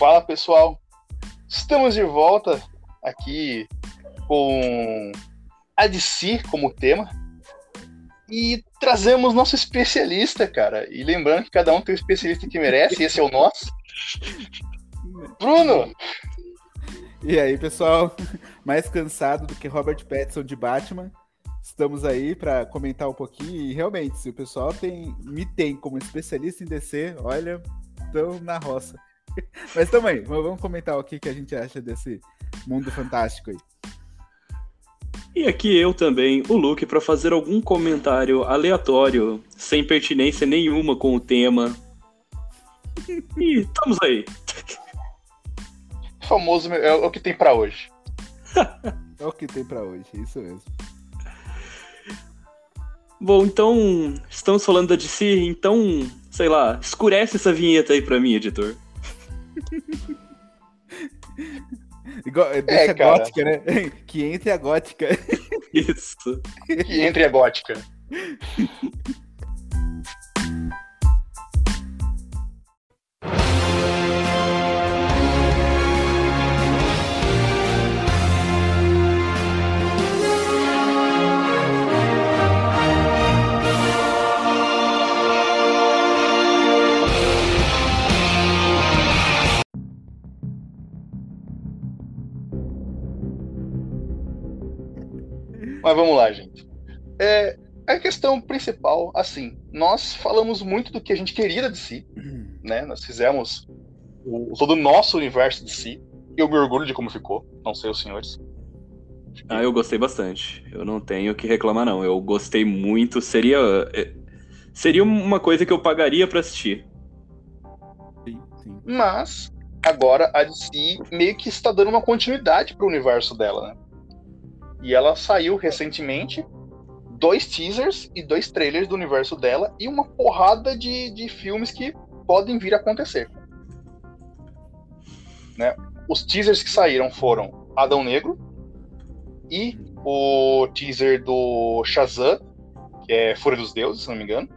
Fala pessoal, estamos de volta aqui com a DC como tema e trazemos nosso especialista, cara. E lembrando que cada um tem o especialista que merece, esse é o nosso. Bruno! E aí, pessoal? Mais cansado do que Robert Pattinson de Batman. Estamos aí para comentar um pouquinho e realmente, se o pessoal tem, me tem como especialista em DC, olha, estão na roça. Mas também, vamos comentar o que, que a gente acha desse mundo fantástico aí. E aqui eu também, o Luke, para fazer algum comentário aleatório, sem pertinência nenhuma com o tema. E estamos aí. O famoso é o que tem para hoje. é o que tem para hoje, isso mesmo. Bom, então, estamos falando da DC, então, sei lá, escurece essa vinheta aí pra mim, editor. Igual, é, deixa é, gótica, né? Que entre a gótica. Isso. Que entre a gótica. Mas vamos lá, gente. É, a questão principal, assim, nós falamos muito do que a gente queria de si, né? Nós fizemos o, todo o nosso universo de si. Eu me orgulho de como ficou, não sei os senhores. Ah, eu gostei bastante. Eu não tenho o que reclamar, não. Eu gostei muito. Seria. É, seria uma coisa que eu pagaria para assistir. Sim, sim. Mas, agora a DC meio que está dando uma continuidade pro universo dela, né? E ela saiu recentemente dois teasers e dois trailers do universo dela e uma porrada de, de filmes que podem vir a acontecer. Né? Os teasers que saíram foram Adão Negro e o teaser do Shazam, que é Fúria dos Deuses, se não me engano.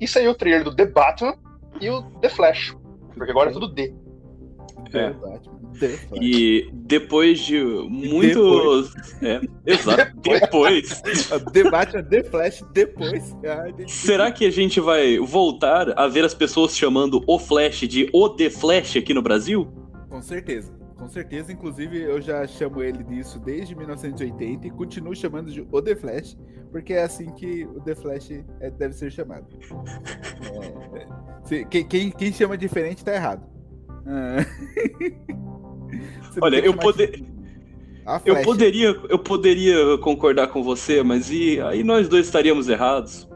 E saiu o trailer do The Batman e o The Flash, porque agora é tudo D. É. E depois de muitos. Depois. É, exato, depois. Debate The Flash depois. Será que a gente vai voltar a ver as pessoas chamando o Flash de o The Flash aqui no Brasil? Com certeza. Com certeza, inclusive eu já chamo ele disso desde 1980 e continuo chamando de O The Flash, porque é assim que o The Flash é, deve ser chamado. É, se, quem, quem, chama diferente tá errado. Ah. Olha, eu poder. Eu poderia, eu poderia concordar com você, mas e aí nós dois estaríamos errados.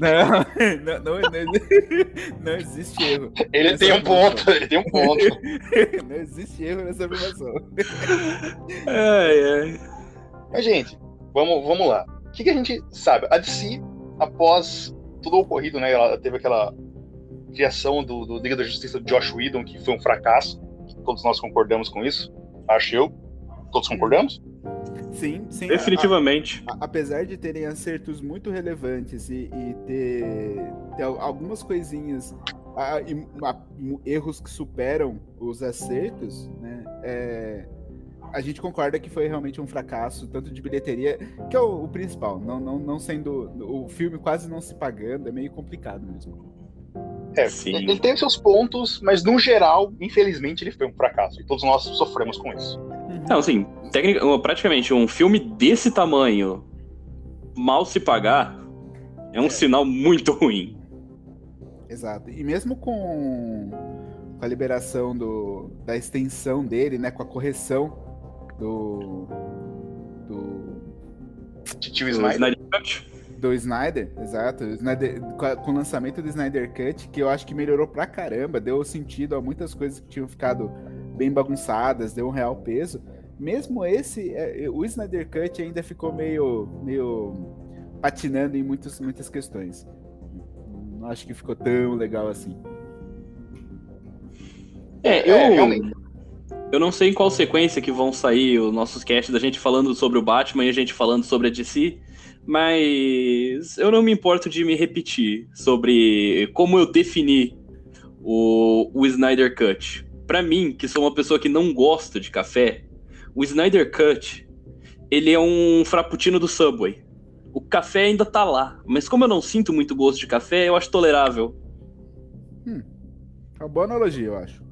Não, não, não, não, existe erro. Ele tem um ponto, ele tem um ponto. Não existe erro nessa afirmação. Ai, ai. Mas, gente, vamos, vamos lá. O que, que a gente sabe? A DC, após tudo ocorrido, né? Ela teve aquela criação do, do Liga da Justiça de Josh Whedon, que foi um fracasso. Todos nós concordamos com isso, acho eu. Todos concordamos? Sim, sim. Definitivamente. A, a, apesar de terem acertos muito relevantes e, e ter, ter, algumas coisinhas, a, erros que superam os acertos, né? É, a gente concorda que foi realmente um fracasso, tanto de bilheteria, que é o, o principal, não, não, não sendo. O filme quase não se pagando, é meio complicado mesmo. É, Sim. ele tem seus pontos, mas no geral, infelizmente, ele foi um fracasso. E todos nós sofremos com isso. Não, assim, tecnica, praticamente um filme desse tamanho, mal se pagar, é um é. sinal muito ruim. Exato. E mesmo com, com a liberação do, da extensão dele, né, com a correção do. do. Tio Snyder do Snyder, exato. Snyder, com o lançamento do Snyder Cut, que eu acho que melhorou pra caramba, deu sentido a muitas coisas que tinham ficado bem bagunçadas, deu um real peso. Mesmo esse, é, o Snyder Cut ainda ficou meio, meio patinando em muitos, muitas questões. Não acho que ficou tão legal assim. É, eu, é, eu não sei em qual sequência que vão sair os nossos casts da gente falando sobre o Batman e a gente falando sobre a DC. Mas eu não me importo de me repetir sobre como eu defini o, o Snyder Cut. Para mim, que sou uma pessoa que não gosta de café, o Snyder Cut, ele é um frappuccino do Subway. O café ainda tá lá, mas como eu não sinto muito gosto de café, eu acho tolerável. Hum, é uma boa analogia, eu acho.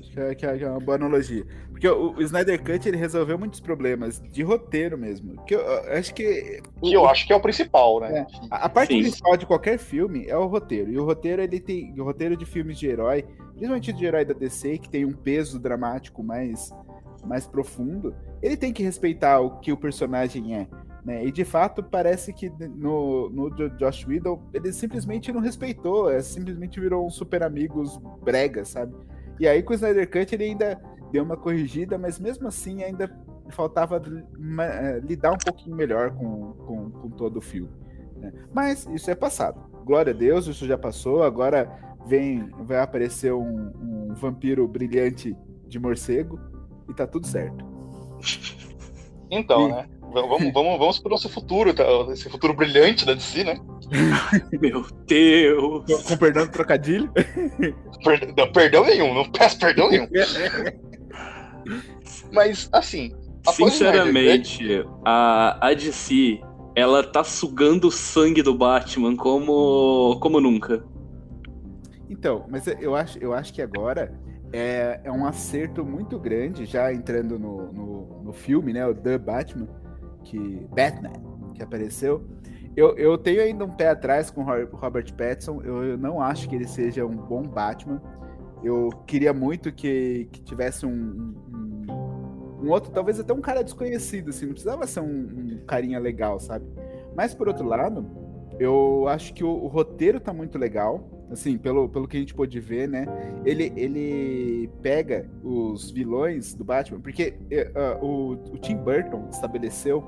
Acho que é, que é uma boa analogia. Porque o, o, Snyder Cut ele resolveu muitos problemas de roteiro mesmo. Que eu, eu acho que. Que eu acho que é o principal, né? É, a, a, parte Sim. principal de qualquer filme é o roteiro. E o roteiro, ele tem. O roteiro de filmes de herói, principalmente de herói da DC, que tem um peso dramático mais, mais profundo, ele tem que respeitar o que o personagem é. Né? E de fato parece que no, no Josh Whedon ele simplesmente não respeitou, é, simplesmente virou um super amigos brega, sabe? E aí com o Snyder Cut ele ainda deu uma corrigida, mas mesmo assim ainda faltava é, lidar um pouquinho melhor com, com, com todo o filme. Né? Mas isso é passado. Glória a Deus, isso já passou. Agora vem vai aparecer um, um vampiro brilhante de morcego e tá tudo certo. Então, e... né? Vamos, vamos, vamos pro nosso futuro, tá? esse futuro brilhante da DC, né? Meu Deus! Com, com perdão do trocadilho? Per, não, perdão nenhum, não peço perdão nenhum. Mas, assim. Sinceramente, a, a DC, ela tá sugando o sangue do Batman como, como nunca. Então, mas eu acho, eu acho que agora é, é um acerto muito grande, já entrando no, no, no filme, né? O The Batman, que. Batman, que apareceu. Eu, eu tenho ainda um pé atrás com o Robert Pattinson. Eu, eu não acho que ele seja um bom Batman. Eu queria muito que, que tivesse um, um, um, outro, talvez até um cara desconhecido, assim, não precisava ser um, um, carinha legal, sabe? Mas por outro lado, eu acho que o, o, roteiro tá muito legal, assim, pelo, pelo que a gente pôde ver, né? Ele, ele pega os vilões do Batman, porque uh, o, o Tim Burton estabeleceu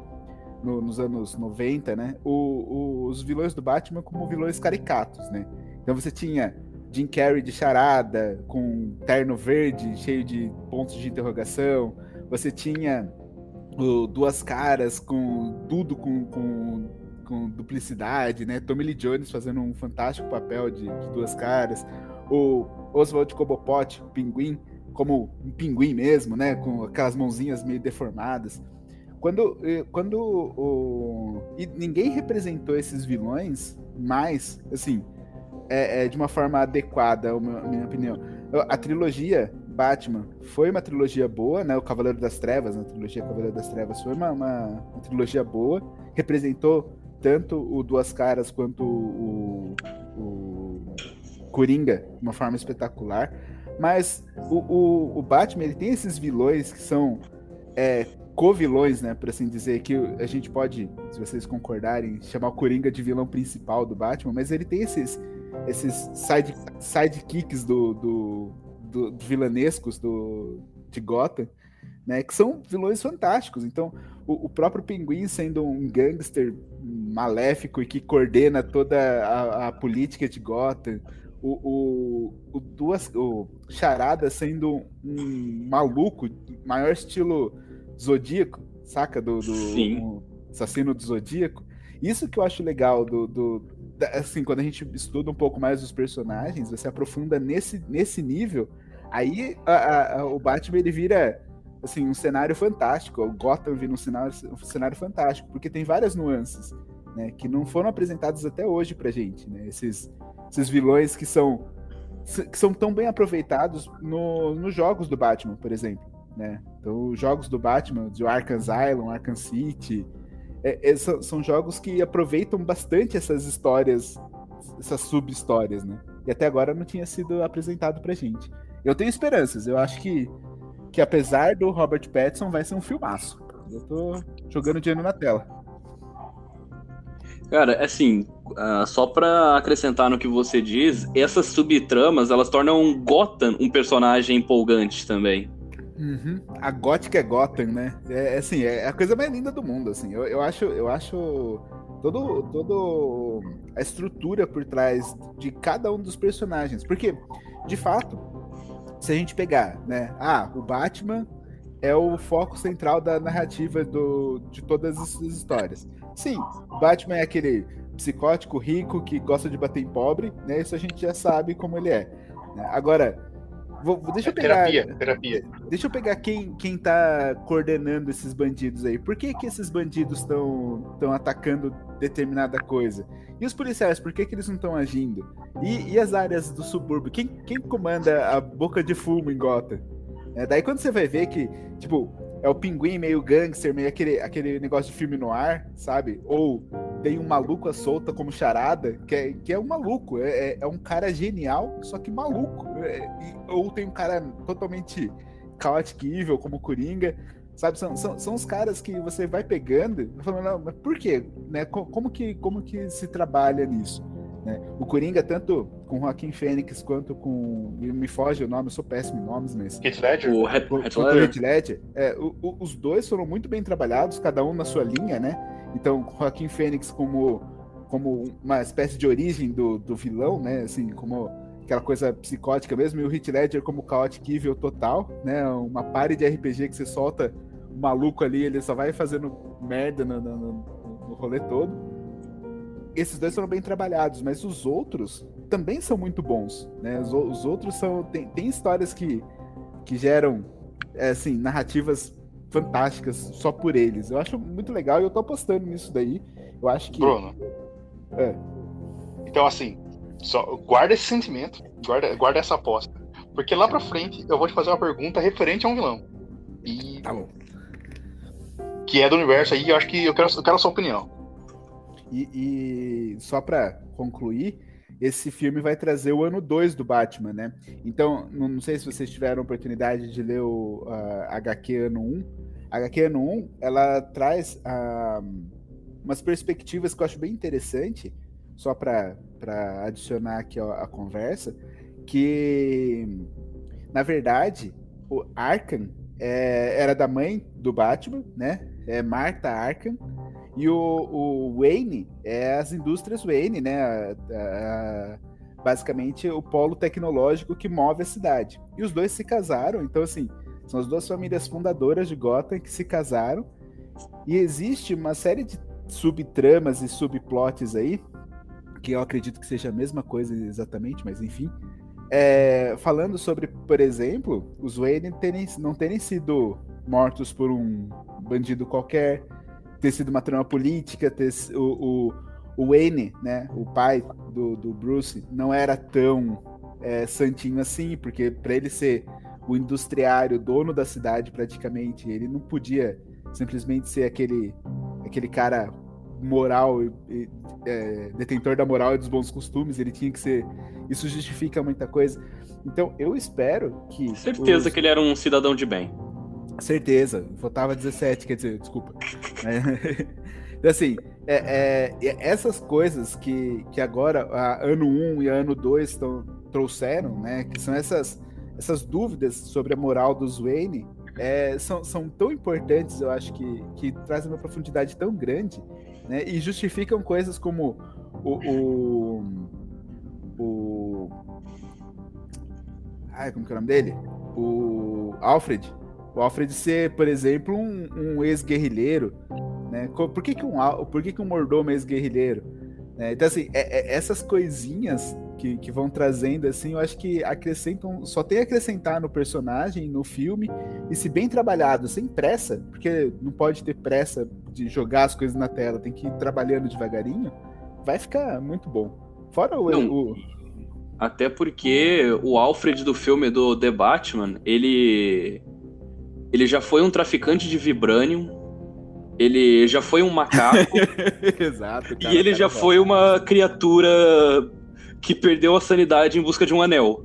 no, nos anos 90, né? O, o, os vilões do Batman como vilões caricatos, né? Então você tinha Jim Carrey de charada, com terno verde, cheio de pontos de interrogação. Você tinha o Duas Caras, com tudo com, com, com, duplicidade, né? Tommy Lee Jones fazendo um fantástico papel de, de Duas Caras. O Oswald Cobblepot, Pinguim, como um pinguim mesmo, né? Com aquelas mãozinhas meio deformadas. Quando, eh, quando o... E ninguém representou esses vilões mais, assim, é, é, de uma forma adequada, a minha opinião. A trilogia Batman foi uma trilogia boa, né? O Cavaleiro das Trevas, a trilogia Cavaleiro das Trevas foi uma, uma, uma trilogia boa, representou tanto o Duas Caras quanto o, o Coringa de uma forma espetacular. Mas o, o, o, Batman ele tem esses vilões que são é, co-vilões, né? Por assim dizer, que a gente pode, se vocês concordarem, chamar o Coringa de vilão principal do Batman, mas ele tem esses esses side, sidekicks do, do, do, do vilanescos do, de Gotham, né, que são vilões fantásticos. Então, o, o, próprio Pinguim sendo um gangster maléfico e que coordena toda a, a política de Gotham, o, o, o, duas, o Charada sendo um maluco, maior estilo Zodíaco, saca? Do, do um assassino do Zodíaco. Isso que eu acho legal do, do, assim, quando a gente estuda um pouco mais os personagens, você aprofunda nesse, nesse nível, aí a, a, o Batman ele vira assim, um cenário fantástico, o Gotham vira um cenário, um cenário fantástico, porque tem várias nuances, né, que não foram apresentadas até hoje pra gente, né, esses, esses vilões que são que são tão bem aproveitados no, nos jogos do Batman, por exemplo, né, então os jogos do Batman, de Arkham Asylum, Arkham City, é, é, são jogos que aproveitam bastante essas histórias, essas sub-histórias, né? E até agora não tinha sido apresentado pra gente. Eu tenho esperanças, eu acho que, que apesar do Robert Pattinson, vai ser um filmaço. Eu tô jogando dinheiro na tela. Cara, assim, uh, só pra acrescentar no que você diz, essas subtramas, elas tornam Gotham um personagem empolgante também. Uhum. A gótica é Gotham, né? É, é, assim, é a coisa mais linda do mundo, assim. Eu, eu acho, eu acho todo, todo a estrutura por trás de cada um dos personagens, porque de fato, se a gente pegar, né? Ah, o Batman é o foco central da narrativa do, de todas essas histórias. Sim, Batman é aquele psicótico rico que gosta de bater em pobre, né? Isso a gente já sabe como ele é. Né? Agora, Vou, deixa eu é pegar. Terapia, terapia. Deixa eu pegar quem, quem tá coordenando esses bandidos aí. Por que, que esses bandidos estão tão atacando determinada coisa? E os policiais, por que, que eles não estão agindo? E, e, as áreas do subúrbio? Quem, quem comanda a boca de fumo em Gota? É, daí quando você vai ver que, tipo, é o pinguim meio gangster, meio aquele, aquele negócio de filme no ar, sabe? Ou tem um maluco à solta como charada, que é, que é um maluco, é, é, é um cara genial, só que maluco. É, e, ou tem um cara totalmente chaotic evil, como Coringa, sabe? São, são, são os caras que você vai pegando falando, não, mas por quê? Né? Como, que, como que se trabalha nisso? Né? O Coringa, tanto com Joaquim Fênix quanto com. Me foge o nome, eu sou péssimo em nomes, mas. Heath Ledger? O Heath Ledger. Ledger é, o, o, os dois foram muito bem trabalhados, cada um na sua linha, né? Então, Joaquim Fênix como, como uma espécie de origem do, do vilão, né? Assim, como aquela coisa psicótica mesmo, e o Heath Ledger como chaotic evil total, né? Uma pare de RPG que você solta o maluco ali, ele só vai fazendo merda no, no, no, no rolê todo esses dois foram bem trabalhados, mas os outros também são muito bons, né? Os, os outros são tem, tem, histórias que, que geram é, assim narrativas fantásticas só por eles. Eu acho muito legal e eu tô apostando nisso daí. Eu acho que Bruno. É. Então assim, só guarda esse sentimento, guarda, guarda essa aposta, porque lá para frente eu vou te fazer uma pergunta referente a um vilão. E tá bom. Que é do universo aí, eu acho que eu quero, eu quero a sua opinião. E, e só para concluir, esse filme vai trazer o ano 2 do Batman, né? Então, não, sei se vocês tiveram oportunidade de ler o uh, HQ ano 1. A HQ ano 1, ela traz uh, umas perspectivas que eu acho bem interessante, só para adicionar aqui a, a conversa, que, na verdade, o Arkham é, era da mãe do Batman, né? É Marta Arkham, e o, o Wayne é as indústrias Wayne, né? A, a, basicamente o polo tecnológico que move a cidade. E os dois se casaram, então assim, são as duas famílias fundadoras de Gotham que se casaram. E existe uma série de subtramas e subplots aí, que eu acredito que seja a mesma coisa exatamente, mas enfim. É, falando sobre, por exemplo, os Wayne terem, não terem sido mortos por um bandido qualquer, ter sido uma trama política, ter, o, o, o Wayne, né, o pai do, do Bruce, não era tão é, santinho assim, porque para ele ser o industriário, dono da cidade praticamente, ele não podia simplesmente ser aquele, aquele cara moral e, é, detentor da moral e dos bons costumes, ele tinha que ser. Isso justifica muita coisa. Então eu espero que. Certeza os... que ele era um cidadão de bem. Certeza, votava 17, quer dizer, desculpa. Então, assim, é, é, essas coisas que, que agora, a ano 1 e ano 2 tão, trouxeram, né, que são essas, essas dúvidas sobre a moral dos Wayne, é, são, são tão importantes, eu acho que, que trazem uma profundidade tão grande, né, e justificam coisas como o, o, o ai, como que é o nome dele? O Alfred, o Alfred ser, por exemplo, um, um ex-guerrilheiro, né? Por que, que, um, por que, que um mordomo é ex-guerrilheiro? Né? Então, assim, é, é, essas coisinhas que, que vão trazendo, assim, eu acho que acrescentam, só tem a acrescentar no personagem, no filme, e se bem trabalhado, sem pressa, porque não pode ter pressa de jogar as coisas na tela, tem que ir trabalhando devagarinho, vai ficar muito bom. Fora o, o... Até porque o Alfred do filme do The Batman, ele ele já foi um traficante de vibranium. Ele já foi um macaco. Exato. Cara, e ele já foi uma criatura que perdeu a sanidade em busca de um anel.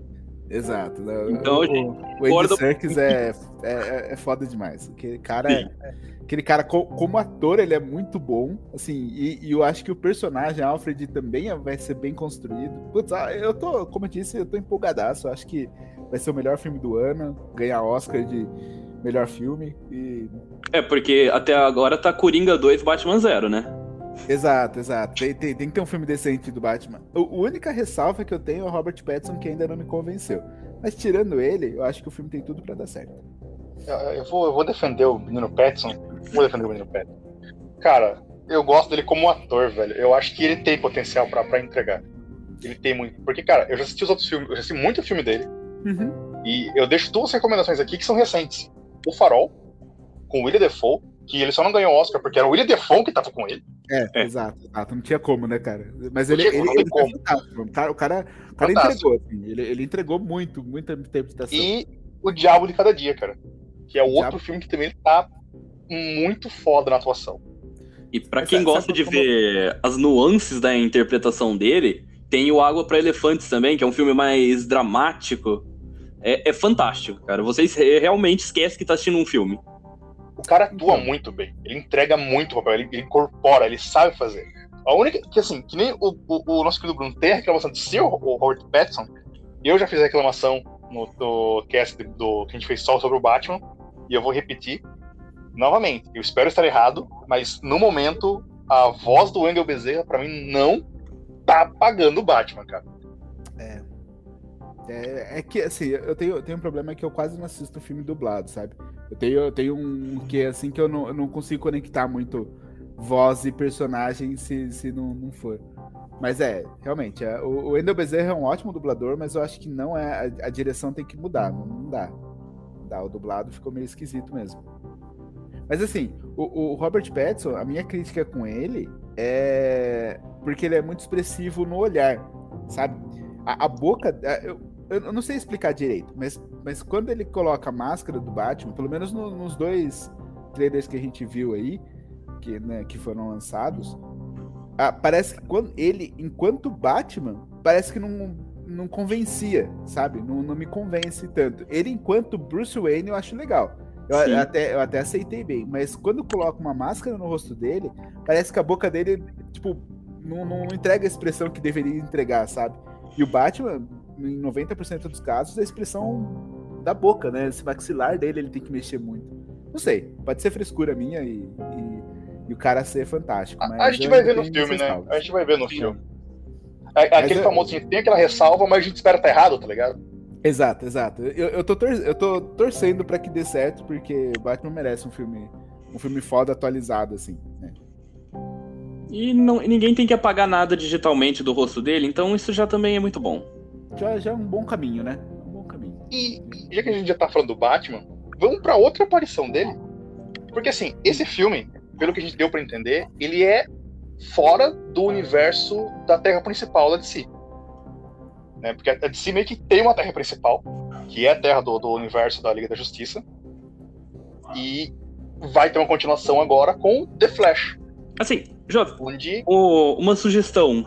Exato. Né? Então, o, o Andy Serkis é, é, é foda demais. Aquele cara, é, aquele cara como ator, ele é muito bom. Assim, e, e, eu acho que o personagem Alfred também vai ser bem construído. Putz, ah, eu tô, como eu disse, eu tô empolgadaço. Eu acho que vai ser o melhor filme do ano, ganhar Oscar de melhor filme e. É, porque até agora tá Coringa 2 Batman 0, né? Exato, exato. Tem, tem, tem, que ter um filme decente do Batman. A única ressalva que eu tenho é o Robert Pattinson, que ainda não me convenceu. Mas tirando ele, eu acho que o filme tem tudo para dar certo. Eu vou, eu vou defender o menino Pattinson. Vou defender o menino Pattinson. Cara, eu gosto dele como ator, velho. Eu acho que ele tem potencial para entregar. Ele tem muito. Porque, cara, eu já assisti os outros filmes, eu já assisti muito filme dele. Uhum. E eu deixo duas recomendações aqui que são recentes. O Farol, com o William Defoe, que ele só não ganhou Oscar porque era o William Defoe que tava com ele. É, é. exato, exato. Não tinha como, né, cara? Mas ele, ele, ele, como. O cara, o cara, o cara entregou, assim, ele, ele entregou muito, muita interpretação. E O Diabo de Cada Dia, cara. Que é o outro filme que também tá muito foda na atuação. E para quem gosta de como... ver as nuances da interpretação dele, tem o Água para Elefantes também, que é um filme mais dramático. É, é fantástico, cara. Vocês realmente esquecem que tá assistindo um filme. O cara atua então. muito bem. Ele entrega muito o papel, ele, ele, incorpora, ele sabe fazer. A única. Que assim, que nem o, o, o nosso querido Bruno tem a reclamação de ser o, o Robert Pattinson. Eu já fiz a reclamação no, no cast do, que a gente fez só sobre o Batman. E eu vou repetir novamente. Eu espero estar errado, mas no momento, a voz do Wendell Bezerra, para mim, não tá pagando o Batman, cara. É. É, é, que, assim, eu tenho, tenho um problema que eu quase não assisto filme dublado, sabe? Eu tenho, eu tenho um que, assim, que eu não, eu não consigo conectar muito voz e personagem se, se não, não for. Mas é, realmente, é, o, o Endel Bezerra é um ótimo dublador, mas eu acho que não é. A, a direção tem que mudar, não, não dá. Dá. O dublado ficou meio esquisito mesmo. Mas assim, o, o Robert Pattinson, a minha crítica com ele é porque ele é muito expressivo no olhar, sabe? A, a boca. Eu, eu não sei explicar direito, mas, mas quando ele coloca a máscara do Batman, pelo menos no, nos dois trailers que a gente viu aí, que, né, que foram lançados, ah, parece que quando ele, enquanto Batman, parece que não, não convencia, sabe? Não, não me convence tanto. Ele, enquanto Bruce Wayne, eu acho legal. Eu, eu, até, eu até aceitei bem, mas quando coloca uma máscara no rosto dele, parece que a boca dele, tipo, não, não entrega a expressão que deveria entregar, sabe? E o Batman, em 90% dos casos, a expressão da boca, né? Esse maxilar dele, ele tem que mexer muito. Não sei, pode ser frescura minha e, e, e o cara ser fantástico. a gente vai ver no filme, né? A gente vai ver no filme. Aquele famoso, tem aquela ressalva, mas a gente espera estar tá errado, tá ligado? Exato, exato. Eu, eu, tô, tor eu tô torcendo para que dê certo, porque o Batman merece um filme, um filme foda atualizado, assim, né? E não, ninguém tem que apagar nada digitalmente do rosto dele, então isso já também é muito bom. Já, já é um bom caminho, né? Um bom caminho. E já que a gente já tá falando do Batman, vamos para outra aparição dele. Porque assim, esse filme, pelo que a gente deu para entender, ele é fora do universo da Terra principal da DC né? Porque a DC meio que tem uma terra principal, que é a terra do, do universo da Liga da Justiça. E vai ter uma continuação agora com The Flash. Assim, Jovem, Onde... o, uma sugestão.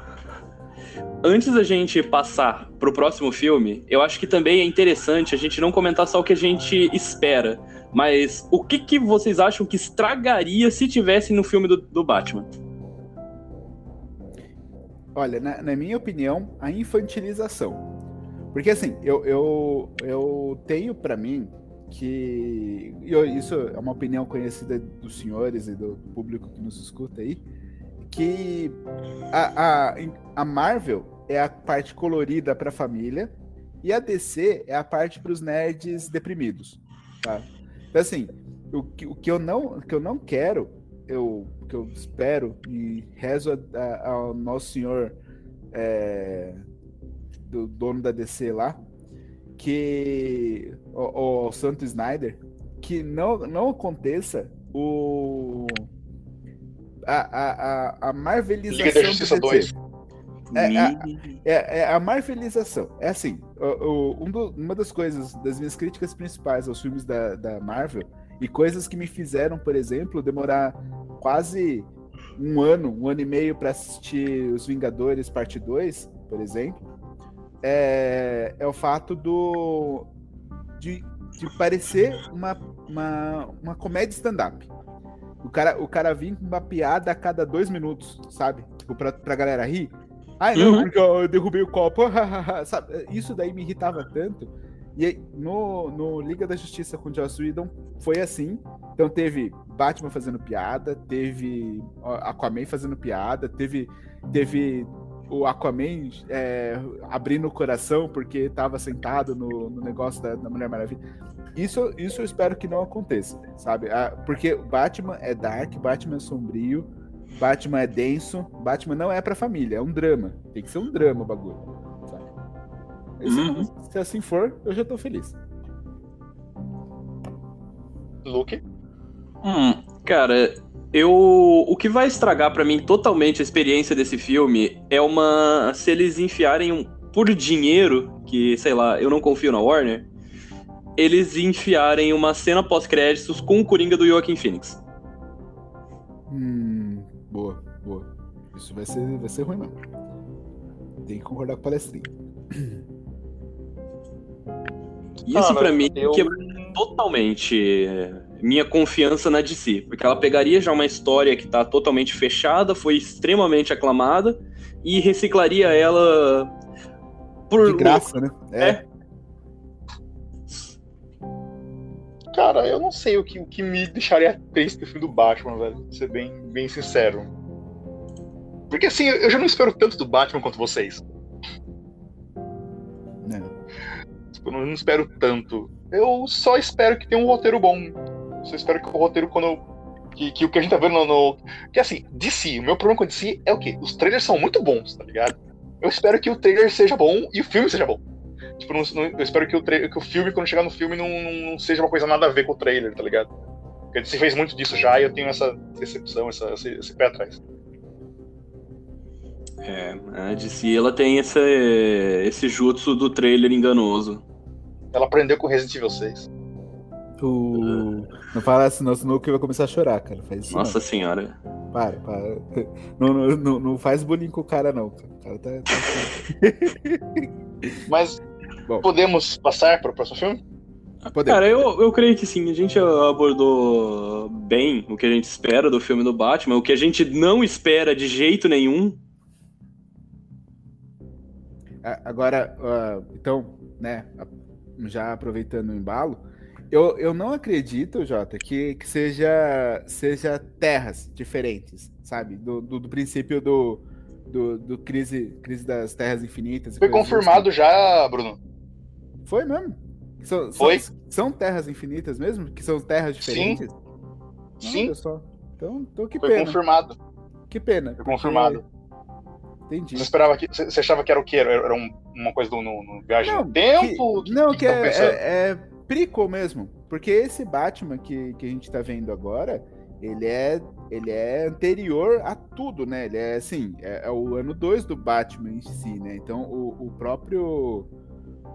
Antes da gente passar pro próximo filme, eu acho que também é interessante a gente não comentar só o que a gente espera, mas o que, que vocês acham que estragaria se tivesse no filme do, do Batman? Olha, na, na minha opinião, a infantilização. Porque assim, eu, eu, eu tenho para mim que. Eu, isso é uma opinião conhecida dos senhores e do público que nos escuta aí. Que a, a, a Marvel é a parte colorida para a família e a DC é a parte para os nerds deprimidos. Tá? Então, assim, o que, o que, eu não, que eu não quero eu, que eu espero e rezo a, a, ao nosso senhor é, do dono da DC lá, que o, o Santo Snyder, que não, não aconteça o a, a, a, a marvelização Liga da Justiça 2. É, é, é, é, a marvelização. É assim, o, o, um do, uma das coisas, das minhas críticas principais aos filmes da, da Marvel e coisas que me fizeram, por exemplo, demorar quase um ano, um ano e meio para assistir Os Vingadores Parte 2, por exemplo, é, é o fato do de, de parecer uma, uma, uma comédia stand-up. O cara, o cara vinha com uma piada a cada dois minutos, sabe? Tipo, pra, pra galera rir. Ai, não, uhum. porque eu derrubei o copo. sabe? Isso daí me irritava tanto e no, no Liga da Justiça com Joss Whedon foi assim. Então teve Batman fazendo piada, teve Aquaman fazendo piada, teve, teve o Aquaman é, abrindo o coração porque estava sentado no, no negócio da, da, Mulher Maravilha. Isso, isso eu espero que não aconteça, sabe? Porque Batman é dark, Batman é sombrio, Batman é denso, Batman não é pra família, é um drama. Tem que ser um drama o bagulho. Sabe? Uhum. Se, se assim for, eu já tô feliz. Luke? Hum, cara, eu o que vai estragar para mim totalmente a experiência desse filme é uma se eles enfiarem um por dinheiro, que sei lá, eu não confio na Warner, eles enfiarem uma cena pós-créditos com o Coringa do Joaquin Phoenix. Hum, boa, boa. Isso vai ser, vai ser ruim mesmo. Tem que concordar com o palestrinho. Isso para mim eu... quebra totalmente minha confiança na DC, porque ela pegaria já uma história que tá totalmente fechada, foi extremamente aclamada e reciclaria ela por de graça, né? É. é. Cara, eu não sei o que, o que me deixaria triste no filme do Batman, velho. Pra ser bem, bem sincero. Porque assim, eu já não espero tanto do Batman quanto vocês. Não. Tipo, eu não espero tanto. Eu só espero que tenha um roteiro bom. Eu só espero que o roteiro, quando. Que, que o que a gente tá vendo no, no. Que assim, DC, o meu problema com DC é o quê? Os trailers são muito bons, tá ligado? Eu espero que o trailer seja bom e o filme seja bom. Tipo, não, não, eu espero que o, que o filme, quando chegar no filme, não, não, seja uma coisa nada a ver com o trailer, tá ligado? Porque a DC fez muito disso já e eu tenho essa decepção, essa, esse, esse pé atrás. É, a DC ela tem esse, esse jutsu do trailer enganoso. Ela aprendeu com Resident Evil 6. O... Não fala assim, não, senão que vai começar a chorar, cara. Faz isso, Nossa não. senhora. Para, para. Não, não, não, não, faz bullying com o cara, não. O cara tá. tá... Mas Bom. podemos passar para o próximo filme? Podemos. Cara, eu, eu creio que sim. A gente abordou bem o que a gente espera do filme do Batman, o que a gente não espera de jeito nenhum. Agora, uh, então, né, já aproveitando o embalo, eu, eu não acredito, Jota, que, que seja, seja terras diferentes, sabe? Do, do, do princípio do, do, do, crise, crise das Terras Infinitas. Foi confirmado assim. já, Bruno. Foi mesmo? São, Foi? São, são, terras infinitas mesmo? Que são terras diferentes? Sim. Sim. Só. Então, então que Foi pena. confirmado. Que pena. Foi confirmado. Entendi. Você esperava que. Você achava que era o quê? Era um, uma coisa do no, no viagem não, no tempo? Que, não, que, que é, é, é prequel mesmo. Porque esse Batman que, que a gente tá vendo agora, ele é, ele é anterior a tudo, né? Ele é assim, é, é o ano 2 do Batman em si, né? Então o, o próprio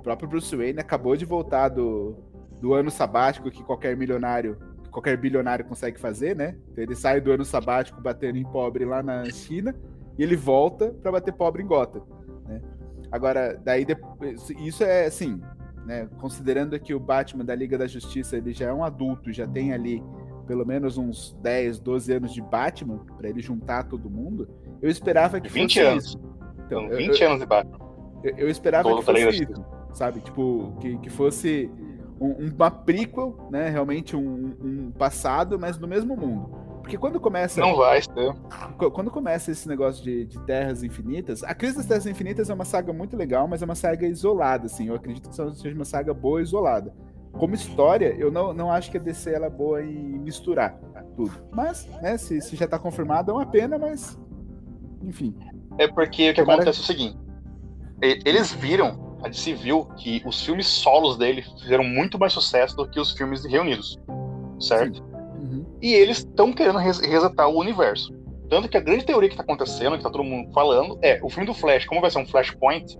próprio Bruce Wayne acabou de voltar do, do ano sabático que qualquer milionário, qualquer bilionário consegue fazer, né? Então ele sai do ano sabático batendo em pobre lá na China e ele volta para bater pobre em Gotham, né? Agora, daí isso é assim, né? Considerando que o Batman da Liga da Justiça ele já é um adulto, já tem ali pelo menos uns 10, 12 anos de Batman para ele juntar todo mundo, eu esperava que 20 anos. Isso. Então, 20 eu, anos de Batman. Eu, eu esperava Todo que fosse isso, sabe? Tipo, que, que fosse um, uma prequel, né? Realmente um, um passado, mas no mesmo mundo. Porque quando começa. Não vai ser. Quando começa esse negócio de, de, Terras Infinitas, a Crise das Terras Infinitas é uma saga muito legal, mas é uma saga isolada, assim. Eu acredito que seja uma saga boa isolada. Como história, eu não, não acho que a DC ela é boa em misturar tudo. Mas, né, se, se já tá confirmado, é uma pena, mas. Enfim. É porque o que acontece é o seguinte: eles viram, a DC viu, que os filmes solos dele fizeram muito mais sucesso do que os filmes reunidos. Certo? Sim. E eles estão querendo res resetar o universo. Tanto que a grande teoria que está acontecendo, que está todo mundo falando, é o filme do Flash, como vai ser um Flashpoint,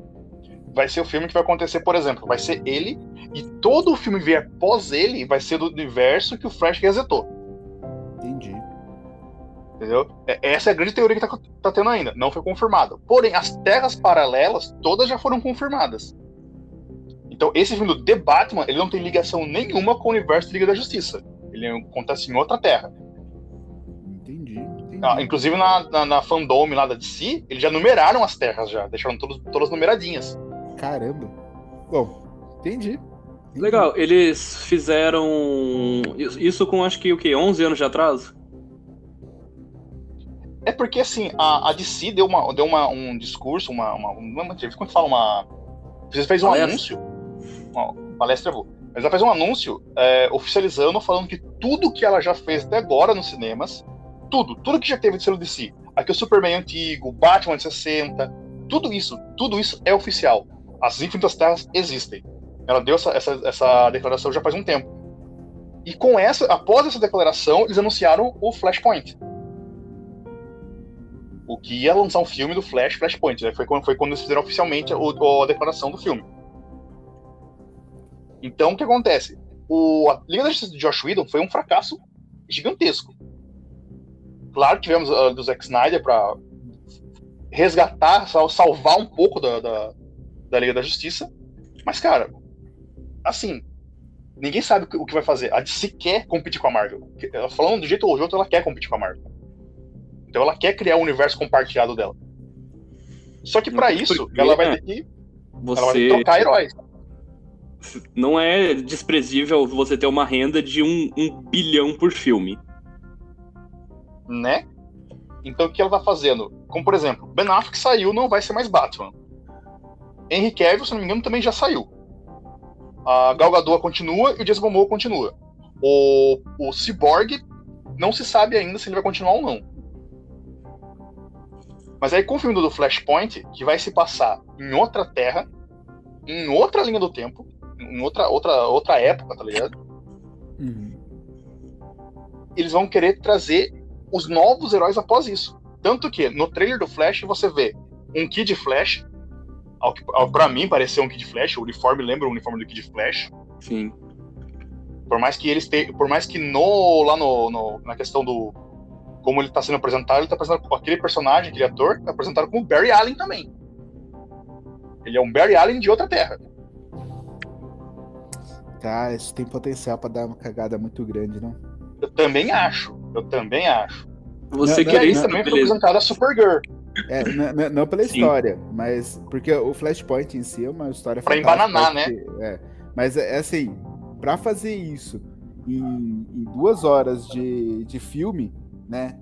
vai ser o filme que vai acontecer, por exemplo, vai ser ele, e todo o filme vier após ele vai ser do universo que o Flash resetou. Entendeu? É, essa é a grande teoria que tá, tá tendo ainda. Não foi confirmada. Porém, as terras paralelas, todas já foram confirmadas. Então, esse filme do The Batman, ele não tem ligação nenhuma com o universo da Liga da Justiça. Ele acontece em outra terra. Entendi. entendi. Ah, inclusive na, na, na fandom lá da DC, eles já numeraram as terras já, deixaram todos, todas numeradinhas. Caramba. Bom, entendi. entendi. Legal, eles fizeram isso com acho que o que 11 anos de atraso? É porque assim, a, a DC deu, uma, deu uma, um discurso, uma, uma, uma quando fala uma. Você fez um palestra. anúncio. Uma palestra, mas ela fez um anúncio é, oficializando, falando que tudo que ela já fez até agora nos cinemas, tudo, tudo que já teve de selo DC. Aqui o Superman antigo, Batman de 60, tudo isso, tudo isso é oficial. As Infinitas Terras existem. Ela deu essa, essa, essa declaração já faz um tempo. E com essa, após essa declaração, eles anunciaram o Flashpoint. O que ia lançar um filme do Flash, Flashpoint. Né? Foi, quando, foi quando eles fizeram oficialmente a, a declaração do filme. Então, o que acontece? O, a Liga da Justiça de Josh Whedon foi um fracasso gigantesco. Claro que tivemos uh, do Zack Snyder para resgatar, salvar um pouco da, da, da Liga da Justiça. Mas, cara, assim, ninguém sabe o que vai fazer. A DC quer competir com a Marvel. Falando do jeito ou de outro, ela quer competir com a Marvel. Então ela quer criar um universo compartilhado dela. Só que para isso, ela vai ter que você... ela vai ter que trocar heróis. Não é desprezível você ter uma renda de um, um bilhão por filme. Né? Então o que ela tá fazendo? Como por exemplo, Ben Affleck saiu, não vai ser mais Batman. Henry Cavill, se não me engano, também já saiu. A Gal Gadot continua e o Jason Momoa continua. O, o Cyborg não se sabe ainda se ele vai continuar ou não. Mas aí com o filme do Flashpoint, que vai se passar em outra terra, em outra linha do tempo, em outra, outra, outra época, tá ligado? Uhum. Eles vão querer trazer os novos heróis após isso. Tanto que no trailer do Flash você vê um Kid Flash ao que, ao, pra mim, pareceu um Kid Flash. O uniforme lembra o uniforme do Kid Flash. Sim. Por mais que eles tenham. Por mais que no, lá no, no, na questão do. Como ele tá sendo apresentado, ele tá apresentado com aquele personagem, aquele ator, tá apresentado como Barry Allen também. Ele é um Barry Allen de outra terra. Tá, isso tem potencial para dar uma cagada muito grande, não? Eu também acho. Eu também acho. Você queria isso também foi apresentado a Supergirl. É, não, não pela Sim. história, mas porque o Flashpoint em si é uma história Pra embananar, né? É, mas é, é assim, para fazer isso em, em, duas horas de, de filme, né?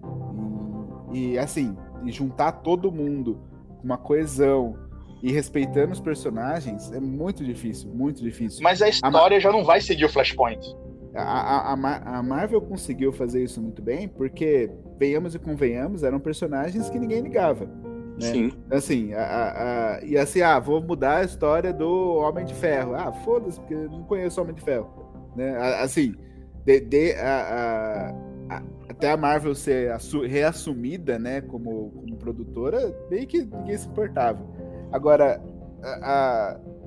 E, e assim, e juntar todo mundo com uma coesão e respeitando os personagens é muito difícil, muito difícil. Mas a história a já não vai seguir o Flashpoint. A, a, a, a, Marvel conseguiu fazer isso muito bem, porque, venhamos e convenhamos, eram personagens que ninguém ligava. Né? Sim. Assim, a, a, e assim, ah, vou mudar a história do Homem de Ferro. Ah, foda-se, porque eu não conheço o Homem de Ferro. Né? Assim, de, de a, até a Marvel ser reassumida né, como, como produtora, bem que ninguém se importava. Agora,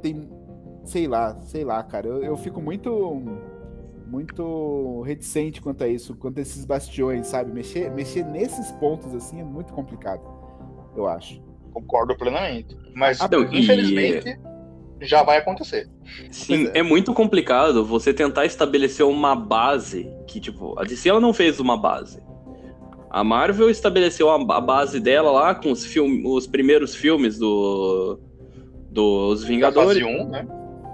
tem, sei lá, sei lá, cara, eu, eu fico muito muito reticente quanto a isso, quanto a esses bastiões, sabe? Mexer, mexer nesses pontos assim é muito complicado, eu acho. Concordo plenamente. Mas, ah, infelizmente, e... já vai acontecer. Sim, é. é. muito complicado você tentar estabelecer uma base que, tipo, a DC ela não fez uma base. A Marvel estabeleceu a base dela lá com os, filmes, os primeiros filmes do dos Vingadores. A fase 1, né?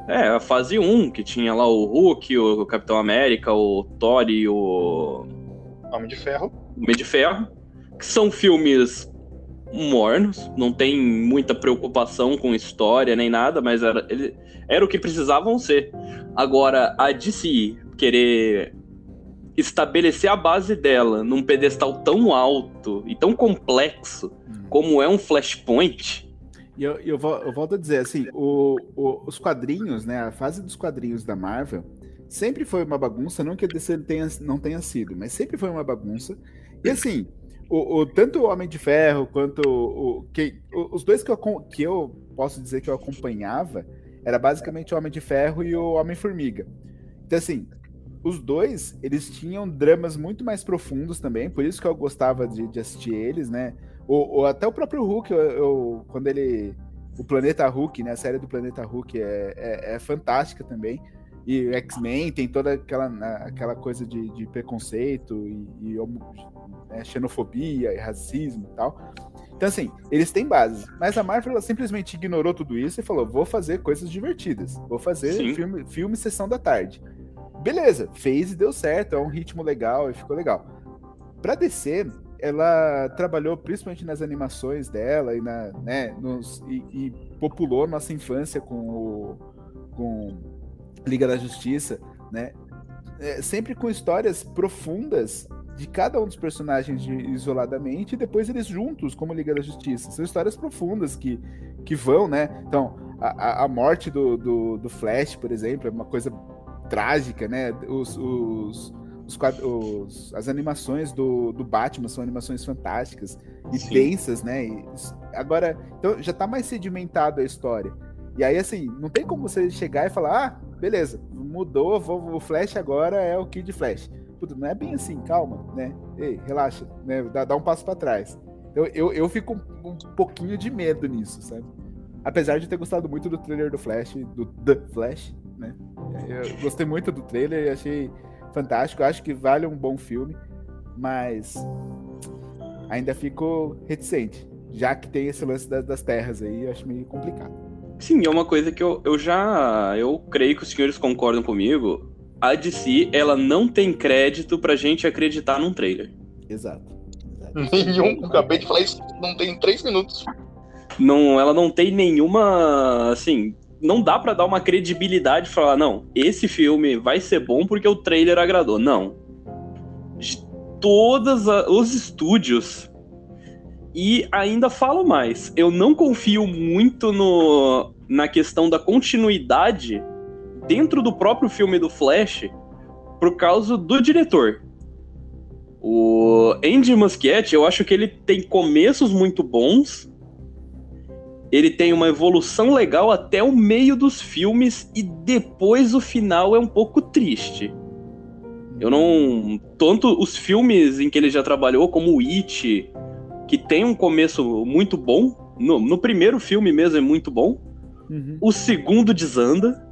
É, a fase 1, que tinha lá o Hulk, o Capitão América, o Thor e o. Homem de Ferro. Homem de Ferro. Que são filmes mornos, não tem muita preocupação com história nem nada, mas era, ele, era o que precisavam ser. Agora, a DC querer estabelecer a base dela num pedestal tão alto e tão complexo hum. como é um Flashpoint e eu, eu, eu, volto a dizer, assim, o, o, os quadrinhos, né? A fase dos quadrinhos da Marvel sempre foi uma bagunça, não que a DC tenha, não tenha sido, mas sempre foi uma bagunça. E assim, o, o tanto o Homem de Ferro quanto o, que, os dois que eu, que eu posso dizer que eu acompanhava era basicamente o Homem de Ferro e o Homem-Formiga. Então, assim, os dois, eles tinham dramas muito mais profundos também, por isso que eu gostava de, de assistir eles, né? O, o, até o próprio Hulk, eu, eu, quando ele. O Planeta Hulk, né? A série do Planeta Hulk é, é, é fantástica também. E o X-Men tem toda aquela, aquela coisa de, de preconceito e, e é, xenofobia e racismo e tal. Então, assim, eles têm base. Mas a Marvel simplesmente ignorou tudo isso e falou: vou fazer coisas divertidas. Vou fazer filme, filme sessão da tarde. Beleza, fez e deu certo. É um ritmo legal e ficou legal. Pra descer, ela trabalhou principalmente nas animações dela e, na, né, nos, e, e populou nossa infância com, o, com Liga da Justiça, né? É, sempre com histórias profundas de cada um dos personagens de, isoladamente e depois eles juntos como Liga da Justiça. São histórias profundas que, que vão, né? Então, a, a morte do, do, do Flash, por exemplo, é uma coisa trágica, né? Os, os, os, os, as animações do, do Batman são animações fantásticas e Sim. densas, né? E, agora, então já tá mais sedimentado a história. E aí, assim, não tem como você chegar e falar, ah, beleza, mudou, vou, o Flash agora é o Kid Flash. Puta, não é bem assim, calma, né? Ei, relaxa, né? Dá, dá um passo para trás. Eu, eu, eu fico um, um, pouquinho de medo nisso, sabe? Apesar de ter gostado muito do trailer do Flash, do The Flash, né? Eu gostei muito do trailer e achei fantástico. Acho que vale um bom filme, mas ainda fico reticente, já que tem esse lance das, das terras aí, acho meio complicado. Sim, é uma coisa que eu, eu já. Eu creio que os senhores concordam comigo. A DC, ela não tem crédito pra gente acreditar num trailer. Exato. Nenhum, acabei de falar isso, não tem três minutos. Não, ela não tem nenhuma. Assim, não dá para dar uma credibilidade e falar, não, esse filme vai ser bom porque o trailer agradou. Não. De todos os estúdios. E ainda falo mais, eu não confio muito no, na questão da continuidade dentro do próprio filme do Flash por causa do diretor. O Andy Muschietti, eu acho que ele tem começos muito bons, ele tem uma evolução legal até o meio dos filmes e depois o final é um pouco triste. Eu não. Tanto os filmes em que ele já trabalhou, como o It, que tem um começo muito bom. No, no primeiro filme mesmo é muito bom. Uhum. O segundo desanda.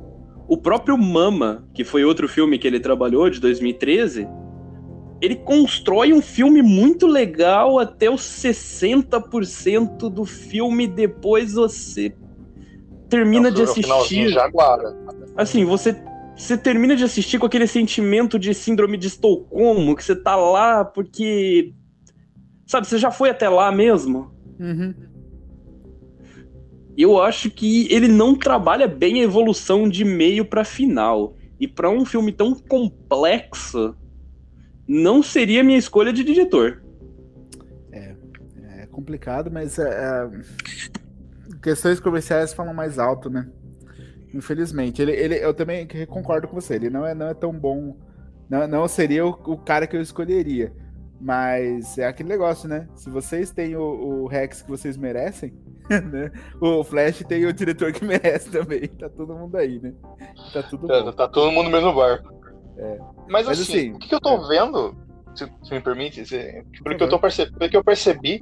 O próprio Mama, que foi outro filme que ele trabalhou, de 2013, ele constrói um filme muito legal até os 60% do filme, depois você termina é de assistir. Assim, você, você termina de assistir com aquele sentimento de síndrome de Estocolmo, que você tá lá porque. Sabe, você já foi até lá mesmo? Uhum. Eu acho que ele não trabalha bem a evolução de meio para final. E para um filme tão complexo, não seria minha escolha de diretor. É, é complicado, mas é, é, questões comerciais falam mais alto, né? Infelizmente. Ele, ele, eu também concordo com você, ele não é, não é tão bom. Não, não seria o, o cara que eu escolheria. Mas é aquele negócio, né? Se vocês têm o, o Rex que vocês merecem, né? O Flash tem o diretor que merece também. Tá todo mundo aí, né? Tá tudo tá, tá todo mundo no mesmo barco. É. Mas, Mas, assim, assim, o que, eu tô é. vendo, se, se, me permite, se, pelo, que eu tô perce, pelo que eu percebi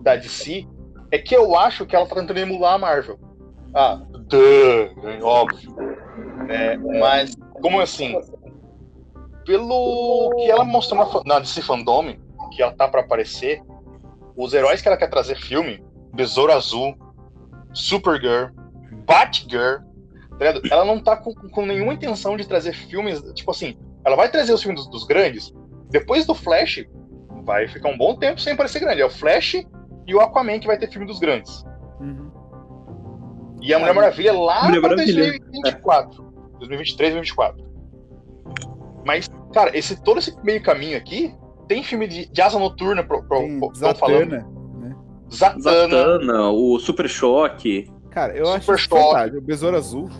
da DC, é que eu acho que ela tá tentando emular a Marvel. Ah, duh, óbvio. É, mas, como assim? Pelo que ela mostrou na, na DC Fandom, que ela tá para aparecer, os heróis que ela quer trazer filme, Besouro Azul, Supergirl, Batgirl, Tá ela não tá com, com, nenhuma intenção de trazer filmes. Tipo assim, ela vai trazer os filmes dos, dos, grandes. Depois do Flash, vai ficar um bom tempo sem parecer grande. É o Flash e o Aquaman que vai ter filme dos grandes. Uhum. E a Mulher Maravilha lá Mulher pra Maravilha. 2024. 2023, 2024. Mas, cara, esse, todo esse meio caminho aqui tem filme de, de asa noturna pro, pro, tem, pro, Zatanna, falando. Né? Zatanna. Zatanna, o Super Choque. Cara, eu Super acho. O Besouro Azul.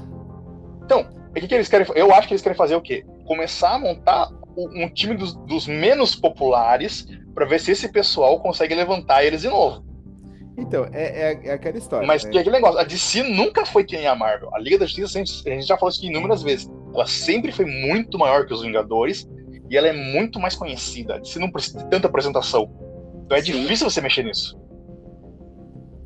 Então, o que, que eles querem Eu acho que eles querem fazer o quê? Começar a montar um time dos, dos menos populares para ver se esse pessoal consegue levantar eles de novo. Então, é, é, é aquela história. Mas né? é aquele negócio, a DC nunca foi que nem a Marvel. A Liga da Justiça, a gente já falou isso inúmeras vezes. Ela sempre foi muito maior que os Vingadores e ela é muito mais conhecida. A DC não precisa de tanta apresentação. Então é Sim. difícil você mexer nisso.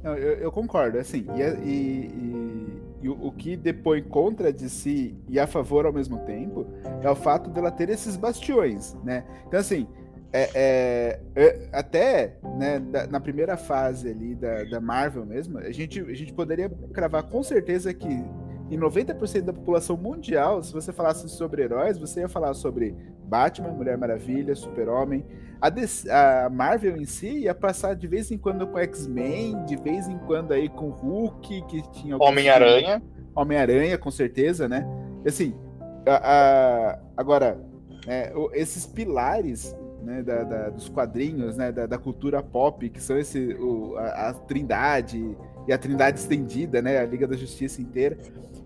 Não, eu, eu concordo, assim, e, e, e, e o, o, que depõe contra de si e a favor ao mesmo tempo é o fato dela ter esses bastiões, né? Então, assim, é, é, é, até né, da, na primeira fase ali da, da Marvel mesmo, a gente, a gente poderia cravar com certeza que em 90% da população mundial, se você falasse sobre heróis, você ia falar sobre Batman, Mulher Maravilha, Super-Homem. A, a, Marvel em si ia passar de vez em quando com X-Men, de vez em quando aí com Hulk, que tinha. Homem-Aranha. Homem-Aranha, com certeza, né? Assim, a, a, agora, é, esses pilares né, da, da, dos quadrinhos, né, da, da, cultura pop, que são esse, o, a, a, Trindade e a Trindade estendida, né, a Liga da Justiça inteira,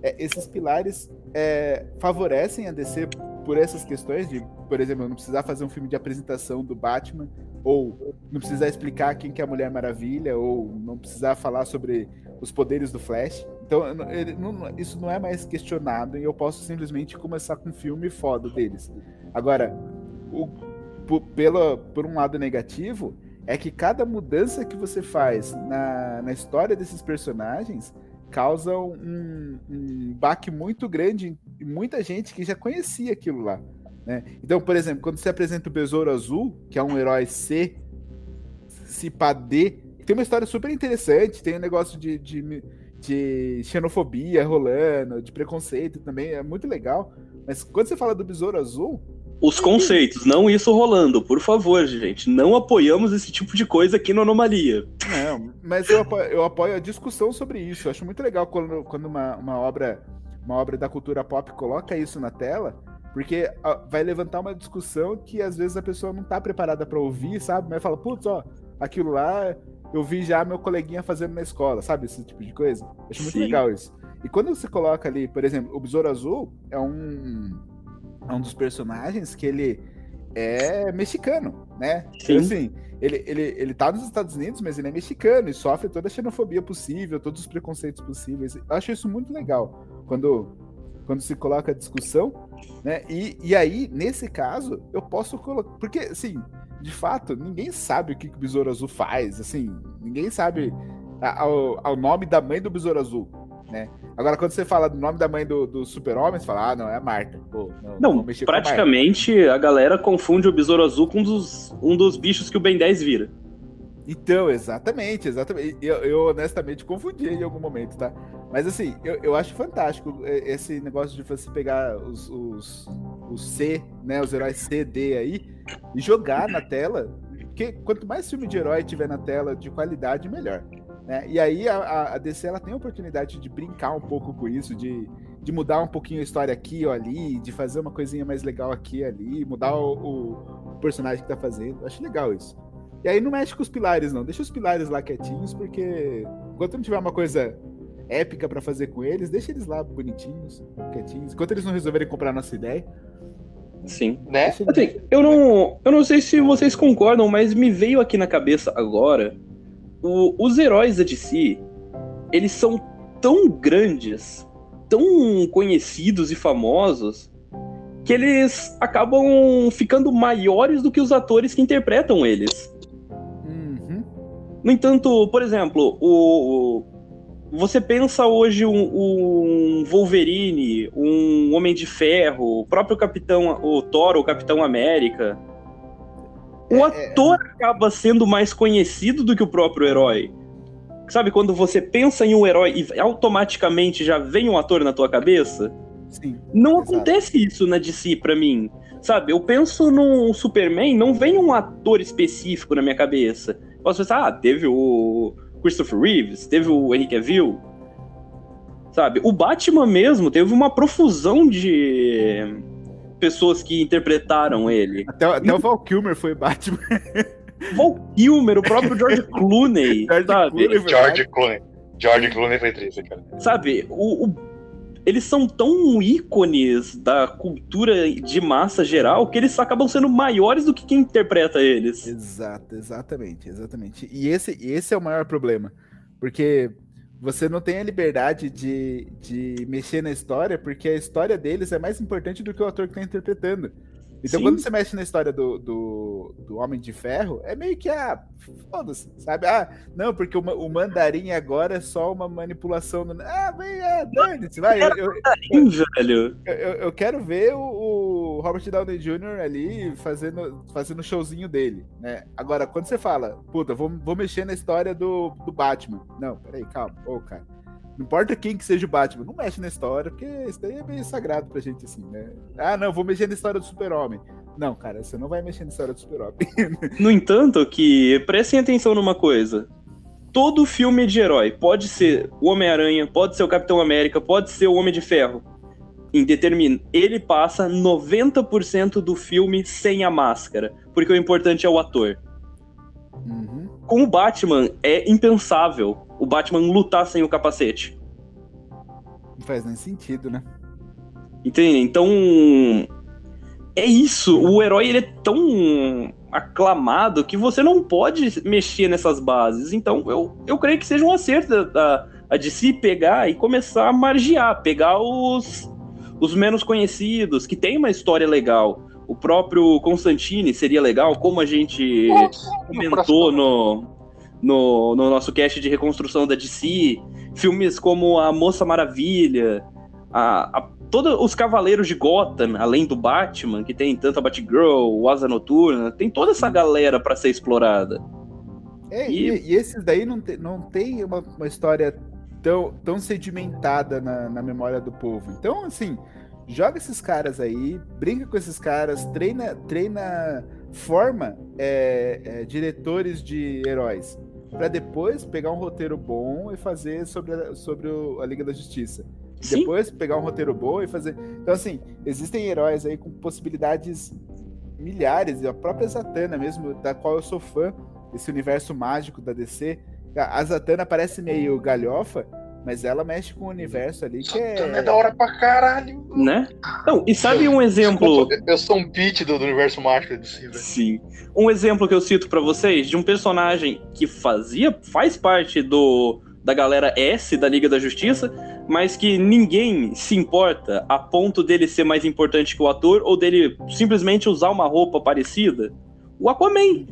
é, esses pilares é, favorecem a DC por essas questões de, por exemplo, não precisar fazer um filme de apresentação do Batman, ou não precisar explicar quem que é a Mulher Maravilha, ou não precisar falar sobre os poderes do Flash. Então, ele, não, isso não é mais questionado e eu posso simplesmente começar com um filme foda deles. Agora, o, por, pelo, por um lado negativo, é que cada mudança que você faz na, na história desses personagens causa um, um baque muito grande em muita gente que já conhecia aquilo lá. Né? Então, por exemplo, quando você apresenta o Besouro Azul, que é um herói C, se D, tem uma história super interessante, tem um negócio de, de, de xenofobia rolando, de preconceito também, é muito legal. Mas quando você fala do Besouro Azul, os conceitos, não isso rolando, por favor, gente. Não apoiamos esse tipo de coisa aqui no Anomalia. Não, mas eu apoio, eu apoio a discussão sobre isso. Eu acho muito legal quando, quando uma, uma, obra, uma obra da cultura pop coloca isso na tela, porque vai levantar uma discussão que às vezes a pessoa não tá preparada para ouvir, sabe? Mas fala, putz, ó, aquilo lá eu vi já meu coleguinha fazendo na escola, sabe? Esse tipo de coisa. Eu acho muito Sim. legal isso. E quando você coloca ali, por exemplo, o Besouro Azul é um é um dos personagens que ele é mexicano, né? Sim. Então, assim, ele, ele, ele tá nos Estados Unidos, mas ele é mexicano e sofre toda a xenofobia possível, todos os preconceitos possíveis. Eu acho isso muito legal quando, quando se coloca a discussão, né? E, e aí, nesse caso, eu posso colocar. Porque, assim, de fato, ninguém sabe o que, que o Besouro Azul faz, assim, ninguém sabe o nome da mãe do Besouro Azul né? Agora, quando você fala do nome da mãe do, do super-homem, você fala, ah, não, é a Marta. Pô, não, não praticamente a, a, galera confunde o Besouro Azul com um dos, um dos bichos que o Ben 10 vira. Então, exatamente, exatamente. Eu, eu, honestamente confundi em algum momento, tá? Mas assim, eu, eu acho fantástico esse negócio de você pegar os, os, os C, né? Os heróis C, D aí, e jogar na tela. Porque quanto mais filme de herói tiver na tela de qualidade, melhor. Né? E aí a, a, DC ela tem a oportunidade de brincar um pouco com isso, de, de mudar um pouquinho a história aqui ou ali, de fazer uma coisinha mais legal aqui e ali, mudar o, o, personagem que tá fazendo. Acho legal isso. E aí não mexe com os pilares, não. Deixa os pilares lá quietinhos, porque enquanto não tiver uma coisa épica para fazer com eles, deixa eles lá bonitinhos, quietinhos. Enquanto eles não resolverem comprar nossa ideia. Sim. Né? Assim, eu não, eu não sei se vocês concordam, mas me veio aqui na cabeça agora o, os heróis da DC, eles são tão grandes, tão conhecidos e famosos, que eles acabam ficando maiores do que os atores que interpretam eles. Uhum. No entanto, por exemplo, o, você pensa hoje um, um, Wolverine, um Homem de Ferro, o próprio Capitão, o Thor, o Capitão América. O é, é, ator é... acaba sendo mais conhecido do que o próprio herói. Sabe, quando você pensa em um herói e automaticamente já vem um ator na tua cabeça? Sim. Não exato. acontece isso na DC pra mim. Sabe, eu penso num Superman, não vem um ator específico na minha cabeça. Posso pensar, ah, teve o Christopher Reeves, teve o Henry Cavill. Sabe, o Batman mesmo teve uma profusão de pessoas que interpretaram ele. Até, até o Val Kilmer foi Batman. Val Kilmer, o próprio George Clooney, George sabe? Clooney George Clooney. George Clooney foi triste, cara. Sabe, o, o, eles são tão ícones da cultura de massa geral que eles acabam sendo maiores do que quem interpreta eles. Exato, exatamente, exatamente. E esse, esse é o maior problema. Porque você não tem a liberdade de, de mexer na história, porque a história deles é mais importante do que o ator que está interpretando. Então, Sim. quando você mexe na história do, do, do, Homem de Ferro, é meio que a. Ah, foda-se, sabe? Ah, não, porque o, o mandarim agora é só uma manipulação. Do... Ah, vem, é, dane-se, vai. Eu, eu, eu, velho. Eu, eu, quero ver o, o, Robert Downey Jr. ali fazendo, fazendo o showzinho dele, né? Agora, quando você fala, puta, vou, vou mexer na história do, do Batman. Não, peraí, calma. Ô, oh, cara. Não importa quem que seja o Batman, não mexe na história, porque isso daí é meio sagrado pra gente, assim, né? Ah, não, vou mexer na história do super-homem. Não, cara, você não vai mexer na história do super-homem. no entanto, que prestem atenção numa coisa. Todo filme de herói pode ser o Homem-Aranha, pode ser o Capitão América, pode ser o Homem de Ferro. em determin... ele passa 90% do filme sem a máscara, porque o importante é o ator. Uhum. Com o Batman, é impensável o Batman lutar sem o capacete. Não faz nem sentido, né? Entende? Então. É isso. O herói ele é tão aclamado que você não pode mexer nessas bases. Então, eu, eu creio que seja um acerto da, a de se pegar e começar a margear, pegar os, os menos conhecidos, que tem uma história legal. O próprio Constantine seria legal, como a gente comentou no, no, no nosso cast de reconstrução da DC. Filmes como A Moça Maravilha, a, a todos os Cavaleiros de Gotham, além do Batman, que tem tanto a Batgirl, o Asa Noturna, tem toda essa galera para ser explorada. É, e... E, e, esses daí não, te, não tem uma, uma história tão, tão sedimentada na, na memória do povo. Então, assim, joga esses caras aí, brinca com esses caras, treina, treina, forma é, é, diretores de heróis para depois pegar um roteiro bom e fazer sobre a, sobre o, a Liga da Justiça. Sim. Depois pegar um roteiro bom e fazer. Então, assim, existem heróis aí com possibilidades milhares, e a própria Zatanna mesmo, da qual eu sou fã, esse universo mágico da DC. A Zatanna parece meio galhofa, mas ela mexe com o universo ali que é. É da hora pra caralho. Né? Não, e sabe um exemplo. Eu sou um pitch do, do universo mágico de si, Sim. Um exemplo que eu cito para vocês de um personagem que fazia, faz parte do da galera S da Liga da Justiça, mas que ninguém se importa a ponto dele ser mais importante que o ator ou dele simplesmente usar uma roupa parecida. O Aquaman.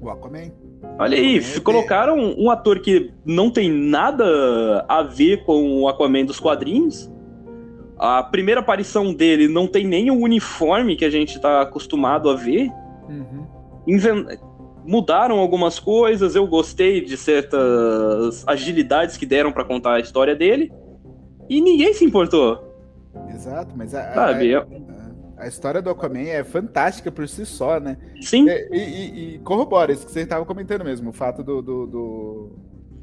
O Aquaman. Olha aí, colocaram um ator que não tem nada a ver com o Aquaman dos quadrinhos. A primeira aparição dele não tem nem o uniforme que a gente está acostumado a ver. Uhum. Invent... Mudaram algumas coisas, eu gostei de certas agilidades que deram para contar a história dele. E ninguém se importou. Exato, mas a, Sabe, a, a, história do Aquaman é fantástica por si só, né? Sim. É, e, e, e, corrobora isso que você estava comentando mesmo, o fato do do, do,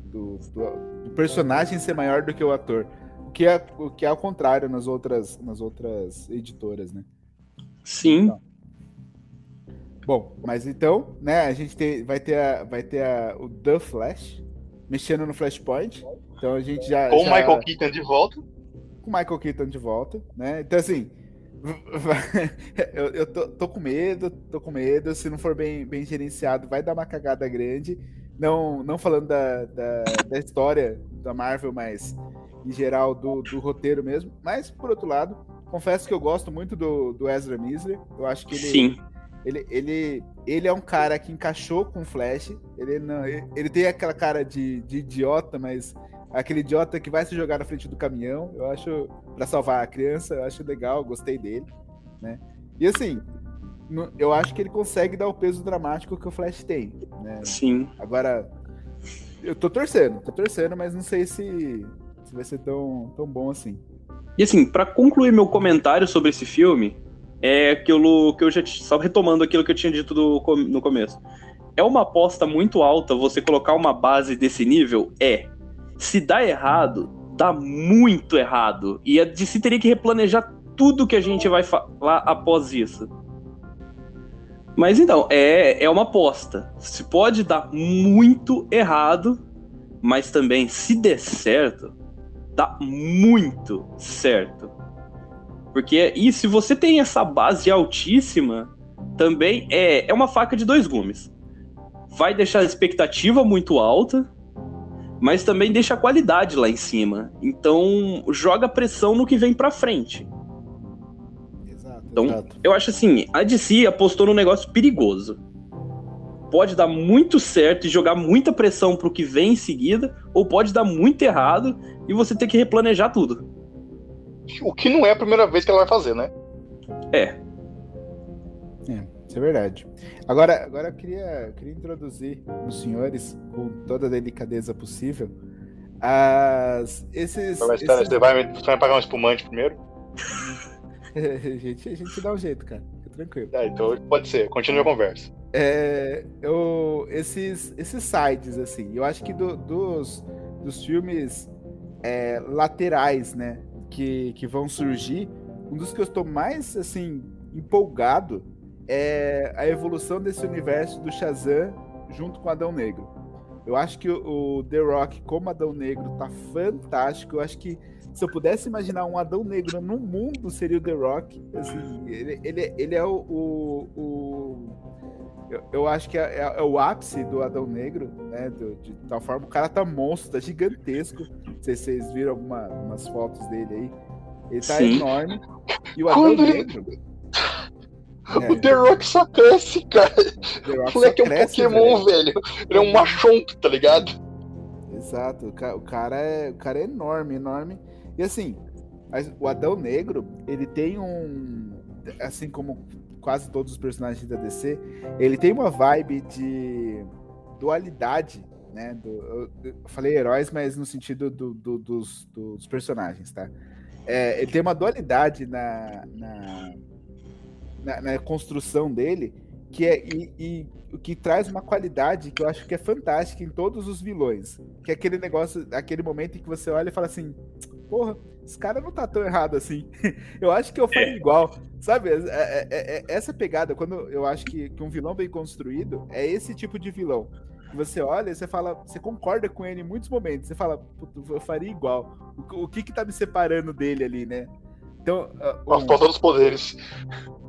do, do, personagem ser maior do que o ator. O que é, o que é ao contrário nas outras, nas outras editoras, né? Sim. Então. Bom, mas então, né, a gente tem, vai ter, a, vai ter a, o The Flash mexendo no Flashpoint. Então a gente já. Com o Michael Keaton de volta. Com o Michael Keaton de volta, né? Então, assim, eu, eu tô, tô, com medo, tô com medo. Se não for bem, bem gerenciado, vai dar uma cagada grande. Não, não falando da, da, da história da Marvel, mas em geral do, do, roteiro mesmo. Mas, por outro lado, confesso que eu gosto muito do, do Ezra Miller. Eu acho que ele, Sim. ele, ele, ele é um cara que encaixou com o Flash. Ele, não, ele, ele tem aquela cara de, de idiota, mas aquele idiota que vai se jogar na frente do caminhão. Eu acho, para salvar a criança, eu acho legal, gostei dele, né? E assim, eu acho que ele consegue dar o peso dramático que o Flash tem, né? Sim. Agora, eu tô torcendo, tô torcendo, mas não sei se, se vai ser tão, tão bom assim. E assim, para concluir meu comentário sobre esse filme, é aquilo que eu já só retomando aquilo que eu tinha dito do, no começo. É uma aposta muito alta você colocar uma base desse nível? É. Se dá errado, dá muito errado. E a DC teria que replanejar tudo que a gente vai falar após isso. Mas então, é, é uma aposta. Se pode dar muito errado, mas também, se der certo, dá muito certo. Porque, e se você tem essa base altíssima, também é, é uma faca de dois gumes. Vai deixar a expectativa muito alta, mas também deixa a qualidade lá em cima. Então, joga pressão no que vem pra frente. Exato, então, exato. eu acho assim, a DC apostou num negócio perigoso. Pode dar muito certo e jogar muita pressão pro que vem em seguida, ou pode dar muito errado e você ter que replanejar tudo. O que não é a primeira vez que ela vai fazer, né? É. É. Isso é verdade. Agora, agora eu queria, eu queria introduzir os senhores, com toda a delicadeza possível, as, esses. Mas, esses... Você, vai, você vai pagar um espumante primeiro? a, gente, a gente dá um jeito, cara. Fica tranquilo. É, então pode ser, continue a conversa. É, eu, esses, esses sites, assim, eu acho que do, dos, dos filmes é, laterais, né? que, que vão surgir, um dos que eu estou mais assim empolgado é a evolução desse universo do Shazam junto com Adão Negro. Eu acho que o, The Rock como Adão Negro tá fantástico. Eu acho que se eu pudesse imaginar um Adão Negro no mundo, seria o The Rock. Assim, ele, ele, ele é o. o, o eu, eu, acho que é, é, é, o ápice do Adão Negro, né? Do, de tal forma, o cara tá monstro, tá gigantesco. Não sei se vocês viram algumas fotos dele aí. Ele tá Sim. enorme. E o Adão Quando Negro. Ele... É, o The Rock só cresce, cara. O moleque é um cresce, Pokémon, velho. velho. Ele é um machonto, tá ligado? Exato. O cara é, o cara é enorme, enorme. E assim, o Adão Negro, ele tem um. Assim como quase todos os personagens da DC, ele tem uma vibe de dualidade, né? Do, eu, eu falei heróis, mas no sentido do, do, dos, dos, personagens, tá? É, ele tem uma dualidade na, na, na, na construção dele que é e, e, o que traz uma qualidade que eu acho que é fantástica em todos os vilões, que é aquele negócio, aquele momento em que você olha e fala assim, porra, esse cara não tá tão errado assim. eu acho que eu faria é. igual. Sabe, é, é, é, é, essa pegada, quando eu acho que, que um vilão bem construído, é esse tipo de vilão. Você olha e você fala, você concorda com ele em muitos momentos. Você fala, eu faria igual. O, o que que tá me separando dele ali, né? Então, uh, um, a falta dos poderes.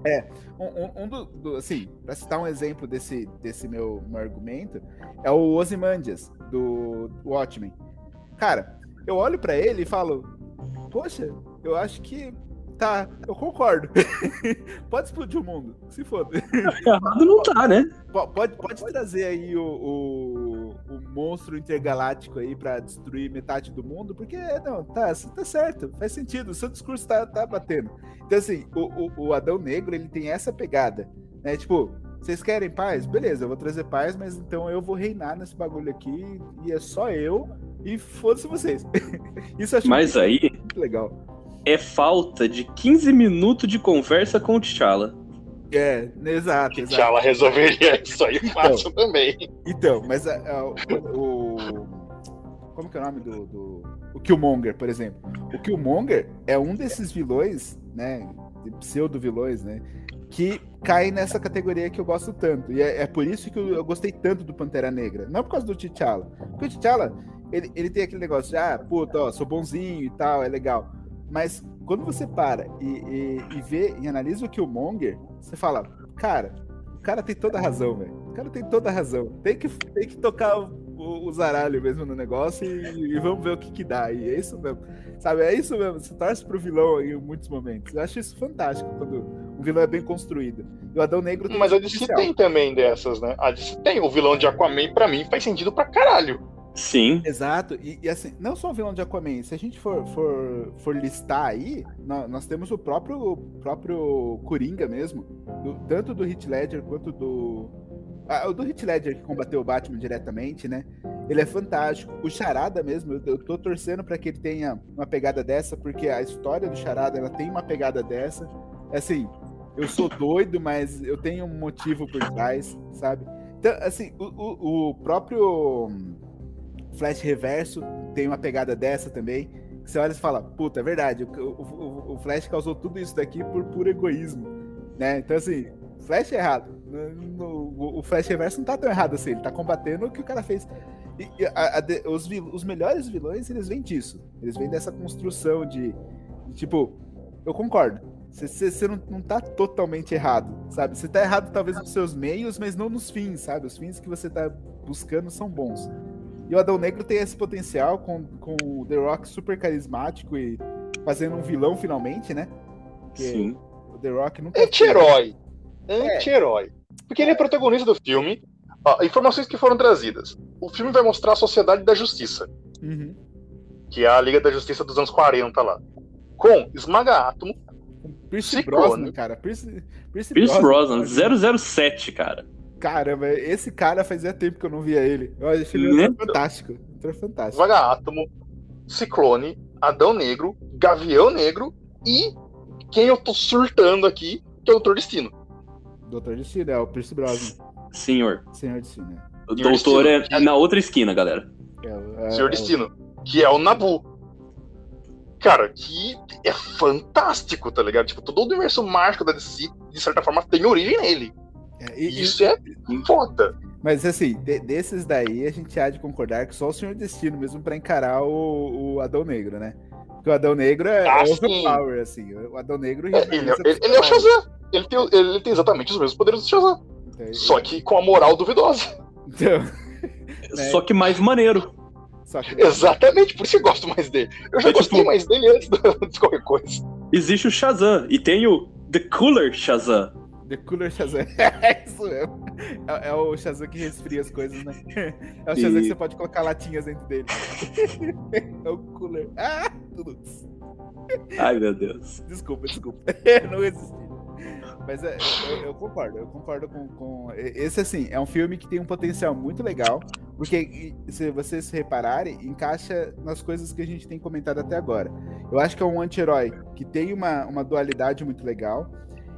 É, um, um, um do, do, assim, para citar um exemplo desse, desse meu, meu argumento, é o Ozymandias do Watchmen. Cara, eu olho para ele e falo, poxa, eu acho que tá, eu concordo. pode explodir o mundo, se foda. Errado não tá, né? Pode, pode trazer aí o, o, o monstro intergaláctico aí para destruir metade do mundo, porque não, tá, tá certo, faz sentido, o seu discurso tá, tá batendo. Então, assim, o, o, o Adão Negro, ele tem essa pegada, né? Tipo, vocês querem paz? Beleza, eu vou trazer paz, mas então eu vou reinar nesse bagulho aqui e é só eu e foda-se vocês. Isso acho Mas aí muito legal. É falta de 15 minutos de conversa com o T'Challa. É, exato, exato. T'Challa resolveria isso aí então, fácil também. Então, mas a, a, o, o, Como que é o nome do, do. O Killmonger, por exemplo. O Killmonger é um desses vilões, né? Pseudo-vilões, né? Que cai nessa categoria que eu gosto tanto. E é, é por isso que eu, eu, gostei tanto do Pantera Negra. Não por causa do T'Challa. Porque o T'Challa ele, ele tem aquele negócio de, ah, puta, ó, sou bonzinho e tal, é legal. Mas quando você para e, e, e vê e analisa o Killmonger, você fala, cara, o cara tem toda a razão, velho. O cara tem toda a razão. Tem que, tem que tocar o, o zaralho mesmo no negócio e, e, vamos ver o que que dá. E é isso mesmo. Sabe, é isso mesmo. Você torce pro vilão em muitos momentos. Eu acho isso fantástico quando o vilão é bem construído. E o Adão Negro Mas a DC tem também dessas, né? A DC tem. O vilão de Aquaman, pra mim, faz sentido pra caralho. Sim. Exato. E, e, assim, não só o vilão de Aquaman, se a gente for, for, for listar aí, nós, nós temos o próprio, próprio Coringa mesmo, do, tanto do Heath Ledger quanto do. Ah, o do Heath Ledger que combateu o Batman diretamente, né? Ele é fantástico. O Charada mesmo, eu, eu tô torcendo para que ele tenha uma pegada dessa, porque a história do Charada ela tem uma pegada dessa. Assim, eu sou doido, mas eu tenho um motivo por trás, sabe? Então, assim, o, o, o próprio Flash Reverso tem uma pegada dessa também. Você olha e fala, puta, é verdade, o, o, o, Flash causou tudo isso daqui por puro egoísmo, né? Então, assim, Flash é errado. No, o Flash Reverso não tá tão errado assim, ele tá combatendo o que o cara fez. E a, a, os, os melhores vilões, eles vêm disso. Eles vêm dessa construção de, de tipo, eu concordo. Você não, não tá totalmente errado, sabe? Você tá errado talvez nos seus meios, mas não nos fins, sabe? Os fins que você tá buscando são bons. E o Adão Negro tem esse potencial com, com o The Rock super carismático e fazendo um vilão finalmente, né? Porque Sim. O The Rock nunca. Anti-herói. Anti-herói. Porque ele é protagonista do filme. Ó, informações que foram trazidas. O filme vai mostrar a Sociedade da Justiça. Uhum. Que é a Liga da Justiça dos anos 40 lá. Com Esmaga Átomo. Pierce Brosnan, cara. Pierce, Pierce, Pierce Brosnan, Brosnan 007, cara. Caramba, esse cara fazia tempo que eu não via ele. Eu achei ele né? fantástico. Ele fantástico. Vaga Átomo, Ciclone, Adão Negro, Gavião Negro e quem eu tô surtando aqui, que é o Doutor Destino. Doutor Destino, é o Pierce Brosnan. Senhor. Senhor Destino, é. O doutor é, é na outra esquina, galera. É, é, Senhor é Destino, que é o Nabu. cara, que é fantástico, tá ligado? Tipo, todo o universo mágico da DC, de certa forma, tem origem nele. É, e, Isso e, é foda. Mas assim, de, desses daí a gente há de concordar que só o Senhor Destino mesmo para encarar o, o Adão Negro, né? Porque o Adão Negro é ah, overpower, assim. O Adão Negro. É, ele, ele, ele, é o Shazam. Ele tem, ele tem exatamente os mesmos poderes do Shazam. Então, só que com a moral duvidosa. Então. Né? Só que mais maneiro. Que... Exatamente, por isso eu gosto mais dele. Eu já é, gostei tipo... mais dele antes de qualquer coisa. Existe o Shazam e tem o The Cooler Shazam. The Cooler Shazam. É isso mesmo. É, é, o Shazam que resfria as coisas, né? É o Shazam e... que você pode colocar latinhas dentro dele. é o Cooler. Ah, tudo. Ai, meu Deus. Desculpa, desculpa. Não resisti. Mas é, eu, eu, concordo, eu concordo com, com. Esse, assim, é um filme que tem um potencial muito legal, porque, se vocês repararem, encaixa nas coisas que a gente tem comentado até agora. Eu acho que é um anti-herói que tem uma, uma dualidade muito legal,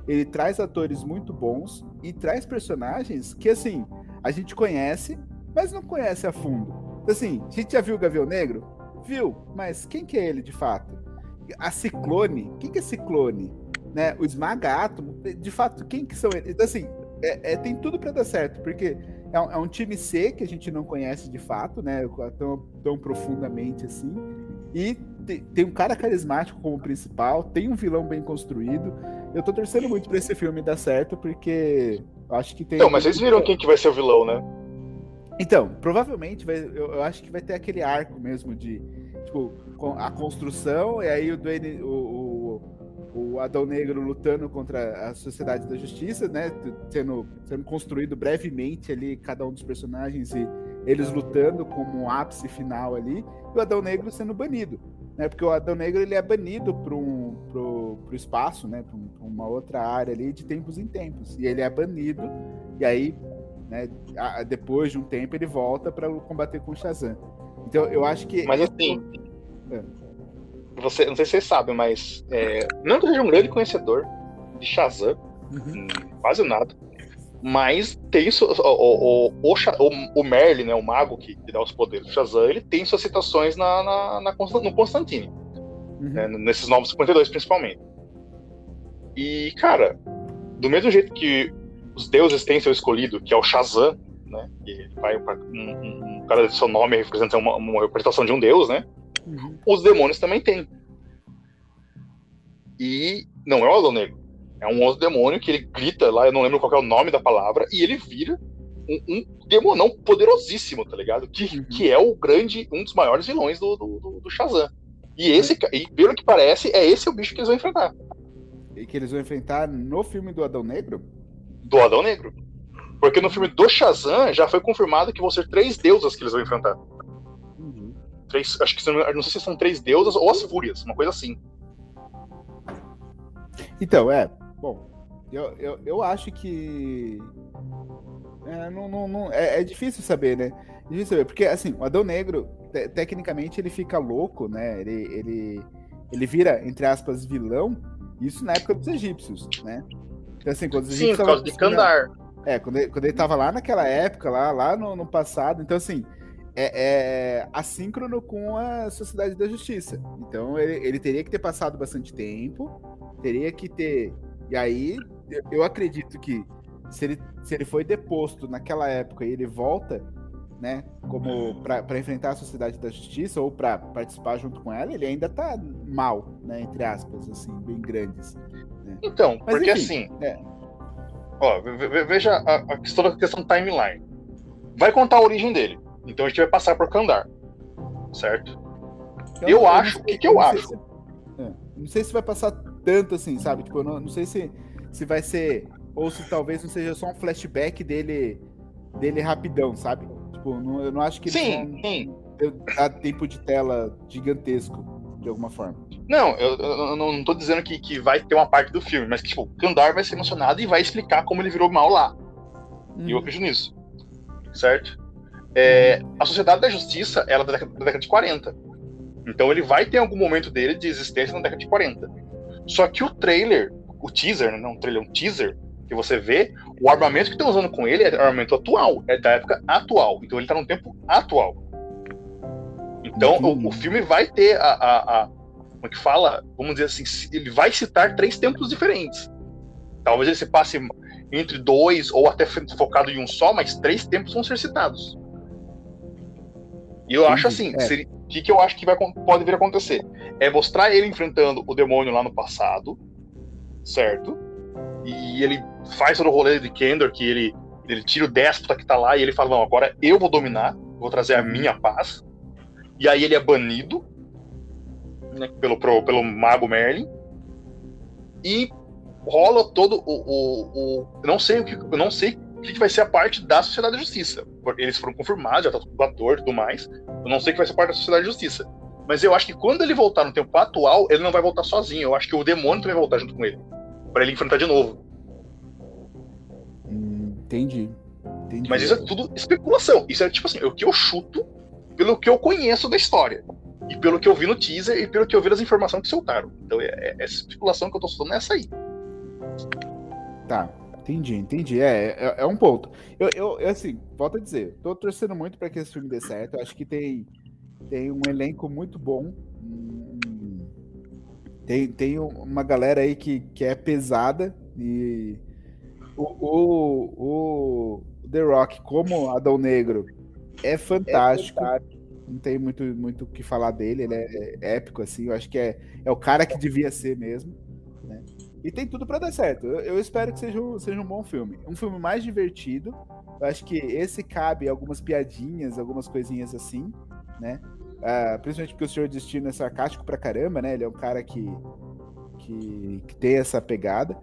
ele traz atores muito bons e traz personagens que, assim, a gente conhece, mas não conhece a fundo. Assim, a gente já viu o Gavião Negro? Viu, mas quem que é ele de fato? A Ciclone, quem que é Ciclone? né, o Esmaga Átomo, de fato, quem que são eles? Assim, é, é tem tudo para dar certo, porque é um, é um, time C que a gente não conhece de fato, né, tão, tão profundamente assim, e tem um cara carismático como principal, tem um vilão bem construído. Eu tô torcendo muito para esse filme dar certo, porque eu acho que tem. Não, mas vocês viram quem que vai ser o vilão, né? Então, provavelmente vai, eu, eu, acho que vai ter aquele arco mesmo de tipo a construção e aí o Dwayne, o, o Adão Negro lutando contra a Sociedade da Justiça, né? Sendo, sendo construído brevemente ali cada um dos personagens e eles lutando como um ápice final ali, e o Adão Negro sendo banido, né? Porque o Adão Negro ele é banido para um pro, pro espaço, né? Para uma outra área ali de tempos em tempos, e ele é banido e aí, né? Depois de um tempo ele volta para combater com o Shazam. Então eu acho que mas assim é você, não sei se vocês sabem, mas é, não que eu seja um grande conhecedor de Shazam, uhum. quase nada. Mas tem o, o, o, o, Merlin, né, o mago que, que dá os poderes do Shazam, ele tem suas citações na, na, na no Constantine. Uhum. Né, nesses novos 52, principalmente. E, cara, do mesmo jeito que os deuses têm seu escolhido, que é o Shazam, né? Que vai um, um, cara de seu nome representa uma, uma representação de um deus, né? Uhum. Os demônios também têm. E não é o Adão Negro. É um outro demônio que ele grita lá, eu não lembro qual é o nome da palavra, e ele vira um, um demonão poderosíssimo, tá ligado? Que, uhum. que é o grande, um dos maiores vilões do, do, do Shazam. E esse, uhum. e pelo que parece, é esse o bicho que eles vão enfrentar. E que eles vão enfrentar no filme do Adão Negro? Do Adão Negro. Porque no filme do Shazam já foi confirmado que vão ser três deusas que eles vão enfrentar. Três, acho que não sei se são três deusas ou as fúrias, uma coisa assim. Então, é. Bom, eu, eu, eu acho que. É, não, não, não é, é, difícil saber, né? É difícil saber, porque assim, o Adão Negro, te, tecnicamente, ele fica louco, né? Ele, ele, ele vira, entre aspas, vilão, isso na época dos egípcios, né? Então, assim, quando os egípcios. Sim, por causa de Kandar. É, quando ele, quando ele tava lá naquela época, lá, lá no, no passado, então assim, é, é, assíncrono com a Sociedade da Justiça. Então ele, ele, teria que ter passado bastante tempo, teria que ter. E aí eu acredito que se ele, se ele foi deposto naquela época e ele volta, né, como para enfrentar a Sociedade da Justiça ou para participar junto com ela, ele ainda tá mal, né, entre aspas, assim, bem grandes. Né? Então, Mas, porque enfim, assim, é. ó, veja a, a questão da questão timeline. Vai contar a origem dele então a gente vai passar por Kandar. Certo? Eu, eu acho. O que, que eu, acho? Se, é, não sei se vai passar tanto assim, sabe? Tipo, eu não, não sei se, se vai ser. Ou se talvez não seja só um flashback dele dele rapidão, sabe? Tipo, não, eu não acho que sim, sim. dar tempo de tela gigantesco, de alguma forma. Não, eu, eu, não tô dizendo que, que vai ter uma parte do filme, mas que, tipo, Kandar vai ser emocionado e vai explicar como ele virou mal lá. Hum. E eu uhum. acredito nisso. Certo? É, a Sociedade da Justiça ela é da década, da década de 40. Então ele vai ter algum momento dele de existência na década de 40. Só que o trailer, o teaser, né, não um trailer, um teaser, que você vê, o armamento que estão usando com ele é armamento atual, é da época atual. Então ele está no tempo atual. Então uhum. o, o, filme vai ter a, a, a, como é que fala? Vamos dizer assim, ele vai citar três tempos diferentes. Talvez ele se passe entre dois ou até focado em um só, mas três tempos vão ser citados. E eu Sim, acho assim, o que, que eu acho que vai, pode vir a acontecer? É mostrar ele enfrentando o demônio lá no passado, certo? E ele faz todo o rolê de Kendor, que ele, ele tira o déspota que tá lá e ele fala, não, agora eu vou dominar, vou trazer a minha paz. E aí ele é banido né, pelo, pro, pelo mago Merlin. E rola todo o. o, o não sei o que. Não sei o que vai ser a parte da Sociedade da Justiça. Eles foram confirmados, já tá tudo ator e tudo mais. Eu não sei o que vai ser a parte da Sociedade da Justiça. Mas eu acho que quando ele voltar no tempo atual, ele não vai voltar sozinho. Eu acho que o demônio vai voltar junto com ele. para ele enfrentar de novo. Hum, entendi. entendi. Mas isso é tudo especulação. Isso é tipo assim, o que eu chuto pelo que eu conheço da história. E pelo que eu vi no teaser e pelo que eu vi das informações que soltaram. Então, é, é essa especulação que eu tô soltando é essa aí. Tá, entendi, entendi. É, é, é um ponto. Eu, eu, eu, assim, volto a dizer, tô torcendo muito para que esse filme dê certo. Eu acho que tem, tem um elenco muito bom. Tem, tem uma galera aí que, que é pesada e o, o, o The Rock como Adão Negro é fantástico. É fantástico. Não tem muito muito o que falar dele, ele é, é épico assim. Eu acho que é, é o cara que devia ser mesmo. E tem tudo para dar certo. Eu, eu, espero que seja um, seja um bom filme. Um filme mais divertido. Eu acho que esse cabe algumas piadinhas, algumas coisinhas assim, né? Uh, principalmente porque o Senhor Destino é sarcástico pra caramba, né? Ele é um cara que, que, que tem essa pegada.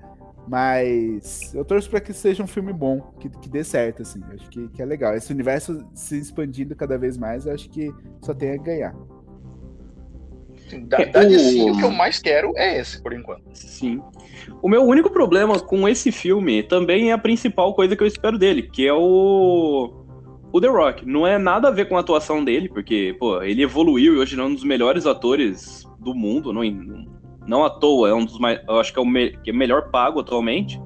Mas eu torço para que seja um filme bom, que, que dê certo, assim. Eu acho que, que é legal. Esse universo se expandindo cada vez mais, eu acho que só tem a ganhar. Da, da DC, o que eu mais quero é esse, por enquanto. Sim. O meu único problema com esse filme também é a principal coisa que eu espero dele, que é o. O The Rock. Não é nada a ver com a atuação dele, porque, pô, ele evoluiu e hoje é um dos melhores atores do mundo, não, não à toa, é um dos mais. Eu acho que é o me, que é melhor pago atualmente.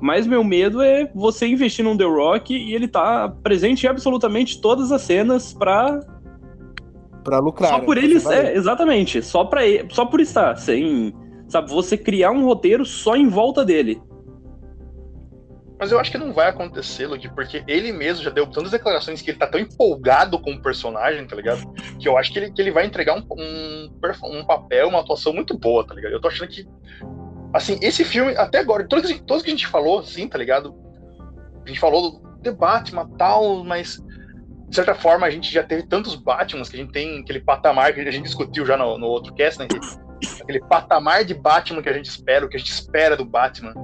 Mas meu medo é você investir num The Rock e ele tá presente em absolutamente todas as cenas pra. Pra lucrar. Só né? por né? eles, é, exatamente. Só, pra, só por estar, sem. Sabe, você criar um roteiro só em volta dele. Mas eu acho que não vai acontecer, Luke, porque ele mesmo já deu tantas declarações que ele tá tão empolgado com o personagem, tá ligado? Que eu acho que ele, que ele vai entregar um, um, um papel, uma atuação muito boa, tá ligado? Eu tô achando que. Assim, esse filme, até agora, todos, todos que a gente falou, assim, tá ligado? A gente falou do The Batman tal, mas de certa forma a gente já teve tantos Batmans que a gente tem aquele patamar que a gente discutiu já no, no outro cast, né? Aquele patamar de Batman que a gente espera, o que a gente espera do Batman.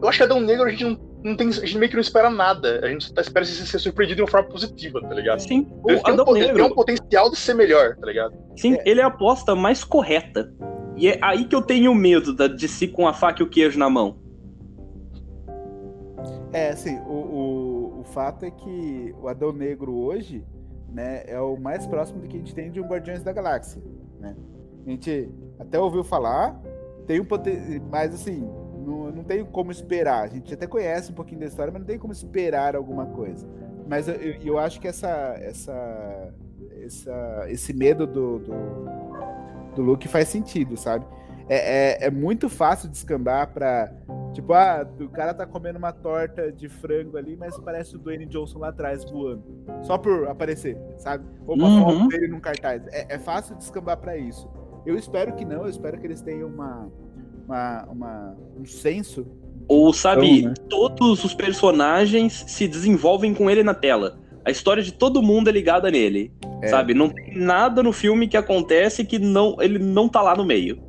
Eu acho que Adão Negro a gente não não tem, a gente meio que não espera nada. A gente tá, espera ser surpreendido de uma forma positiva, tá ligado? Sim, o ele Adão tem, um, Negro. tem um potencial de ser melhor, tá ligado? Sim, é. ele é a aposta mais correta. E é aí que eu tenho medo da, de si com a faca e o queijo na mão. É, assim, o, o, o fato é que o Adão Negro hoje, né, é o mais próximo do que a gente tem de um Guardiões da Galáxia, né? A gente até ouviu falar, tem um potencial, mas assim, não, não tem como esperar. A gente até conhece um pouquinho da história, mas não tem como esperar alguma coisa. Mas eu, eu acho que essa, essa, essa, esse medo do, do, do Luke faz sentido, sabe? É, é, é, muito fácil descambar pra. Tipo, ah, o cara tá comendo uma torta de frango ali, mas parece o Dwayne Johnson lá atrás voando. Só por aparecer, sabe? Ou uma uhum. foto dele num cartaz. É, é fácil descambar para isso. Eu espero que não, eu espero que eles tenham uma, uma, uma, um senso. Ou, sabe, então, né? todos os personagens se desenvolvem com ele na tela. A história de todo mundo é ligada nele. É. Sabe? Não tem nada no filme que acontece que não ele não tá lá no meio.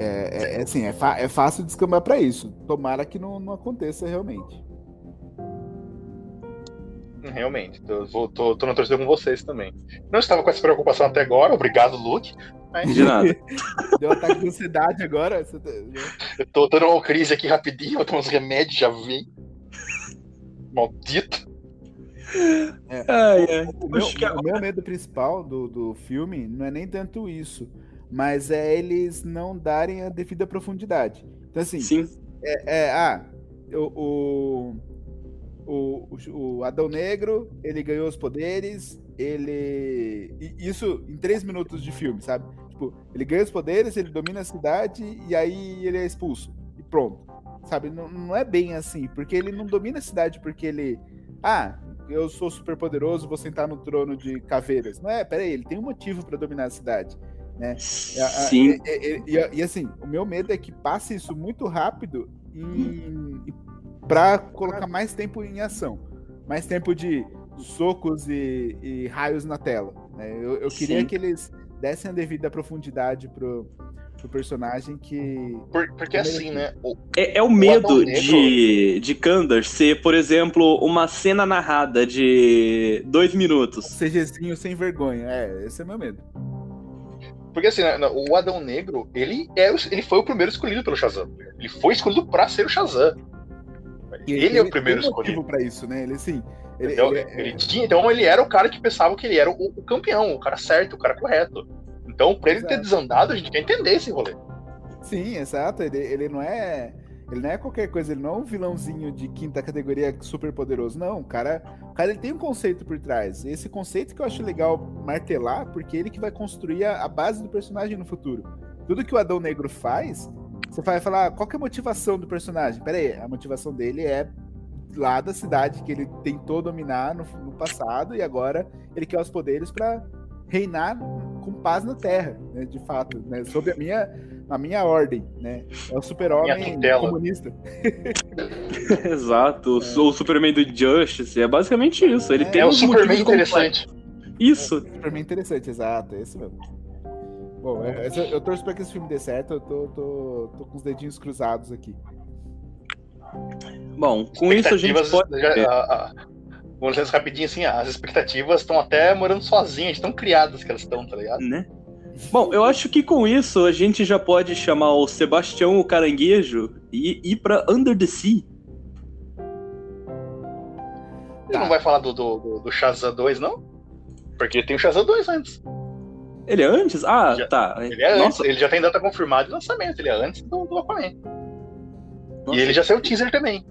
É, é, é assim, é, é fácil descambar para isso. Tomara que não, não aconteça realmente. Realmente, tô, tô, tô na torcida com vocês também. Não estava com essa preocupação até agora, obrigado, Luke. Mas... De nada. Deu ataque de ansiedade agora. Tá, Eu tô dando uma crise aqui rapidinho, vou tomar uns remédios, já vem. Maldito. É, ai, ai. O, meu, o, meu, medo principal do, do filme não é nem tanto isso, mas é eles não darem a devida profundidade. Então, assim, Sim. É, é ah, o, o, o, o Adão Negro, ele ganhou os poderes, ele. Isso em três minutos de filme, sabe? tipo, ele ganha os poderes, ele domina a cidade e aí ele é expulso. E pronto. Sabe? Não, não é bem assim, porque ele não domina a cidade porque ele. Ah, eu sou super poderoso, vou sentar no trono de caveiras. Não é, peraí, ele tem um motivo para dominar a cidade. Né? Sim. E, e, e, e, assim, o meu medo é que passe isso muito rápido e, para colocar mais tempo em ação. Mais tempo de socos e, raios na tela. Né? Eu, eu queria Sim. que eles dessem a devida profundidade pro, pro personagem que. Por, porque assim, né? O, é, é, o medo o de, de Kandar ser, por exemplo, uma cena narrada de dois minutos. CGzinho sem vergonha. É, esse é meu medo. Porque assim, né, o Adão Negro, ele, é, ele foi o primeiro escolhido pelo Shazam. Ele foi escolhido pra ser o Shazam. Ele, ele, é o primeiro escolhido. para isso, né? Ele assim. Ele, então, ele, ele, tinha, então ele era o cara que pensava que ele era o, o campeão, o cara certo, o cara correto. Então, pra ele exato. ter desandado, a gente quer entender esse rolê. Sim, exato. Ele, ele não é. Ele não é qualquer coisa, ele não é um vilãozinho de quinta categoria super poderoso. Não, o cara, o cara ele tem um conceito por trás. Esse conceito que eu acho legal martelar, porque ele que vai construir a, a base do personagem no futuro. Tudo que o Adão Negro faz, você vai falar, qual que é a motivação do personagem? Pera aí, a motivação dele é lá da cidade que ele tentou dominar no, no passado e agora ele quer os poderes para reinar com paz na Terra, né, de fato, né, sob a minha, a minha ordem, né? É o super-homem comunista. Exato, é. o Superman do Justice, é basicamente isso. Ele é, tem é um o Superman interessante. Isso. É, Superman interessante, exato, é isso mesmo. Bom, é, eu torço para que esse filme dê certo, eu tô, tô, tô com os dedinhos cruzados aqui. Bom, com isso a gente pode. Já, a, a, vamos dizer rapidinho assim, as expectativas estão até morando sozinhas, tão criadas que elas estão, tá ligado? Né? Bom, eu acho que com isso a gente já pode chamar o Sebastião o Caranguejo e ir pra Under the Sea. Você tá. não vai falar do, do, do Shazam 2, não? Porque tem o Shazam 2 antes. Ele é antes? Ah, já, tá. Ele é Nossa. antes, ele já tem data confirmada de lançamento, ele é antes do, do Aquaman. Nossa. E ele já saiu o teaser também.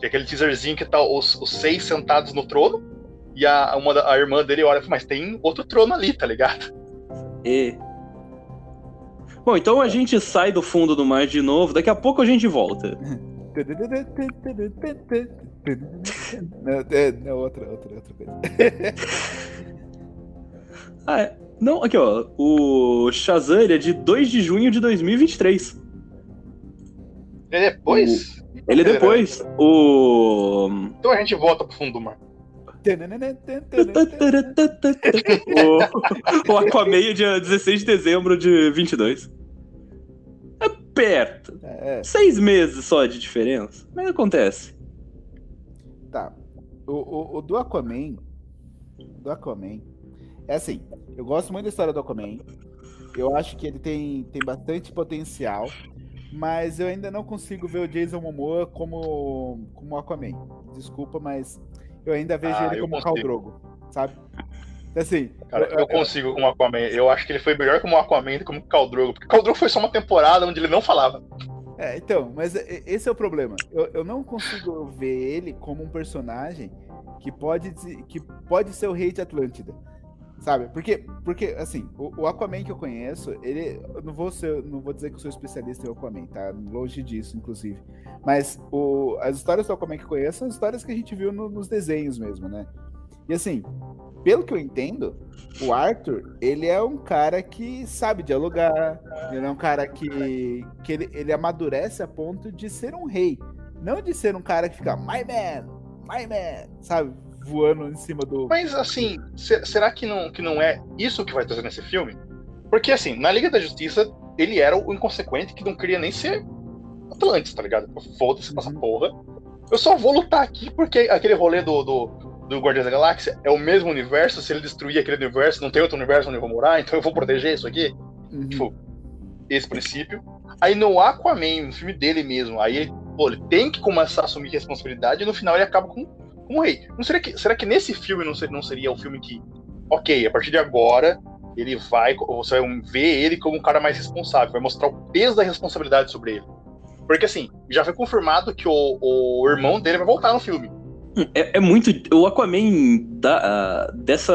Que é aquele teaserzinho que tá os, os seis sentados no trono. E a, uma a irmã dele olha, mas tem outro trono ali, tá ligado? E. Bom, então a gente sai do fundo do mar de novo, daqui a pouco a gente volta. Não, é, não outra, outra, outra coisa. ah, é. Não, aqui ó, o Shazam é de 2 de junho de 2023. Ele é depois? Ele é depois. O. Então a gente volta pro fundo do mar. o, o Aquaman dia 16 de dezembro de 22. É perto. É. Seis meses só de diferença. Mas acontece. Tá. O, o, o do Aquaman. Do Aquaman. É assim. Eu gosto muito da história do Aquaman. Eu acho que ele tem, tem bastante potencial mas eu ainda não consigo ver o Jason Momoa como como Aquaman. Desculpa, mas eu ainda vejo ah, ele como Khal Drogo, sabe? Assim, Cara, eu, eu, eu consigo como Aquaman. Eu acho que ele foi melhor como Aquaman do que como Khal Drogo, porque Khal Drogo foi só uma temporada onde ele não falava. É, então, mas esse é o problema. Eu, eu não consigo ver ele como um personagem que pode, que pode ser o rei de Atlântida. Sabe? Porque, porque assim, o, o, Aquaman que eu conheço, ele. Eu não vou ser, não vou dizer que eu sou especialista em Aquaman, tá? Longe disso, inclusive. Mas o, as histórias do Aquaman que eu conheço são histórias que a gente viu no, nos desenhos mesmo, né? E assim, pelo que eu entendo, o Arthur, ele é um cara que sabe dialogar, ele é um cara que, que ele, ele amadurece a ponto de ser um rei. Não de ser um cara que fica, my man, my man, sabe? Voando em cima do. Mas assim, será que não, que não é isso que vai trazer nesse filme? Porque assim, na Liga da Justiça, ele era o inconsequente que não queria nem ser Atlantis, tá ligado? Foda-se essa uhum. porra. Eu só vou lutar aqui porque aquele rolê do, do, do Guardiões da Galáxia é o mesmo universo. Se ele destruir aquele universo, não tem outro universo onde eu vou morar, então eu vou proteger isso aqui. Uhum. Tipo, esse princípio. Aí no Aquaman, no filme dele mesmo, aí ele, pô, ele tem que começar a assumir responsabilidade e no final ele acaba com um rei. Não será que, será que nesse filme não seria, não seria o filme que, ok, a partir de agora ele vai, você vai ver ele como um cara mais responsável, vai mostrar o peso da responsabilidade sobre ele. Porque assim, já foi confirmado que o, o irmão dele vai voltar no filme. É, é, muito. O Aquaman da, dessa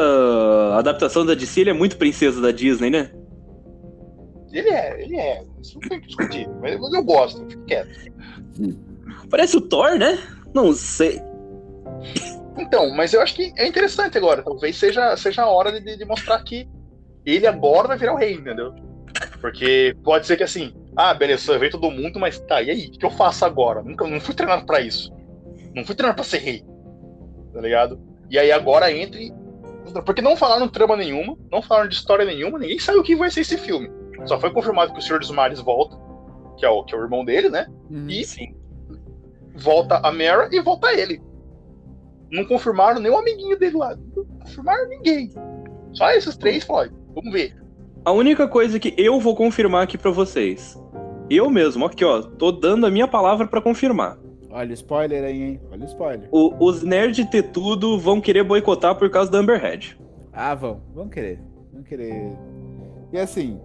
adaptação da DC, ele é muito princesa da Disney, né? Ele é, ele é. Isso não tem que discutir. Mas eu gosto, fico quieto. Parece o Thor, né? Não sei. Então, mas eu acho que é interessante agora. Talvez seja, seja a hora de, de mostrar que ele agora vai virar o rei, entendeu? Porque pode ser que assim, ah, beleza, veio todo mundo, mas tá, e aí? O que eu faço agora? Nunca, não fui treinado para isso. Não fui treinado pra ser rei. Tá ligado? E aí agora entre. Porque não falaram trama nenhuma, não falaram de história nenhuma, ninguém sabe o que vai ser esse filme. Só foi confirmado que o Senhor dos Mares volta, que é o, que é o irmão dele, né? Hum, e sim. volta a Mera e volta ele. Não confirmaram nem o amiguinho dele lá. Não confirmaram ninguém. Só esses três, Floyd. Vamos ver. A única coisa que eu vou confirmar aqui para vocês. Eu mesmo, aqui ó, tô dando a minha palavra para confirmar. Olha o spoiler aí, hein? Olha o spoiler. O, os nerds ter tudo vão querer boicotar por causa da Amberhead. Ah, vão. Vão querer. Vão querer. E assim,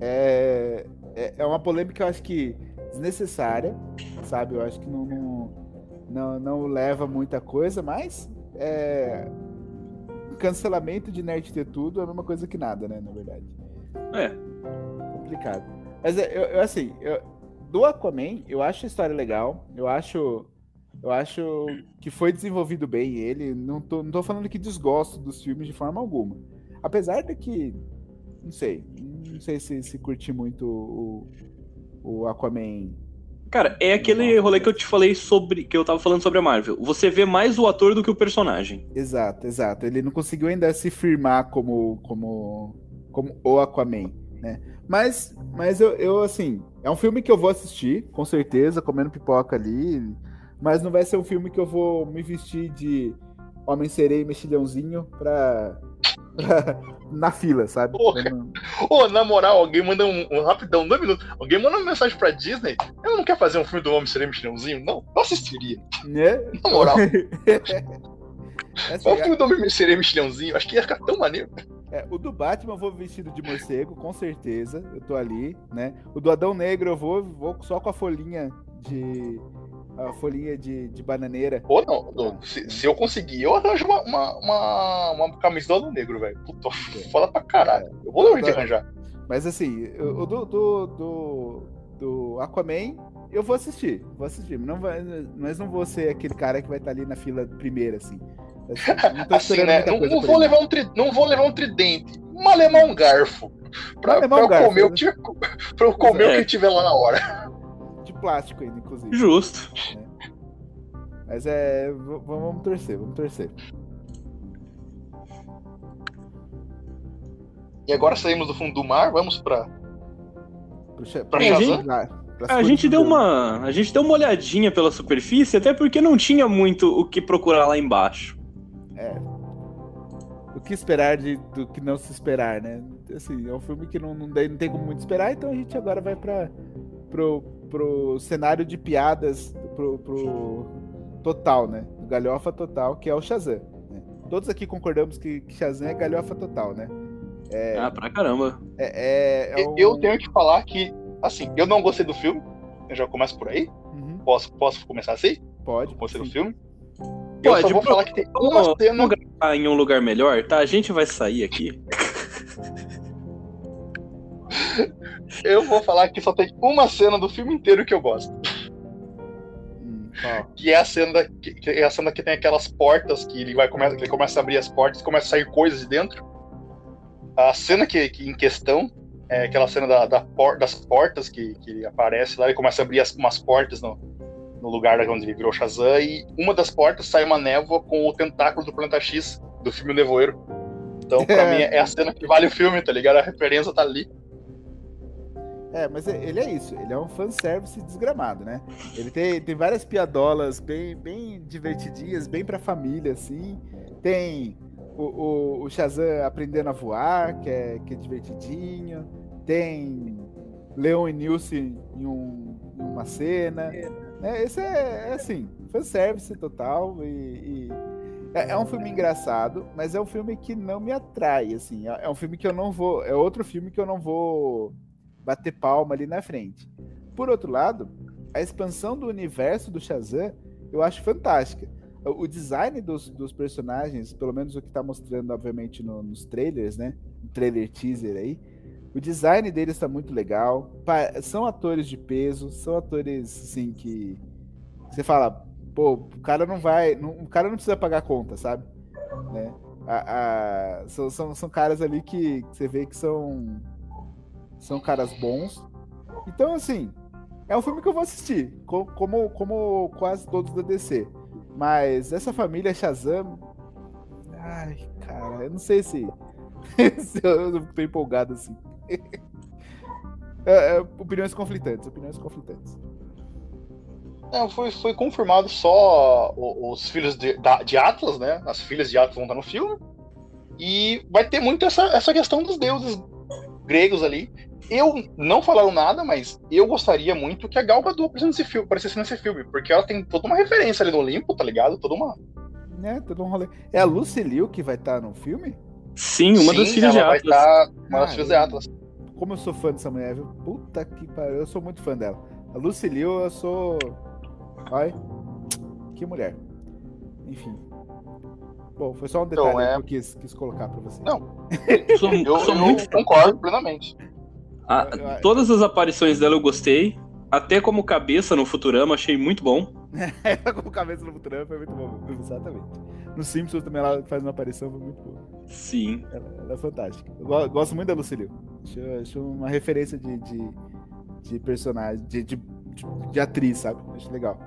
é, é, é uma polêmica que eu acho que desnecessária, sabe? Eu acho que não, não, não, não leva muita coisa, mas é, cancelamento de nerd ter tudo é a mesma coisa que nada, né? Na verdade. É. Complicado. Mas é, eu, eu assim, eu, do Aquaman, eu acho a história legal. Eu acho. Eu acho que foi desenvolvido bem ele. Não tô, não tô falando que desgosto dos filmes de forma alguma. Apesar de que. Não sei. Não sei se, se curti muito o, o Aquaman. Cara, é aquele rolê que eu te falei sobre. que eu tava falando sobre a Marvel. Você vê mais o ator do que o personagem. Exato, exato. Ele não conseguiu ainda se firmar como. como. como o Aquaman, né? Mas, mas eu, eu, assim, é um filme que eu vou assistir, com certeza, comendo pipoca ali. Mas não vai ser um filme que eu vou me vestir de Homem Sereia e Mexilhãozinho pra, pra, na fila, sabe? Ô, oh, na moral, alguém manda um, um, rapidão, dois minutos. Alguém manda uma mensagem pra Disney. Eu não quero fazer um filme do Homem Sereia e Mexilhãozinho? Não, eu assistiria. Né? Na moral. Qual o filme do Homem Sereia e Mexilhãozinho? Acho que ia ficar tão maneiro. É, o do Batman eu vou vestido de morcego, com certeza. Eu tô ali, né? O do Adão Negro eu vou, vou só com a folhinha de. A folhinha de, de bananeira. Ou não, ah, se, se, eu conseguir, eu arranjo uma, uma, uma, uma camisa do Negro, velho. Puta, é. foda pra caralho. Eu vou dar de arranjar. Mas assim, o do, do, do, do Aquaman, eu vou assistir. Vou assistir. Não vai, mas não vou ser aquele cara que vai estar ali na fila primeira, assim. Não, assim, né? não, não vou levar um tri... não vou levar um tridente, mas levar um garfo. Pra, pra, um eu, garfo, comer né? o que, pra eu comer é. o que tiver lá na hora. Plástico ainda, inclusive. Justo. É. Mas é. Vamos torcer, vamos torcer. E agora saímos do fundo do mar, vamos pra. pra é, Shazam? A gente deu uma, a gente deu uma olhadinha pela superfície, até porque não tinha muito o que procurar lá embaixo. É. O que esperar de, do que não se esperar, né? Assim, é um filme que não, não, não tem como muito esperar, então a gente agora vai para pro, pro cenário de piadas, pro, pro total, né? Galhofa total, que é o Shazam. Né? Todos aqui concordamos que, que Shazam é galhofa total, né? É, ah, pra caramba. É, é, é um... Eu tenho que falar que, assim, eu não gostei do filme. Eu já começo por aí. Uhum. Posso, posso começar assim? Pode. Gostei do filme. Pode, eu só vou falar que tem uma vamos, cena. Vamos em um lugar melhor, tá? A gente vai sair aqui. eu vou falar que só tem uma cena do filme inteiro que eu gosto. Hum, que é a cena que, que, é a cena que tem aquelas portas que ele vai começa, ele começa a abrir as portas e começa a sair coisas de dentro. A cena que, que em questão é aquela cena da, da por, das portas que, que aparece lá e começa a abrir as, umas portas no, no lugar onde ele virou Shazam, e uma das portas sai uma névoa com o tentáculo do Planeta X, do filme Nevoeiro. Então, pra é. mim, é a cena que vale o filme, tá ligado? A referência tá ali. É, mas ele é isso, ele é um fanservice desgramado, né? Ele tem, tem várias piadolas bem, bem divertidinhas, bem pra família, assim. Tem o, o, o Shazam aprendendo a voar, que é, que é divertidinho. Tem Leon e Nilce em, um, em uma cena. É, esse é, é assim, fanservice total e, e é, é, um filme engraçado, mas é um filme que não me atrai, assim, é, é um filme que eu não vou, é outro filme que eu não vou bater palma ali na frente. Por outro lado, a expansão do universo do Shazam eu acho fantástica. o design dos, dos personagens, pelo menos o que tá mostrando, obviamente, no, nos trailers, né? Trailer teaser aí. O design deles tá muito legal. São atores de peso, são atores, assim, que. Você fala, pô, o cara não vai. Não, o cara não precisa pagar conta, sabe? Né? A, a, são, são, são caras ali que, que você vê que são. São caras bons. Então, assim, é um filme que eu vou assistir, como, como quase todos da DC. Mas essa família Shazam. Ai, cara, eu não sei se. se eu tô empolgado assim. é, é, opiniões conflitantes, opiniões conflitantes. Não, foi, foi confirmado só os, os filhos de, de, Atlas, né? As filhas de Atlas vão estar no filme. E vai ter muito essa, essa questão dos deuses gregos ali. Eu não falaram nada, mas eu gostaria muito que a Gal Gadot aparecesse nesse filme, aparecesse nesse filme, porque ela tem toda uma referência ali no Olimpo, tá ligado? Toda uma. É, todo um rolê. É a Lucy Liu que vai estar tá no filme? Sim, uma Sim, das filhas de Atlas. Vai tá, uma das filhas de Atlas. Como eu sou fã dessa mulher, viu? Puta que pariu, eu sou muito fã dela. A Lucy Liu, eu sou. Ai, que mulher. Enfim. Bom, foi só um detalhe então, é... que eu quis, quis colocar pra você. Não, sou, eu, sou muito concordo plenamente. Ah, todas as aparições dela eu gostei. Até como cabeça no Futurama, achei muito bom. ela como cabeça no Futurama foi muito bom, exatamente. No Simpsons também ela faz uma aparição, foi muito boa. Sim. Ela, ela é fantástica. Eu gosto muito da Lucille. Acho, acho uma referência de, de, de personagem, de, de, de, de atriz, sabe? Acho legal.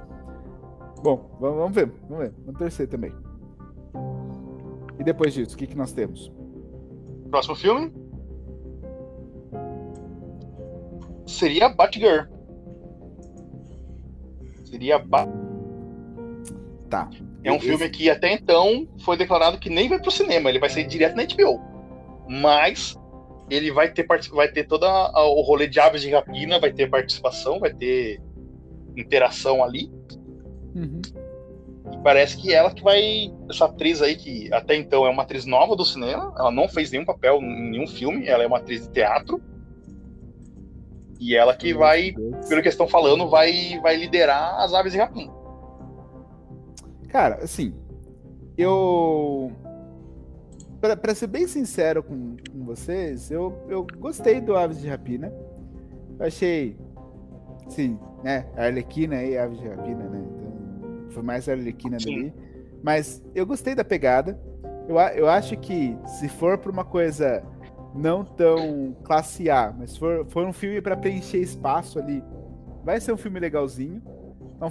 Bom, vamos ver, vamos ver. Vamos torcer também. E depois disso, o que, que nós temos? Próximo filme? Seria Batgirl. Seria ba... Tá. É um Esse... filme que até então foi declarado que nem vai pro cinema, ele vai ser direto na HBO. Mas ele vai ter vai ter todo o rolê de aves de rapina, vai ter participação, vai ter interação ali. Uhum. E parece que ela que vai. Essa atriz aí, que até então é uma atriz nova do cinema, ela não fez nenhum papel em nenhum filme, ela é uma atriz de teatro. E ela que vai, pelo que estão falando, vai, vai liderar as aves de rapina. Cara, assim, eu. Pra, pra ser bem sincero com, com vocês, eu, eu gostei do Aves de Rapina. Eu achei. Sim, né? A Arlequina e Aves de Rapina, né? Então, foi mais a Arlequina dali. Mas eu gostei da pegada. Eu, eu acho que se for pra uma coisa não tão classe A, mas for, for um filme para preencher espaço ali, vai ser um filme legalzinho.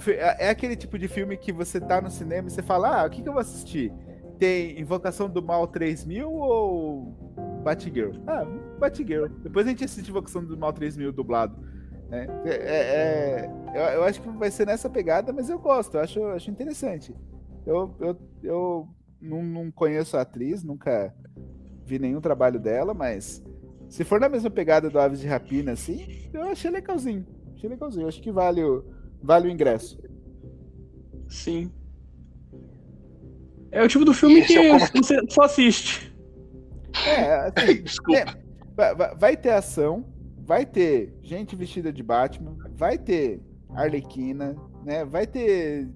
É, é, é, aquele tipo de filme que você tá no cinema e você fala: ah, o que, que eu vou assistir? Tem Invocação do Mal 3000 ou Batgirl? Ah, Batgirl. Depois a gente assiste Invocação do Mal 3000 dublado. Né? É, é, é, eu, eu, acho que vai ser nessa pegada, mas eu gosto, eu acho, acho interessante. Eu, eu, eu não, não conheço a atriz, nunca vi nenhum trabalho dela, mas se for na mesma pegada do Aves de Rapina, assim, eu achei legalzinho. Achei legalzinho. Acho que vale o, vale o ingresso. Sim. É o tipo do filme que você só assiste. É, assim, é, vai, vai ter ação, vai ter gente vestida de Batman, vai ter Arlequina, né? Vai ter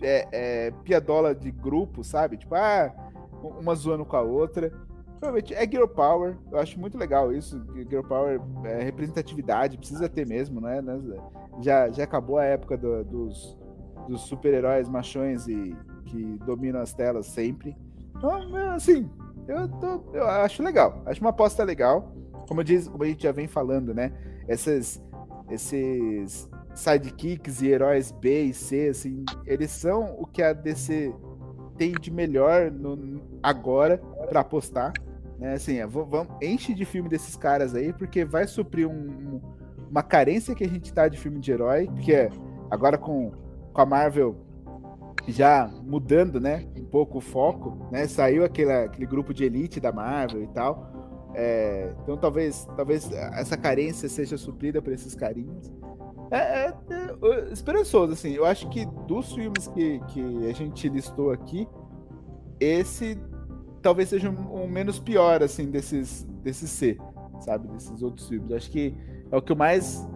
é, é, piadola de grupo, sabe? Tipo, ah, uma zoando com a outra. Provavelmente é Girl Power, eu acho muito legal isso. Girl Power é representatividade, precisa ter mesmo, né? Já, já acabou a época do, dos, dos super-heróis machões e que dominam as telas sempre. Então, é, assim, eu, tô, eu acho legal, acho uma aposta legal. Como, eu disse, como a gente já vem falando, né? Essas, esses sidekicks e heróis B e C, assim, eles são o que a DC tem de melhor no, agora para apostar. Né? Assim, é, vamos, enche de filme desses caras aí, porque vai suprir um, um, uma carência que a gente tá de filme de herói, porque é, agora com, com a Marvel já mudando, né, um pouco o foco, né, saiu aquele, aquele grupo de elite da Marvel e tal, é, então talvez, talvez essa carência seja suprida por esses carinhos. É, é, é, esperançoso, assim, eu acho que dos filmes que, que a gente listou aqui, esse talvez seja um, um, menos pior, assim, desses, desses C, sabe? Desses outros filmes. Acho que é o que eu mais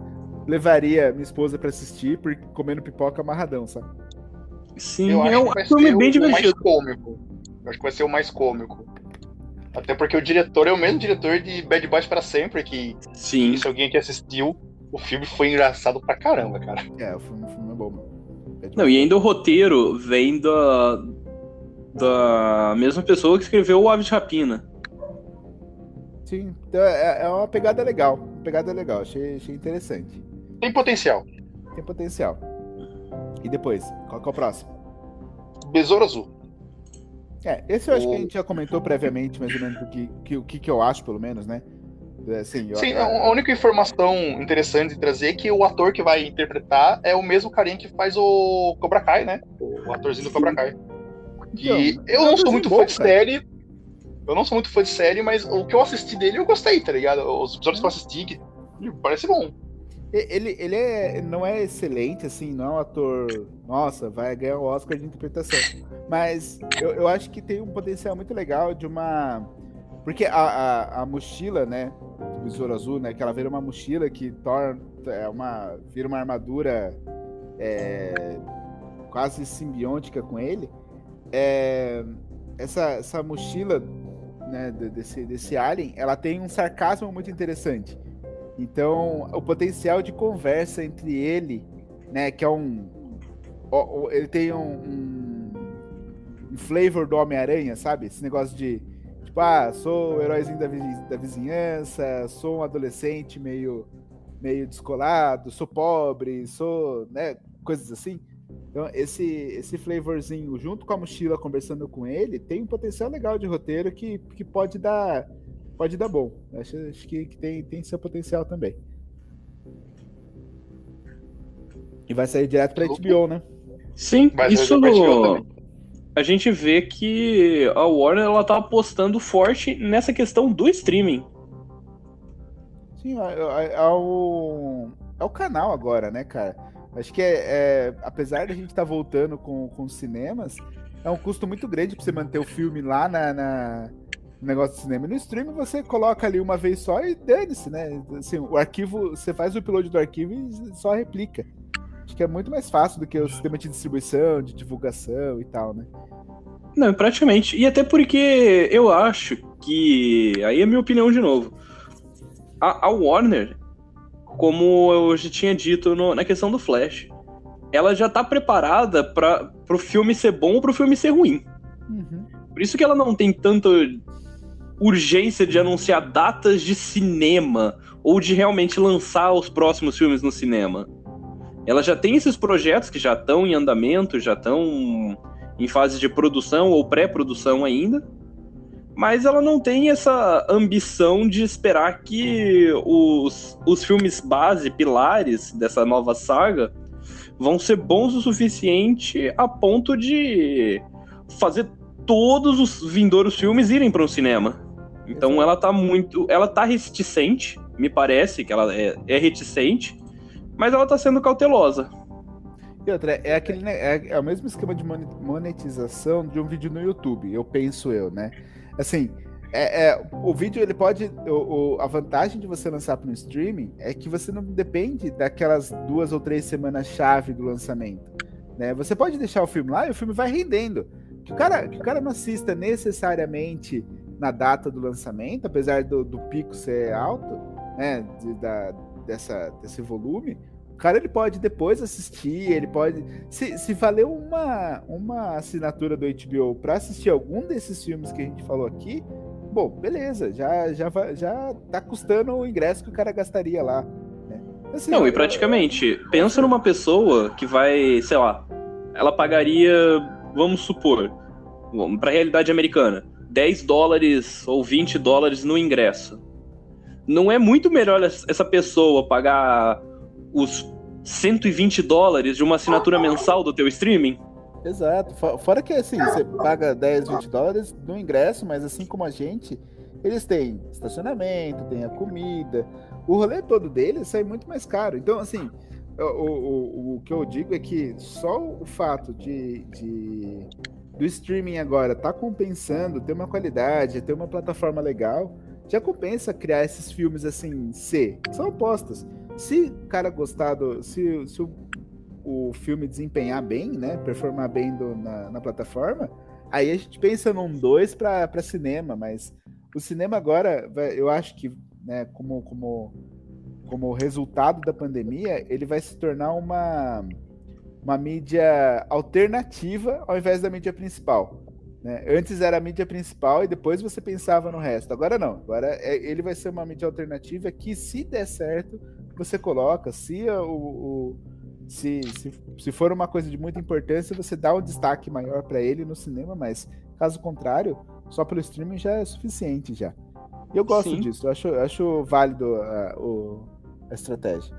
levaria minha esposa para assistir, porque comendo pipoca amarradão, sabe? Sim, eu é acho um que vai filme ser bem o divertido. mais cômico. Eu acho que vai ser o mais cômico. Até porque o diretor é o mesmo diretor de Bad Boys para sempre, que Sim. se alguém que assistiu, o filme foi engraçado pra caramba, cara. É, o filme, o filme é bom, mano. Não, e ainda o roteiro vem da, da mesma pessoa que escreveu o Aves de Rapina. Sim, então é, é uma pegada legal. Pegada legal, achei, achei interessante. Tem potencial. Tem potencial. E depois, qual que é o próximo? Besouro Azul. É, esse eu acho O- que a gente já comentou previamente, mais ou menos, o que, que, o que, que eu acho, pelo menos, né? É, Assim, eu, Sim, é, a única informação interessante de trazer é que o ator que vai interpretar é o mesmo carinha que faz o Cobra Kai, né? O atorzinho do Cobra Kai. Que Então, eu não sou muito bom, fã de série. Eu não sou muito fã de série, mas o que eu assisti dele eu gostei, tá ligado? Os episódios que eu assisti, que parece bom. Ele, ele é, não é excelente, assim, não é um ator. Nossa, vai ganhar o Oscar de interpretação. Mas eu, eu acho que tem um potencial muito legal de uma. Porque a, a, a mochila, né? Do Besouro Azul, né? Que ela vira uma mochila que torna. É uma, vira uma armadura é, quase simbiótica com ele. É, essa, essa mochila né, de- desse, desse alien, ela tem um sarcasmo muito interessante. Então, o potencial de conversa entre ele, né, que é um. Ele tem um, um, flavor do Homem-Aranha, sabe? Esse negócio de. Tipo, ah, sou o heróizinho da, da vizinhança, sou um adolescente meio, meio descolado, sou pobre, sou. né? Coisas assim. Então, esse, esse flavorzinho, junto com a mochila conversando com ele, tem um potencial legal de roteiro que, que pode dar pode dar bom. Acho, acho que, que tem, tem seu potencial também. E vai sair direto pra HBO, né? Sim, Vai isso também. a gente vê que a Warner ela tá apostando forte nessa questão do streaming. Sim, é, é- é o, é o canal agora, né, cara? Acho que é, é- apesar da gente estar voltando com, com os cinemas, é um custo muito grande pra você manter o filme lá na, na- no negócio de cinema. No streaming você coloca ali uma vez só e dane-se, né? Assim, o arquivo, você faz o upload do arquivo e só replica. Acho que é muito mais fácil do que o sistema de distribuição, de divulgação e tal, né? Não, praticamente. E até porque eu acho que. Aí é minha opinião de novo. A, a Warner, como eu já tinha dito no- na questão do Flash, ela já tá preparada para pro filme ser bom ou pro filme ser ruim. Uhum. Por isso que ela não tem tanta urgência de anunciar datas de cinema ou de realmente lançar os próximos filmes no cinema. Ela já tem esses projetos que já estão em andamento, já estão em fase de produção ou pré-produção ainda, mas ela não tem essa ambição de esperar que os, os filmes base, pilares dessa nova saga, vão ser bons o suficiente a ponto de fazer todos os vindouros filmes irem para o cinema. Então Exato. ela tá muito. Ela tá reticente, me parece que ela é, é reticente, mas ela tá sendo cautelosa. E outra, é aquele né, é, é o mesmo esquema de mone- monetização de um vídeo no YouTube, eu penso eu, né? Assim, é, é, o vídeo ele pode. O, o- a vantagem de você lançar para um streaming é que você não depende daquelas duas ou três semanas chave do lançamento. Né? Você pode deixar o filme lá e o filme vai rendendo. Que o cara, que o cara não assista necessariamente na data do lançamento, apesar do, do pico ser alto, né? de- da, dessa, desse volume. O cara ele pode depois assistir, ele pode. Se, se valeu uma, uma assinatura do HBO para assistir algum desses filmes que a gente falou aqui, bom, beleza, já, já, já tá custando o ingresso que o cara gastaria lá. Né? Assim, Não, e praticamente, pensa numa pessoa que vai, sei lá, ela pagaria, vamos supor, para a realidade americana, 10 dólares ou 20 dólares no ingresso. Não é muito melhor essa pessoa pagar os 120 dólares de uma assinatura mensal do teu streaming? Exato. Fo- Fora que assim, você paga 10, 20 dólares no ingresso, mas assim como a gente, eles têm estacionamento, tem a comida. O rolê todo deles sai muito mais caro. Então, assim, o, o- o que eu digo é que só o fato de, de- do streaming agora tá compensando, ter uma qualidade, ter uma plataforma legal, já compensa criar esses filmes assim, C. São apostas. Se o cara gostar do. Se, se o o filme desempenhar bem, né? Performar bem do, na, na plataforma, aí a gente pensa num 2 para cinema, mas o cinema agora, eu acho que, né, como, como, como resultado da pandemia, ele vai se tornar uma, uma mídia alternativa ao invés da mídia principal. Né? Antes era a mídia principal e depois você pensava no resto. Agora não. Agora é, ele vai ser uma mídia alternativa que, se der certo, você coloca. Se, o, o se, se, se for uma coisa de muita importância, você dá um destaque maior para ele no cinema, mas caso contrário, só pelo streaming já é suficiente já. E eu gosto Sim. disso. Eu acho, eu acho válido o, a estratégia.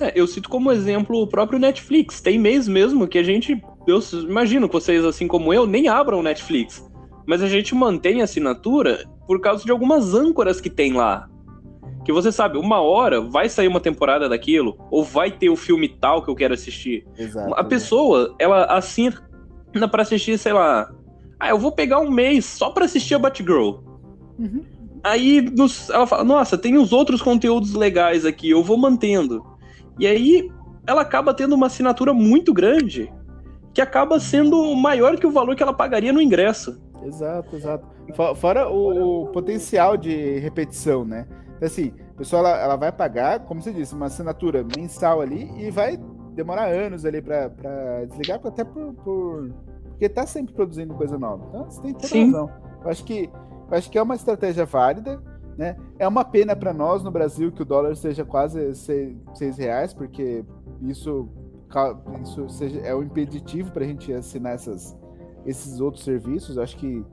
É, eu cito como exemplo o próprio Netflix. Tem mês mesmo que a gente. Eu imagino que vocês, assim como eu, nem abram o Netflix. Mas a gente mantém a assinatura por causa de algumas âncoras que tem lá. Que você sabe, uma hora vai sair uma temporada daquilo, ou vai ter o filme tal que eu quero assistir. Exato, a pessoa, ela assina pra assistir, sei lá. Ah, eu vou pegar um mês só pra assistir a Batgirl. Uhum. Aí nos, ela fala, nossa, tem os outros conteúdos legais aqui, eu vou mantendo. E aí ela acaba tendo uma assinatura muito grande que acaba sendo maior que o valor que ela pagaria no ingresso. Exato, exato. Fora o, o potencial de repetição, né? Então, assim, a pessoa ela, ela, vai pagar, como você disse, uma assinatura mensal ali e vai demorar anos ali para desligar, até por, por, porque tá sempre produzindo coisa nova. Então você tem toda Sim. razão. Eu acho que eu acho que é uma estratégia válida. Né? É uma pena para nós no Brasil que o dólar seja quase seis, seis reais, porque isso, isso seja, é um impeditivo para a gente assinar essas, esses outros serviços. Acho que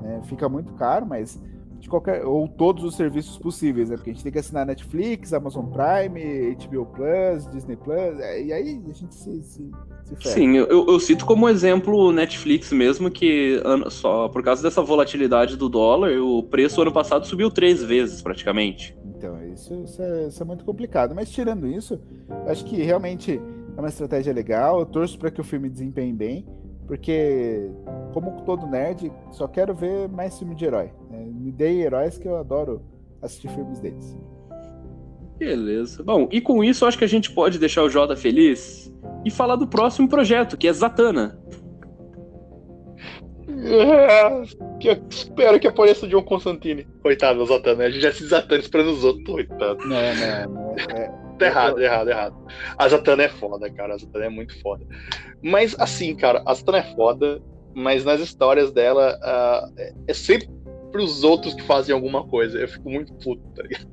né, fica muito caro, mas de qualquer ou todos os serviços possíveis, né? Porque a gente tem que assinar Netflix, Amazon Prime, HBO Plus, Disney Plus, é, e aí a gente se, se, se Sim, eu, eu, cito como exemplo Netflix mesmo, que só por causa dessa volatilidade do dólar, o preço ano passado subiu três vezes praticamente. Então, isso, isso, é, isso é muito complicado. Mas tirando isso, acho que realmente é uma estratégia legal. Eu torço para que o filme desempenhe bem. Porque, como todo nerd, só quero ver mais filme de herói. Né? Me dei heróis que eu adoro assistir filmes deles. Beleza. Bom, e com isso, acho que a gente pode deixar o Jota feliz e falar do próximo projeto, que é Zatanna. É, que eu espero que apareça o John Constantine. Coitado da Zatanna, a gente já se Zatanna esperando os outros, coitado. Não, não, não. É, Tá errado, errado, errado. A Zatanna é foda, cara. A Zatanna é muito foda. Mas, assim, cara, a Zatanna é foda, mas nas histórias dela uh, é sempre os outros que fazem alguma coisa. Eu fico muito puto, tá ligado?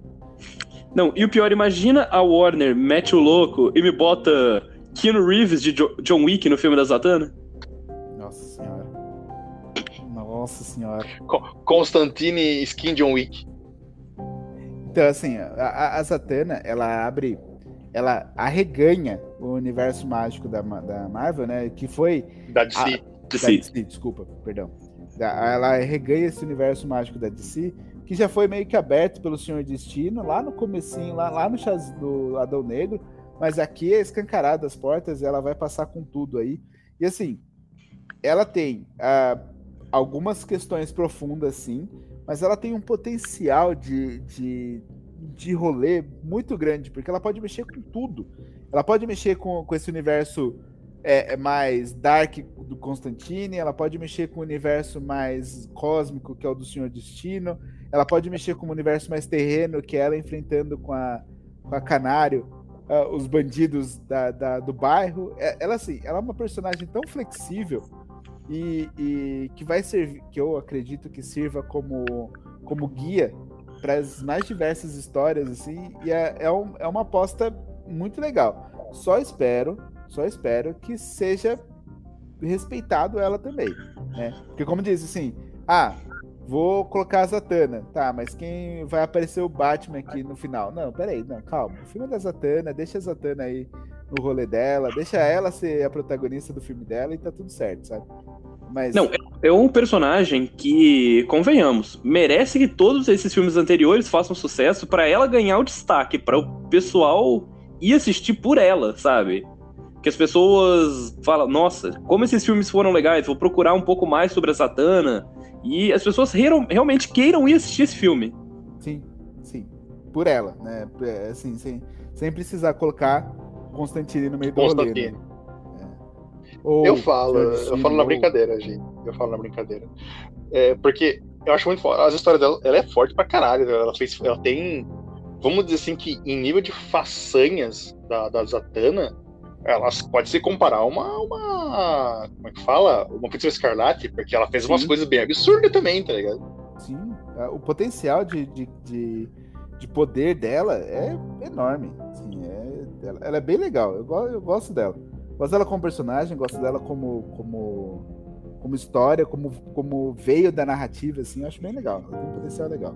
Não, e o pior, imagina a Warner mete o louco e me bota Keanu Reeves de jo John Wick no filme da Zatanna. Nossa senhora. Nossa senhora. Constantine Skin John Wick. Então, assim, a, a Zatanna, ela abre, ela arreganha o universo mágico da, da Marvel, né? Que foi. Da DC. A, DC. Da DC, desculpa, perdão. Ela arreganha esse universo mágico da DC, que já foi meio que aberto pelo Senhor Destino, lá no comecinho, lá, lá no chaz do Adão Negro, mas aqui é escancarado as portas e ela vai passar com tudo aí. E assim, ela tem uh, algumas questões profundas, sim, mas ela tem um potencial de, de, de rolê muito grande, porque ela pode mexer com tudo. Ela pode mexer com, com esse universo é, é mais dark do Constantine, ela pode mexer com o universo mais cósmico, que é o do Senhor Destino, ela pode mexer com o universo mais terreno, que é ela enfrentando com a, com a Canário, uh, os bandidos da, da, do bairro. É, ela, assim, ela é uma personagem tão flexível e, e que vai servir, que eu acredito que sirva como, como guia para as mais diversas histórias, assim, e é, é, um, é uma aposta muito legal. Só espero, só espero que seja respeitado ela também, né? Porque como diz assim, ah, vou colocar a Zatanna, tá, mas quem vai aparecer o Batman aqui no final? Não, peraí, não, calma. O filme é da Zatanna, deixa a Zatanna aí no rolê dela, deixa ela ser a protagonista do filme dela e tá tudo certo, sabe? Mas... Não, é um personagem que, convenhamos, merece que todos esses filmes anteriores façam sucesso para ela ganhar o destaque, para o pessoal ir assistir por ela, sabe? Que as pessoas falam, nossa, como esses filmes foram legais, vou procurar um pouco mais sobre a Satana. E as pessoas realmente queiram ir assistir esse filme. Sim, sim. Por ela, né? Assim, sem, sem precisar colocar Constantine no meio do rolê. Né? Ou eu falo, eu falo na brincadeira, gente. Eu falo na brincadeira. É, porque eu acho muito foda. As histórias dela, ela é forte pra caralho. Ela fez, ela tem, vamos dizer assim que em nível de façanhas da, da Zatanna, elas pode se comparar a uma, uma. Como é que fala? Uma Feiticeira Escarlate, porque ela fez Sim. umas coisas bem absurdas também, tá ligado? Sim, é, o potencial de, de, de, de poder dela é enorme. Assim, é, ela, ela, é bem legal, eu, eu gosto dela. Gosto dela como personagem, gosto dela como, como, como história, como, como veio da narrativa, assim, eu acho bem legal. Ela tem um potencial legal.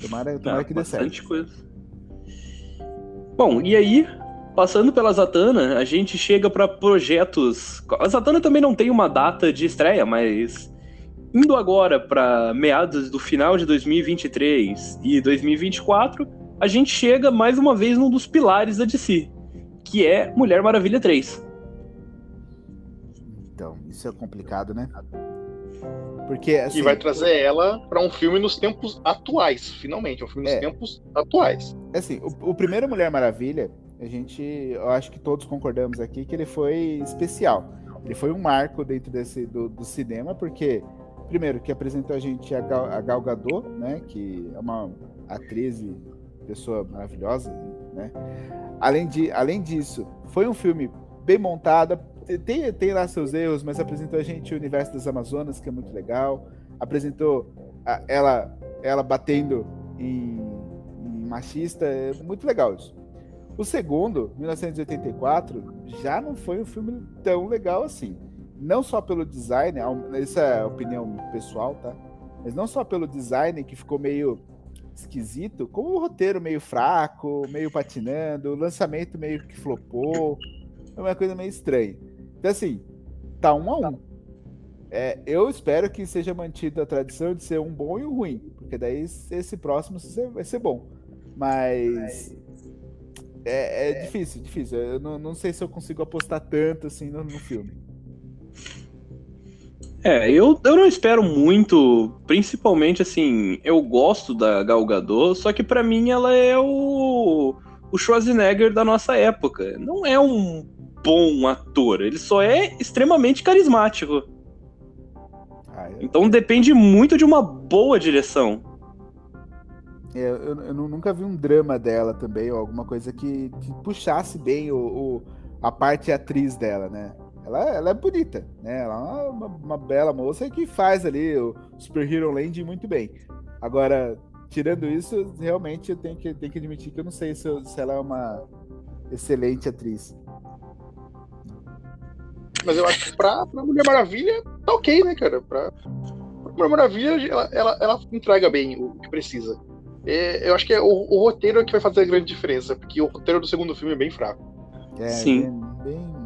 Tomara, tomara que dê certo. Coisa. Bom, e aí, Passando pela Zatanna, a gente chega para projetos. A Zatanna também não tem uma data de estreia, mas indo agora para meados do final de 2023 e 2024, a gente chega mais uma vez num dos pilares da DC, que é Mulher Maravilha 3. Então, isso é complicado, né? Porque assim, e vai trazer ela para um filme nos tempos atuais, finalmente, um filme nos é, tempos atuais. Assim, o, o primeiro Mulher Maravilha, a gente, eu acho que todos concordamos aqui que ele foi especial. Ele foi um marco dentro desse do, do cinema, porque primeiro que apresentou a gente a Gal, a Gal Gadot, né, que é uma atriz e pessoa maravilhosa, né? Além de, além disso, foi um filme bem montado, tem, tem lá seus erros, mas apresentou a gente o universo das Amazonas, que é muito legal. Apresentou a, ela ela batendo em, em machista, é muito legal isso. O segundo, 1984, já não foi um filme tão legal assim. Não só pelo design, essa é a opinião pessoal, tá? Mas não só pelo design que ficou meio esquisito, como o roteiro meio fraco, meio patinando, o lançamento meio que flopou. É uma coisa meio estranha. Então, assim, tá um a um. É, eu espero que seja mantida a tradição de ser um bom e um ruim, porque daí esse próximo vai ser bom. Mas é, é, é, difícil, difícil. Eu não, não sei se eu consigo apostar tanto assim no, no filme. É, eu, eu não espero muito, principalmente assim, eu gosto da Gal Gadot, só que para mim ela é o, o Schwarzenegger da nossa época. Não é um bom ator, ele só é extremamente carismático. Ah, eu... Então depende muito de uma boa direção. É, eu, eu, nunca vi um drama dela também, ou alguma coisa que, que puxasse bem o, o, a parte atriz dela, né? Ela, ela é bonita, né? Ela é uma, uma bela moça que faz ali o Super Hero Land muito bem. Agora, tirando isso, realmente eu tenho que, tenho que admitir que eu não sei se, eu, se ela é uma excelente atriz. Mas eu acho que pra, pra Mulher Maravilha tá ok, né, cara? Pra, pra Mulher Maravilha, ela, ela, ela entrega bem o que precisa. É, eu acho que é o, o, roteiro é que vai fazer a grande diferença, porque o roteiro do segundo filme é bem fraco. É, Sim. Bem,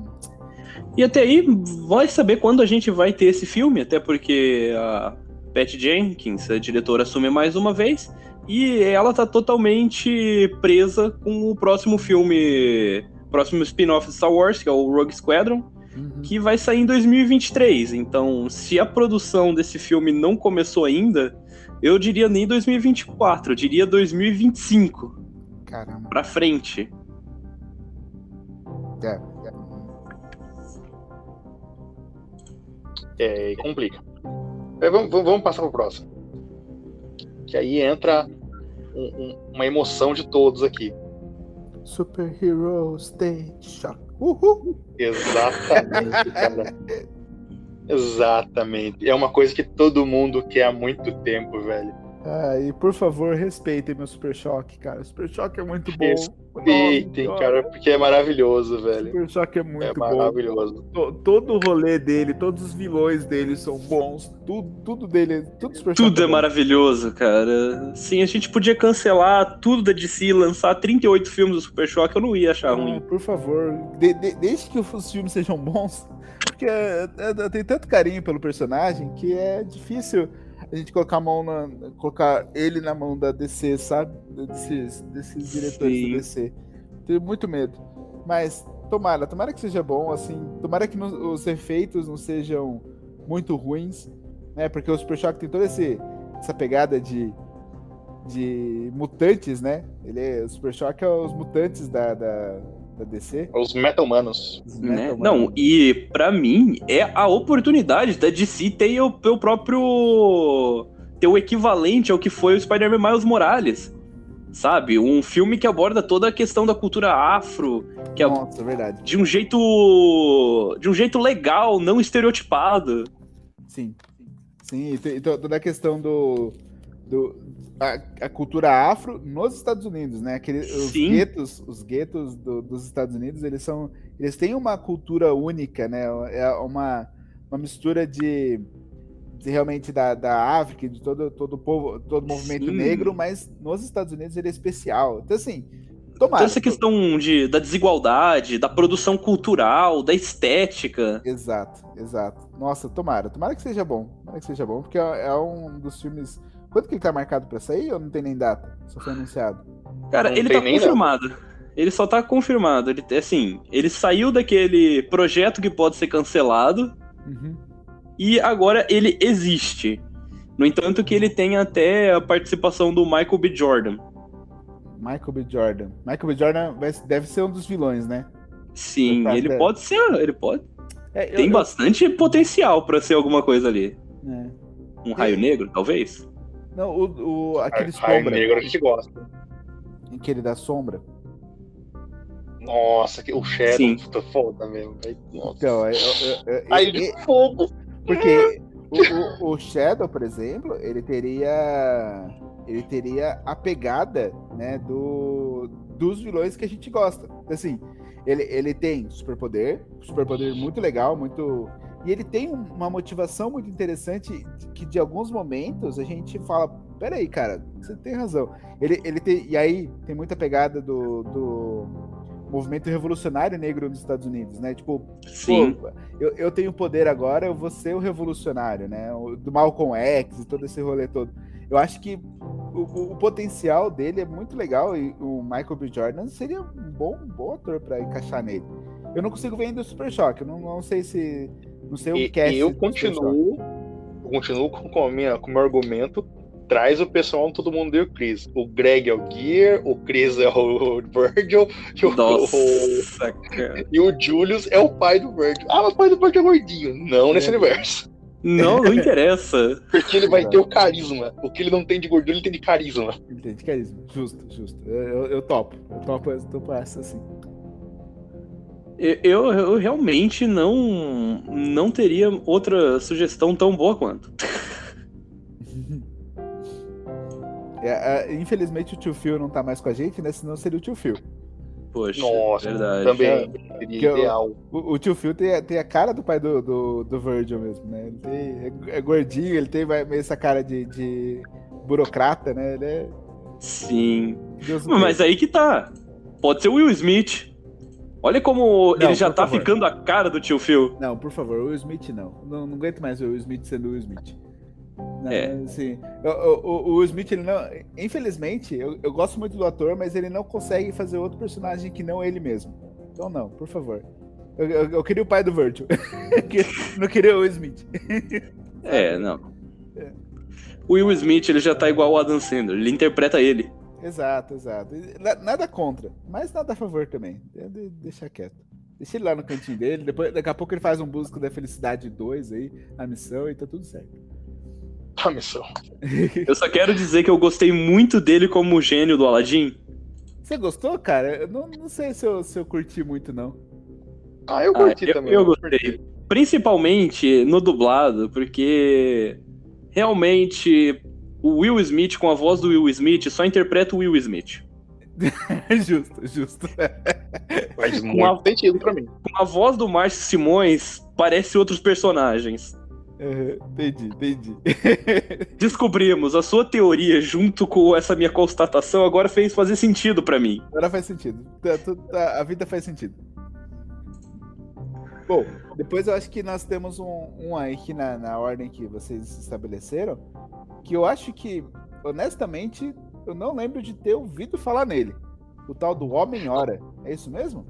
E até aí, vai saber quando a gente vai ter esse filme, até porque a Pat Jenkins, a diretora, assume mais uma vez, e ela tá totalmente presa com o próximo filme, próximo spin-off de Star Wars, que é o Rogue Squadron, uhum. que vai sair em 2023. Então, se a produção desse filme não começou ainda, eu diria nem 2024, eu diria 2025. Caramba. Pra frente. É. É, é complica. É, vamos, vamos passar pro próximo. Que aí entra um, um, uma emoção de todos aqui. Super Hero Shock. Uhul. Exatamente, cara. Exatamente. É uma coisa que todo mundo quer há muito tempo, velho. Ah, e por favor, respeitem meu Super Choque, cara. O Super Choque é muito bom. Respeitem, cara, porque é maravilhoso, velho. Super Choque é muito é maravilhoso. bom. Todo o rolê dele, todos os vilões dele são bons. Tudo, tudo dele, tudo Super Tudo é, é maravilhoso, cara. Sim, a gente podia cancelar tudo da DC, lançar 38 filmes do Super Choque, eu não ia achar ah, ruim. Por favor, de, de, desde que os filmes sejam bons, porque eu tenho tanto carinho pelo personagem que é difícil a gente colocar a mão na. colocar ele na mão da DC, sabe? Desses, desses diretores Sim. da DC. Tenho muito medo. Mas tomara, tomara que seja bom, assim. Tomara que no, os efeitos não sejam muito ruins, né? Porque o Super Shock tem toda esse, essa pegada de, de mutantes, né? Ele é, o Super Shock é os mutantes da, da da DC. Os Metalmanos. Os né? Não, e para mim é a oportunidade da DC ter o, o próprio. ter o equivalente ao que foi o Spider-Man Miles Morales. Sabe? Um filme que aborda toda a questão da cultura afro. Que é Nossa, é verdade. De um jeito. de um jeito legal, não estereotipado. Sim. Sim, e toda a questão do. Do a, a, cultura afro nos Estados Unidos, né? Aquele, os guetos, os guetos do, dos Estados Unidos, eles são. Eles têm uma cultura única, né? É uma, uma mistura de, de realmente da, da África, de todo, todo povo, todo movimento Sim. negro, mas nos Estados Unidos ele é especial. Então, assim, Tomara. Toda essa questão de, da desigualdade, da produção cultural, da estética. Exato, exato. Nossa, tomara. Tomara que seja bom. Tomara que seja bom, porque é, é um dos filmes. Quanto que ele tá marcado pra sair ou não tem nem data? Só foi anunciado. Cara, não ele tá confirmado. Data. Ele só tá confirmado. Ele, assim, ele saiu daquele projeto que pode ser cancelado. Uhum. E agora ele existe. No entanto, que ele tem até a participação do Michael B. Jordan. Michael B. Jordan. Michael B. Jordan deve ser um dos vilões, né? Sim, ele dele. pode ser, ele pode. É, eu, Tem eu... bastante potencial para ser alguma coisa ali. É. Um raio negro, talvez? Não, o, o aquele raio sombra. Negro a gente gosta. Aquele da sombra. Nossa, que, o Shadow, Sim. puta foda mesmo. Nossa. Então, eu, eu, Aí de fogo. Porque o, o, o Shadow, por exemplo, ele teria ele teria a pegada, né, do, dos vilões que a gente gosta. Assim, ele, ele tem superpoder, superpoder muito legal, muito. E ele tem uma motivação muito interessante que de alguns momentos a gente fala, peraí, cara, você tem razão. Ele, ele tem. E aí tem muita pegada do, do movimento revolucionário negro nos Estados Unidos, né? Tipo, Sim. Eu, eu tenho poder agora, eu vou ser o revolucionário, né? Do Malcolm X e todo esse rolê todo. Eu acho que o, o, potencial dele é muito legal e o Michael B. Jordan seria um bom, um bom ator para encaixar nele. Eu não consigo ver ainda o Super Choque, eu não, não sei se. Não sei o e, cast. E eu continuo, continuo com, com, a minha, com o meu argumento. Traz o pessoal todo mundo deu Chris. O Greg é o Gear, o Chris é o Virgil, e o, Nossa, o, e o Julius é o pai do Virgil. Ah, mas o pai do Virgil é gordinho. Não é. nesse universo. Não, não interessa. Porque ele vai ter o carisma. O que ele não tem de gordura, ele tem de carisma. Ele tem de carisma. Justo, justo. Eu, eu, eu topo. Eu topo, eu topo essa, assim. Eu, eu realmente não, não teria outra sugestão tão boa quanto. É, é, infelizmente o tio Phil não tá mais com a gente, né? Senão seria o tio Phil. Poxa, Nossa, verdade. Também seria ideal. O, o, tio Phil tem, tem a cara do pai do, do, do Virgil mesmo, né? Ele tem, é, é, gordinho, ele tem essa cara de, de burocrata, né? Ele é... Sim. Deus Mas aí que tá. Pode ser o Will Smith. Olha como não, ele já tá favor. ficando a cara do tio Phil. Não, por favor, o Will Smith não. Não, não aguento mais o Will Smith sendo o Will Smith. É. Assim, o, o, o, Smith, ele não. Infelizmente, eu, eu gosto muito do ator, mas ele não consegue fazer outro personagem que não ele mesmo. Então, não, por favor. Eu, eu, eu queria o pai do Virgil. não queria o Smith. é, não. É. O Will Smith, ele já tá igual o Adam Sandler, ele interpreta ele. Exato, exato. Nada contra, mas nada a favor também. Deixa quieto. Deixa ele lá no cantinho dele. Depois, daqui a pouco ele faz um busco da felicidade 2 aí, a missão, e tá tudo certo a missão. Eu só quero dizer que eu gostei muito dele como gênio do Aladdin. Você gostou, cara? Eu não, não sei se eu, se eu curti muito, não. Ah, eu curti ah, também. Eu, eu gostei. Principalmente no dublado, porque realmente o Will Smith, com a voz do Will Smith, só interpreta o Will Smith. justo, justo. Faz muito a, sentido pra mim. Com a voz do Márcio Simões, parece outros personagens. Uhum, entendi, entendi. Descobrimos a sua teoria junto com essa minha constatação agora fez fazer sentido para mim. Agora faz sentido. Tá, tá, a vida faz sentido. Bom, depois eu acho que nós temos um, um aqui na, na ordem que vocês estabeleceram, que eu acho que, honestamente, eu não lembro de ter ouvido falar nele. O tal do Homem-Hora. É isso mesmo?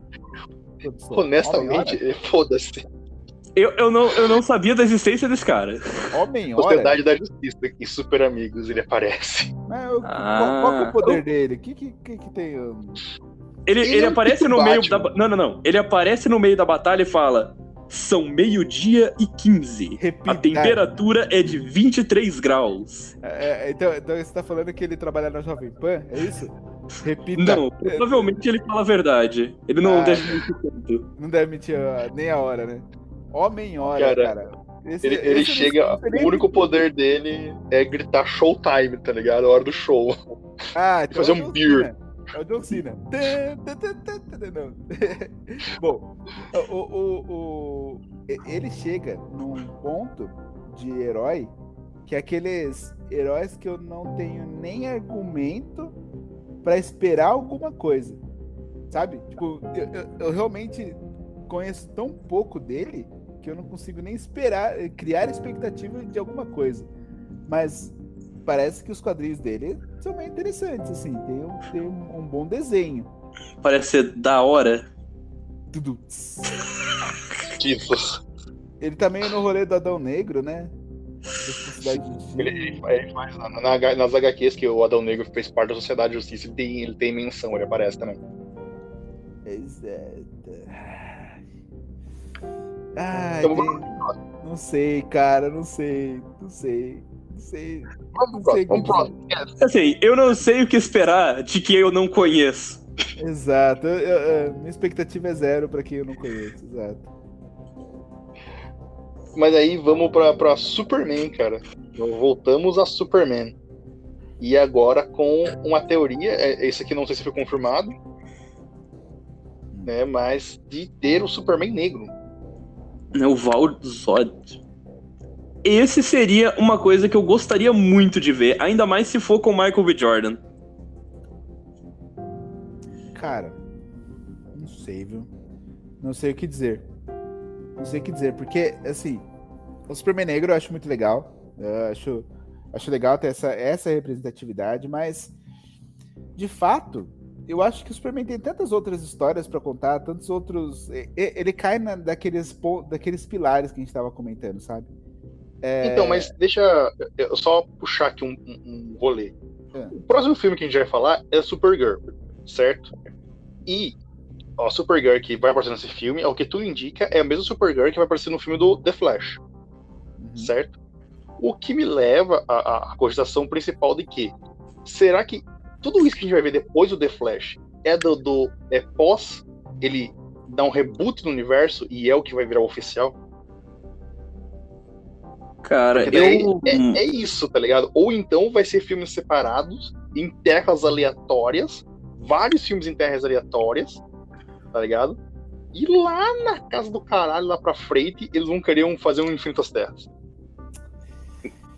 Honestamente, foda-se. Eu, eu, não, eu não sabia da existência desse cara. Homem-Hora? Sociedade da Justiça, aqui, Super Amigos, ele aparece. Mas, ah, qual, qual, é o poder eu... dele? O que, que, que, que tem? Ele, ele, ele aparece no meio da. Não, não, não. Ele aparece no meio da batalha e fala: são meio-dia e 15. Repita. A temperatura é de 23 graus. É, é, então, então você tá falando que ele trabalha na Jovem Pan? É isso? Repita. Não, provavelmente ele fala a verdade. Ele não ah, deve mentir tanto. Não deve mentir nem a hora, né? Homem-hora, cara. cara. Esse, ele, ele chega. O único poder dele é gritar showtime, tá ligado? A hora do show. Ah, então fazer um beer. É o John Cena. Bom, o, o, o, ele chega num ponto de herói que é aqueles heróis que eu não tenho nem argumento para esperar alguma coisa. Sabe? Tipo, eu, eu, eu, realmente conheço tão pouco dele que eu não consigo nem esperar, criar expectativa de alguma coisa. Mas parece que os quadrinhos dele são bem interessantes, assim. Tem um, tem um, um bom desenho. Parece ser da hora. Tudo. Isso. Ele também no rolê do Adão Negro, né? Ele, ele, faz na, na, nas HQs que o Adão Negro fez parte da Sociedade de Justiça, ele tem, ele tem menção, ele aparece também. Exato. Ai, então, tem... não sei, cara, não sei, não sei. Não sei. Vamos, sei vamos Assim, eu não sei o que esperar de que eu não conheço. Exato. Eu, eu, minha expectativa é zero para quem eu não conheço. Exato. Mas aí vamos pra, pra Superman, cara. Voltamos a Superman. E agora com uma teoria, é, esse aqui não sei se foi confirmado, né? Mas de ter o Superman negro. É o Val Zod esse seria uma coisa que eu gostaria muito de ver, ainda mais se for com Michael B. Jordan. Cara, não sei, viu? Não sei o que dizer. Não sei o que dizer, porque, assim, o Superman Negro eu acho muito legal. Eu acho, acho legal ter essa, essa representatividade, mas, de fato, eu acho que o Superman tem tantas outras histórias para contar, tantos outros. Ele cai na, daqueles, daqueles pilares que a gente estava comentando, sabe? É... Então, mas deixa eu só puxar aqui um, um, rolê. É. O próximo filme que a gente vai falar é Supergirl, certo? E a Supergirl que vai aparecer nesse filme, ao que tudo indica, é a mesma Supergirl que vai aparecer no filme do The Flash, uhum. certo? O que me leva à, à cogitação principal de que será que tudo isso que a gente vai ver depois do The Flash é do, do é pós ele dar um reboot no universo e é o que vai virar oficial? Cara, eu... é, é, isso, tá ligado? Ou então vai ser filmes separados, em terras aleatórias, vários filmes em terras aleatórias, tá ligado? E lá na casa do caralho, lá pra frente, eles vão querer fazer um Infinitas Terras.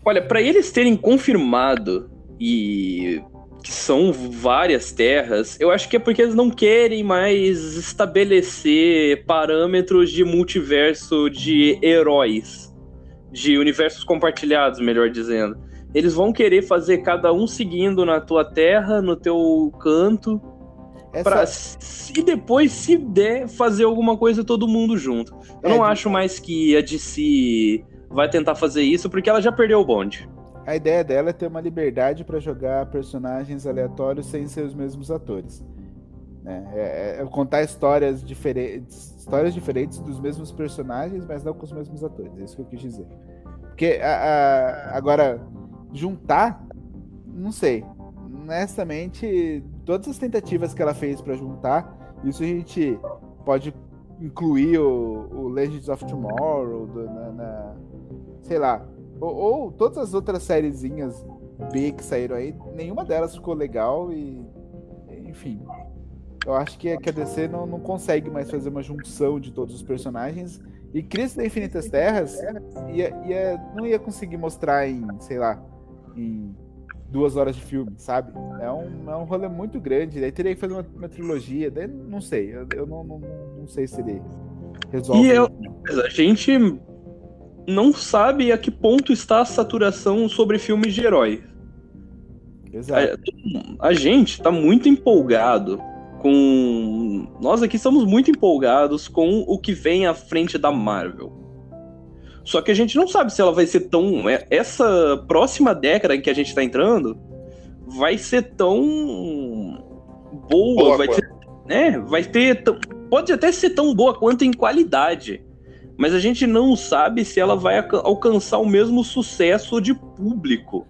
Olha, para eles terem confirmado e que são várias terras, eu acho que é porque eles não querem mais estabelecer parâmetros de multiverso de heróis de universos compartilhados, melhor dizendo. Eles vão querer fazer cada um seguindo na tua terra, no teu canto, Essa... Pra, e depois, se der, fazer alguma coisa todo mundo junto. Eu é, não de... acho mais que a DC vai tentar fazer isso, porque ela já perdeu o bonde. A ideia dela é ter uma liberdade para jogar personagens aleatórios sem ser os mesmos atores. Né? É, é, é contar histórias diferentes, histórias diferentes dos mesmos personagens, mas não com os mesmos atores. É isso que eu quis dizer. Porque a, a, agora, juntar, não sei. Honestamente, todas as tentativas que ela fez para juntar, isso a gente pode incluir o, o Legends of Tomorrow, do, na, na, sei lá, ou, ou, todas as outras sériezinhas B que saíram aí, nenhuma delas ficou legal e, enfim, eu acho que, que a DC não, não consegue mais fazer uma junção de todos os personagens. E Crise da Infinitas Terras ia, ia, não ia conseguir mostrar em, sei lá, em duas horas de filme, sabe? É um, é um rolê muito grande. Daí teria que fazer uma, uma trilogia. Daí não sei. Eu, eu não, não, não, sei se ele resolve. E eu, a gente não sabe a que ponto está a saturação sobre filmes de herói. Exato. A, a gente está muito empolgado com. Nós aqui estamos muito empolgados com o que vem à frente da Marvel. Só que a gente não sabe se ela vai ser tão. É, essa próxima década em que a gente está entrando vai ser tão boa, boa vai ser né, vai ter. Pode até ser tão boa quanto em qualidade. Mas a gente não sabe se ela vai alcançar o mesmo sucesso de público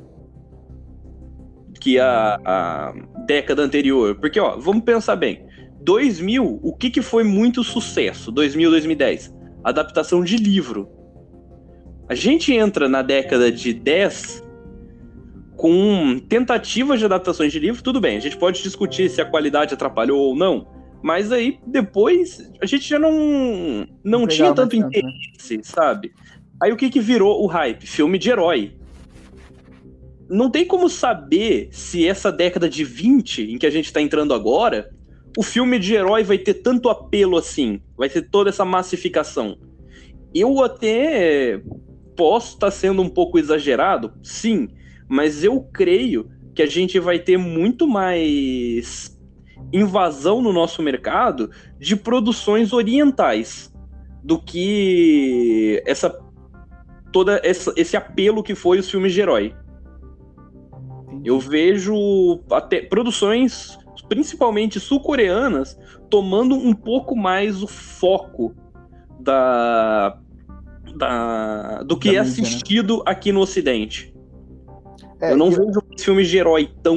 que a, a década anterior. Porque, ó, vamos pensar bem. 2000, o que, que foi muito sucesso? 2000, 2010? Adaptação de livro. A gente entra na década de 10 com tentativas de adaptações de livro, tudo bem, a gente pode discutir se a qualidade atrapalhou ou não, mas aí depois a gente já não não tinha tanto né? interesse, né? sabe? Aí o que que virou o hype? Filme de herói. Não tem como saber se essa década de 20 em que a gente tá entrando agora, o filme de herói vai ter tanto apelo assim, vai ter toda essa massificação. Eu até posso estar tá sendo um pouco exagerado, sim, mas eu creio que a gente vai ter muito mais invasão no nosso mercado de produções orientais do que essa toda essa, esse apelo que foi os filmes de herói. Eu vejo até produções principalmente sul-coreanas tomando um pouco mais o foco da, da do que da é mídia, né? assistido né? aqui no Ocidente. É, eu não vejo filmes de herói tão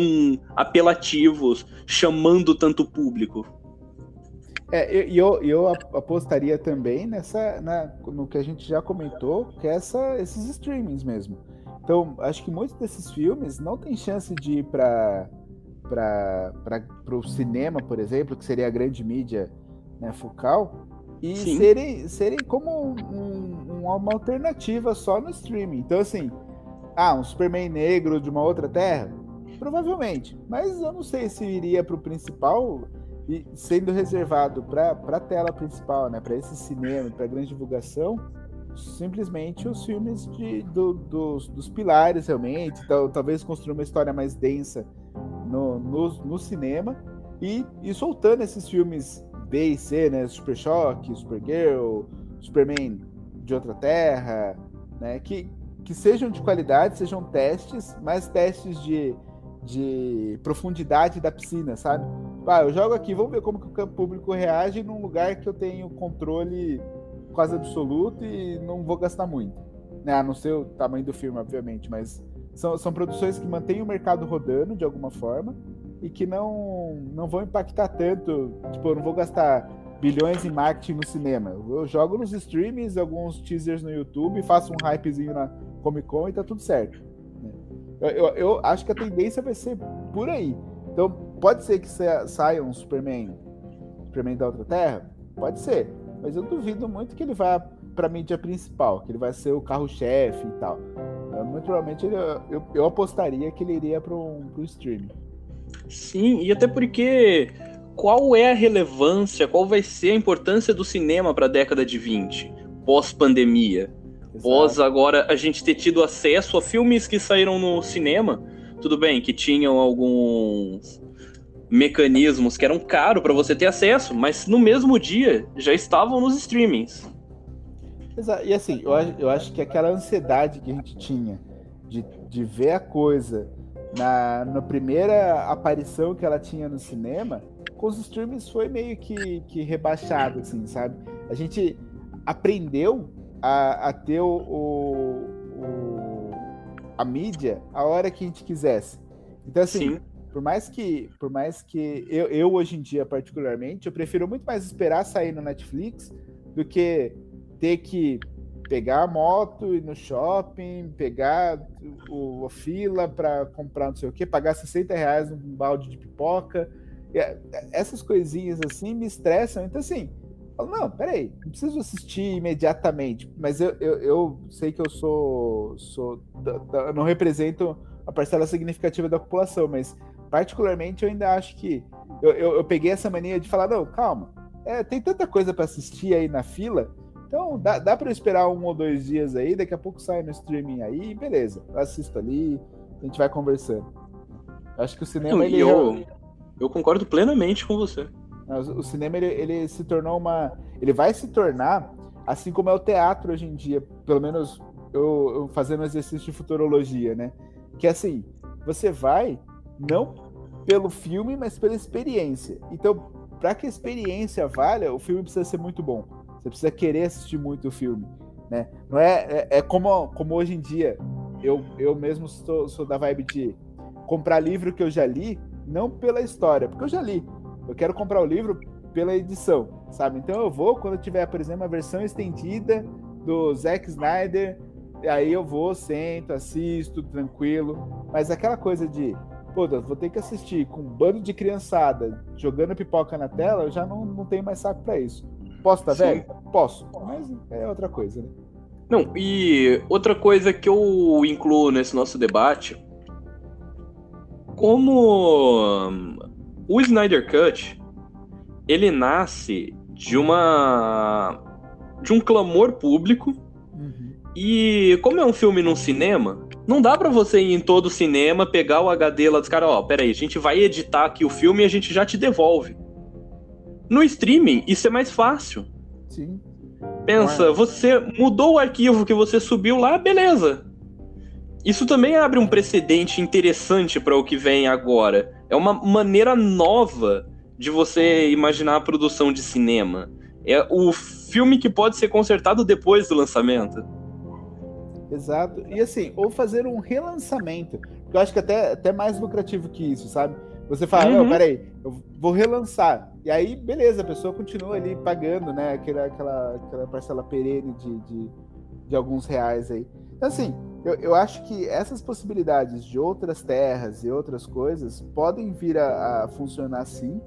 apelativos, chamando tanto público. É, e eu, eu, apostaria também nessa, na, no que a gente já comentou, que é essa, esses streamings mesmo. Então, acho que muitos desses filmes não tem chance de ir para para o cinema, por exemplo, que seria a grande mídia né, focal, e serem, serem como um, uma alternativa só no streaming. Então, assim, ah, um Superman negro de uma outra terra? Provavelmente. Mas eu não sei se iria para o principal e sendo reservado para a tela principal, né, para esse cinema, para grande divulgação, simplesmente os filmes de, do, dos, dos pilares realmente, então, talvez construir uma história mais densa no, no, no, cinema. E, e soltando esses filmes B e C, né, Super Choque, Supergirl, Superman de outra terra, né, que, que sejam de qualidade, sejam testes, mas testes de, de profundidade da piscina, sabe? Ah, eu jogo aqui, vamos ver como que o público reage num lugar que eu tenho controle quase absoluto e não vou gastar muito. Né? A não ser o tamanho do filme, obviamente, mas são, são produções que mantêm o mercado rodando de alguma forma e que não, não vão impactar tanto. Tipo, eu não vou gastar bilhões em marketing no cinema. Eu jogo nos streams, alguns teasers no YouTube, faço um hypezinho na Comic Con e tá tudo certo. Né? Eu, eu, eu, acho que a tendência vai ser por aí. Então, pode ser que saia um Superman, Superman da Outra Terra? Pode ser. Mas eu duvido muito que ele vá pra mídia principal, que ele vai ser o carro-chefe e tal. Muito provavelmente ele, eu, eu apostaria que ele iria para um streaming. Sim, e até porque qual é a relevância, qual vai ser a importância do cinema para a década de 20, pós-pandemia? Pós agora a gente ter tido acesso a filmes que saíram no cinema, tudo bem que tinham alguns mecanismos que eram caros para você ter acesso, mas no mesmo dia já estavam nos streamings. Exato. E assim, eu, eu acho que aquela ansiedade que a gente tinha de, de ver a coisa na, na primeira aparição que ela tinha no cinema, com os streams foi meio que, que rebaixado, assim, sabe? A gente aprendeu a, a ter o, o, o, a mídia a hora que a gente quisesse. Então, assim, Sim. Por mais que, por mais que eu, eu, hoje em dia, particularmente, eu prefiro muito mais esperar sair no Netflix do que ter que pegar a moto, ir no shopping, pegar o, a fila para comprar não sei o que, pagar 60 reais num balde de pipoca é, essas coisinhas assim me estressam. Então, assim, falo, não, peraí, não preciso assistir imediatamente, mas eu, eu, eu sei que eu sou. sou não represento a parcela significativa da população, mas particularmente eu ainda acho que. Eu, eu, eu peguei essa mania de falar, não, calma, é, tem tanta coisa para assistir aí na fila. Então dá, dá para esperar um ou dois dias aí, daqui a pouco sai no streaming aí, beleza. Eu assisto ali, a gente vai conversando. Acho que o cinema ele, eu, eu concordo plenamente com você. O cinema ele, ele se tornou uma. Ele vai se tornar, assim como é o teatro hoje em dia, pelo menos eu, eu fazendo exercício de futurologia, né? Que assim, você vai não pelo filme, mas pela experiência. Então, para que a experiência valha, o filme precisa ser muito bom. Você precisa querer assistir muito o filme, né? Não é, é, é como, como hoje em dia, eu, eu mesmo sou, sou da vibe de comprar livro que eu já li, não pela história, porque eu já li. Eu quero comprar o livro pela edição, sabe? Então eu vou quando tiver, por exemplo, a versão estendida do Zack Snyder, aí eu vou, sento, assisto, tranquilo. Mas aquela coisa de, pô, vou ter que assistir com um bando de criançada jogando pipoca na tela, eu já não, não tenho mais saco para isso. Posso tá velho? Posso, mas é outra coisa, né? Não, e outra coisa que eu incluo nesse nosso debate, como o Snyder Cut, ele nasce de uma de um clamor público uhum. E como é um filme num cinema, não dá para você ir em todo cinema, pegar o HD lá dos caras, ó, peraí, a gente vai editar aqui o filme e a gente já te devolve. No streaming, isso é mais fácil. Sim. Pensa, é. você mudou o arquivo que você subiu lá, beleza. Isso também abre um precedente interessante para o que vem agora. É uma maneira nova de você imaginar a produção de cinema. É o filme que pode ser consertado depois do lançamento. Exato. E assim, ou fazer um relançamento. Eu acho que até, até mais lucrativo que isso, sabe? Você fala, uhum. não, peraí, eu vou relançar. E aí, beleza, a pessoa continua ali pagando, né? Aquela, aquela, aquela parcela perene de, de, de alguns reais aí. Então, assim, eu, eu acho que essas possibilidades de outras terras e outras coisas podem vir a, a funcionar sim,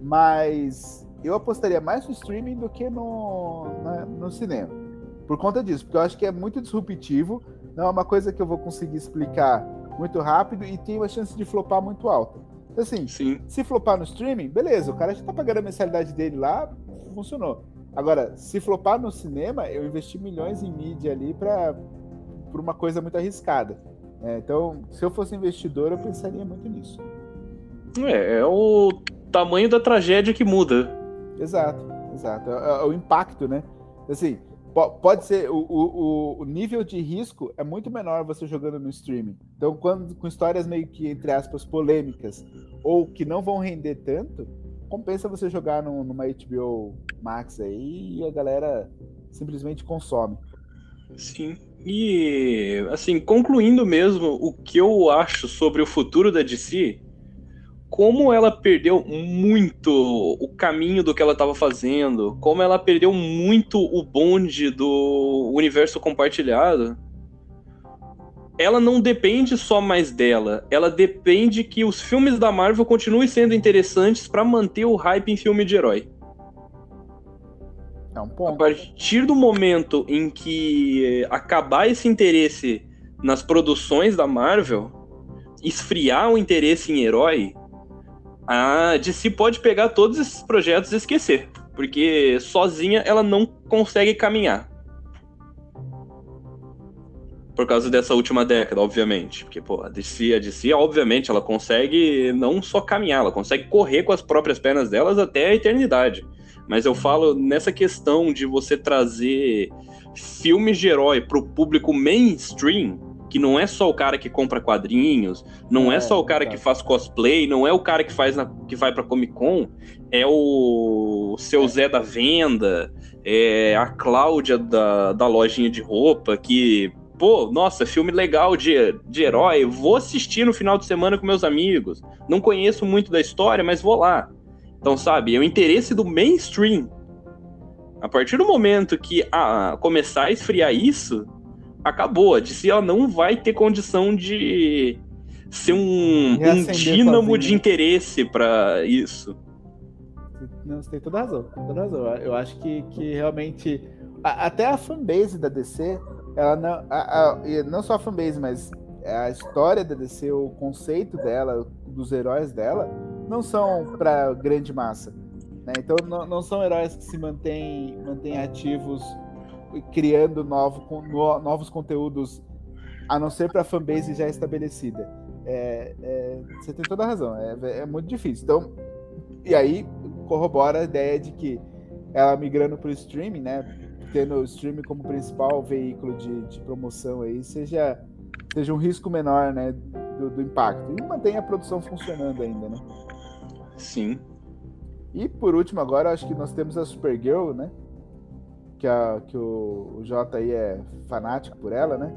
mas eu apostaria mais no streaming do que no, na, no cinema. Por conta disso, porque eu acho que é muito disruptivo, não é uma coisa que eu vou conseguir explicar muito rápido e tem uma chance de flopar muito alta. Assim, Sim. se flopar no streaming, beleza, o cara já tá pagando a mensalidade dele lá, funcionou. Agora, se flopar no cinema, eu investi milhões em mídia ali para por uma coisa muito arriscada. É, então, se eu fosse investidor, eu pensaria muito nisso. É, é o tamanho da tragédia que muda. Exato, exato. É, é o impacto, né? Assim, pode ser o, o, o, nível de risco é muito menor você jogando no streaming. Então, quando com histórias meio que entre aspas polêmicas ou que não vão render tanto, compensa você jogar no, numa HBO Max aí e a galera simplesmente consome. Sim. E assim, concluindo mesmo o que eu acho sobre o futuro da DC, como ela perdeu muito o caminho do que ela estava fazendo, como ela perdeu muito o bonde do universo compartilhado. Ela não depende só mais dela, ela depende que os filmes da Marvel continuem sendo interessantes para manter o hype em filme de herói. É um ponto. A partir do momento em que acabar esse interesse nas produções da Marvel, esfriar o interesse em herói, a DC pode pegar todos esses projetos e esquecer, porque sozinha ela não consegue caminhar. Por causa dessa última década, obviamente. Porque, pô, a DC, a DC, obviamente, ela consegue não só caminhar, ela consegue correr com as próprias pernas delas até a eternidade. Mas eu falo nessa questão de você trazer filmes de herói pro público mainstream, que não é só o cara que compra quadrinhos, não é, é só o cara tá. que faz cosplay, não é o cara que faz na, que vai para Comic Con, é o seu é. Zé da venda, é a Cláudia da, da lojinha de roupa que pô, nossa, filme legal de, de herói, vou assistir no final de semana com meus amigos. Não conheço muito da história, mas vou lá. Então, sabe, é o interesse do mainstream. A partir do momento que ah, começar a esfriar isso, acabou. A DC ela não vai ter condição de ser um, um dínamo de interesse para isso. Não, você tem toda razão, toda razão. Eu acho que, que realmente. A, até a fanbase da DC, ela não. A, a, não só a fanbase, mas a história da DC, o conceito dela, dos heróis dela, não são para grande massa. Né? Então não, não, são heróis que se mantêm, mantêm ativos criando novo, novos conteúdos, a não ser para fanbase já estabelecida. É, é, você tem toda a razão, é, é, muito difícil. Então, e aí corrobora a ideia de que ela migrando para o streaming, né, tendo o streaming como principal veículo de, de promoção aí, seja, seja um risco menor, né, do, do impacto. E mantém a produção funcionando ainda, né? Sim. E por último, agora acho que nós temos a Supergirl, né? Que, a, que o, o J aí é fanático por ela, né?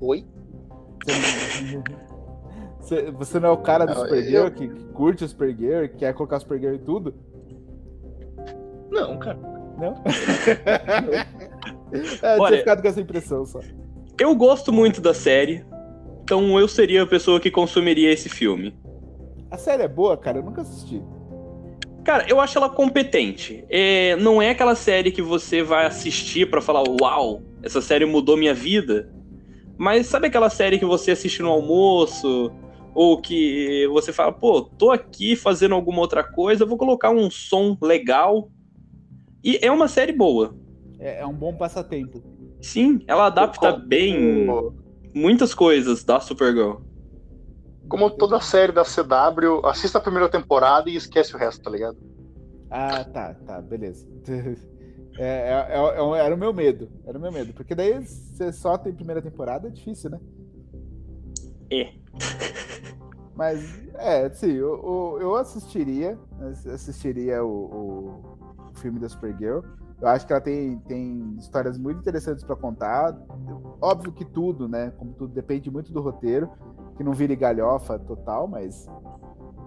Oi? Você, você não é o cara do Supergirl eu... que, que curte o Supergirl, que quer colocar o Supergirl em tudo? Não, cara. Não? é, Olha, tinha ficado com essa impressão só. Eu gosto muito da série, então eu seria a pessoa que consumiria esse filme. A série é boa, cara? Eu nunca assisti. Cara, eu acho ela competente. É, não é aquela série que você vai assistir para falar, uau, essa série mudou minha vida. Mas sabe aquela série que você assiste no almoço? Ou que você fala, pô, tô aqui fazendo alguma outra coisa, vou colocar um som legal. E é uma série boa. É, é um bom passatempo. Sim, ela adapta bem muitas coisas da Supergirl. Como toda série da CW, assista a primeira temporada e esquece o resto, tá ligado? Ah, tá, tá, beleza. É, é, é, é era o meu medo. Era o meu medo. Porque daí você só tem primeira temporada, é difícil, né? É. Mas, é, sim, eu, eu assistiria. Assistiria o, o, o filme da Supergirl. Eu acho que ela tem, tem histórias muito interessantes para contar. Óbvio que tudo, né? Como tudo depende muito do roteiro, que não vire galhofa total, mas,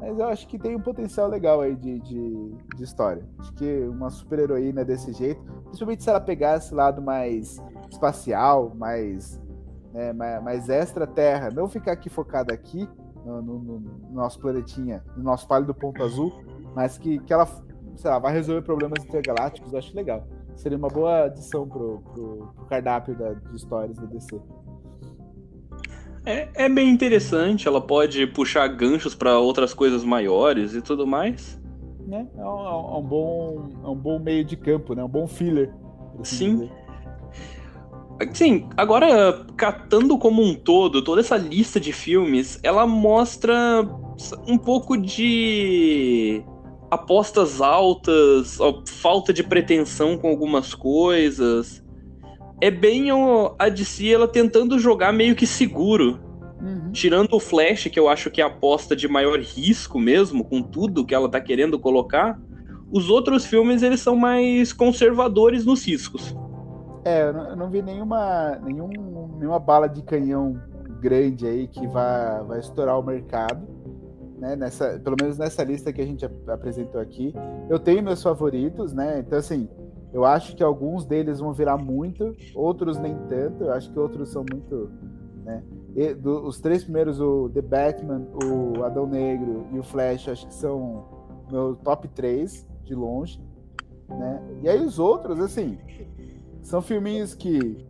mas eu acho que tem um potencial legal aí de, de, de história. Acho que uma super heroína desse jeito, principalmente se ela pegasse esse lado mais espacial, mais, né, mais, mais extra terra, não ficar aqui focada aqui no, no, no, nosso planetinha, no nosso pálido ponto azul, mas que, que ela sei lá, vai resolver problemas intergalácticos, eu acho legal. Seria uma boa adição pro, pro, pro cardápio da, de histórias da DC. É, é bem interessante, ela pode puxar ganchos para outras coisas maiores e tudo mais. É, é, um, é um, bom, é um bom meio de campo, né? Um bom filler. Assim Sim. Dizer. Sim, agora catando como um todo, toda essa lista de filmes, ela mostra um pouco de apostas altas, falta de pretensão com algumas coisas. É bem a DC ela tentando jogar meio que seguro. Uhum. Tirando o Flash, que eu acho que é a aposta de maior risco mesmo, com tudo que ela tá querendo colocar. Os outros filmes, eles são mais conservadores nos riscos. É, eu não, eu não vi nenhuma, nenhum, nenhuma bala de canhão grande aí que vai, vai estourar o mercado né? Nessa, pelo menos nessa lista que a gente apresentou aqui. Eu tenho meus favoritos, né? Então, assim, eu acho que alguns deles vão virar muito, outros nem tanto. Eu acho que outros são muito. Né? E, do, os três primeiros, o The Batman, o Adão Negro e o Flash, acho que são meu top 3 de longe. Né? E aí os outros, assim, são filminhos que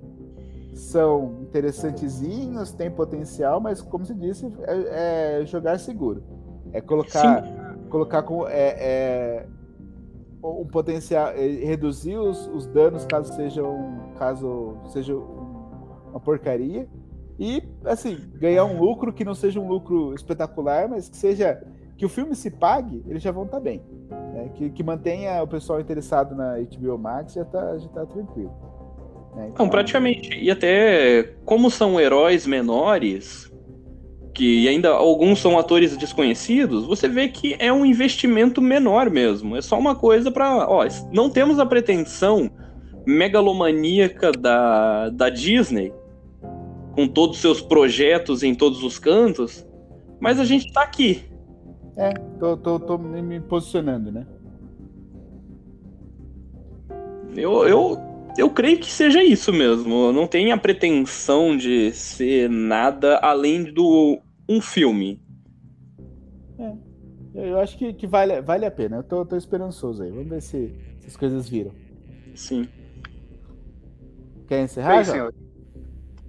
são interessantezinhos, têm potencial, mas como se disse, é, é jogar seguro. É colocar, Sim. colocar com é, é, um potencial, é, reduzir os, os, danos caso seja um, caso seja uma porcaria e assim ganhar um lucro que não seja um lucro espetacular, mas que seja que o filme se pague, eles já vão estar tá bem, né? que, que mantenha o pessoal interessado na HBO Max já está já tá tranquilo. Né? Então, não, praticamente. E até como são heróis menores, que ainda alguns são atores desconhecidos, você vê que é um investimento menor mesmo. É só uma coisa para, ó, não temos a pretensão megalomaníaca da, da Disney com todos os seus projetos em todos os cantos, mas a gente tá aqui. É, tô, tô, tô me posicionando, né? Eu, eu, eu creio que seja isso mesmo. Não tem a pretensão de ser nada além do um filme. É. Eu acho que, que vale, vale a pena. Eu tô, tô esperançoso aí. Vamos ver se, se as coisas viram. Sim. Quer encerrar? Bem, senhor.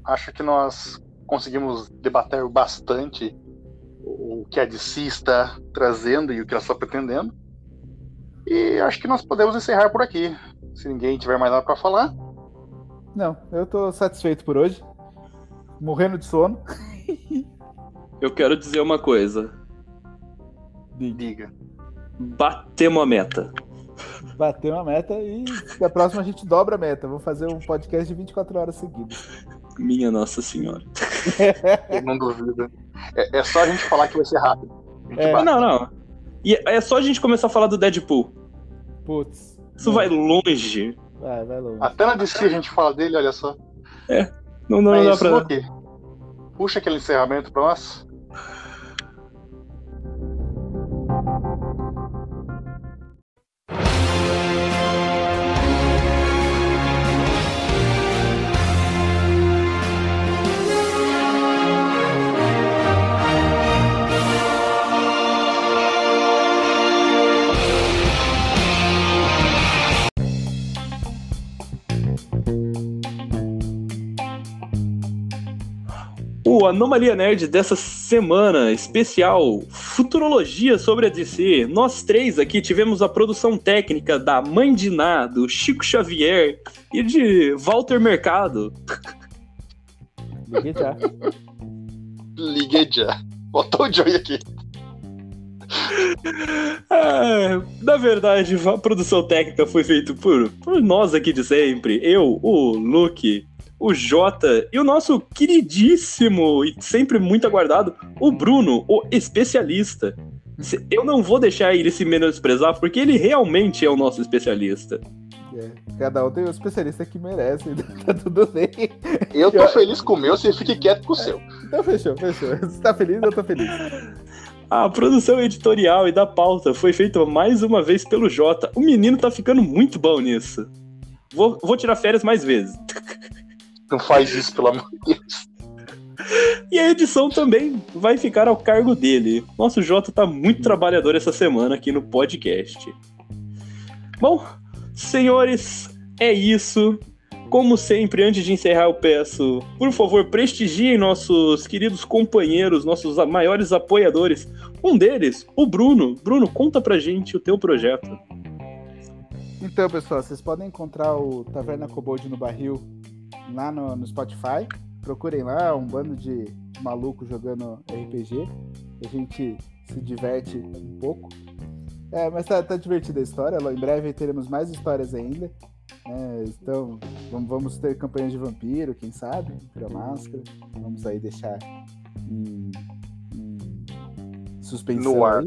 Acho que nós conseguimos debater bastante o que a DC está trazendo e o que ela está pretendendo. E acho que nós podemos encerrar por aqui. Se ninguém tiver mais nada para falar. Não, eu tô satisfeito por hoje. Morrendo de sono. eu quero dizer uma coisa. Diga. Batemos a meta. Bateu a meta e a próxima a gente dobra a meta. Vou fazer um podcast de 24 horas seguidas. Minha Nossa Senhora. eu não duvido. É, é, só a gente falar que vai ser rápido. É, não, não. E é só a gente começar a falar do Deadpool. Putz. Isso não. vai longe. Vai, vai longe. Até na DC a gente fala dele, olha só. É. Não, não, não dá pra. Puxa aquele encerramento pra nós. O Anomalia Nerd dessa semana, especial Futurologia sobre a DC. Nós três aqui tivemos a produção técnica da Mãe de Ná, do Chico Xavier e de Walter Mercado. Liguei já. Liguei já. Botou o Joey aqui. É, na verdade, a produção técnica foi feita por, por nós aqui de sempre. Eu, o Luke, o Jota e o nosso queridíssimo e sempre muito aguardado, o Bruno, o especialista. Eu não vou deixar ele se menosprezar, porque ele realmente é o nosso especialista. É, cada um tem o especialista que merece, tá tudo bem. Eu tô feliz com o meu, você fique quieto com o seu. Então fechou, fechou. Você tá feliz, eu tô feliz. A produção editorial e da pauta foi feita mais uma vez pelo Jota. O menino tá ficando muito bom nisso. Vou, vou tirar férias mais vezes. Não faz isso, pelo amor de Deus. E a edição também vai ficar ao cargo dele. Nosso Jota tá muito trabalhador essa semana aqui no podcast. Bom, senhores, é isso. Como sempre, antes de encerrar, eu peço, por favor, prestigiem nossos queridos companheiros, nossos maiores apoiadores. Um deles, o Bruno. Bruno, conta pra gente o teu projeto. Então, pessoal, vocês podem encontrar o Taverna Cobold no Barril lá no, no Spotify. Procurem lá, um bando de maluco jogando RPG. A gente se diverte um pouco. É, mas tá, tá divertida a história. Em breve teremos mais histórias ainda. É, então, vamos, ter campanhas de vampiro, quem sabe? Pra máscara. Vamos aí deixar em, em suspensão. No ar.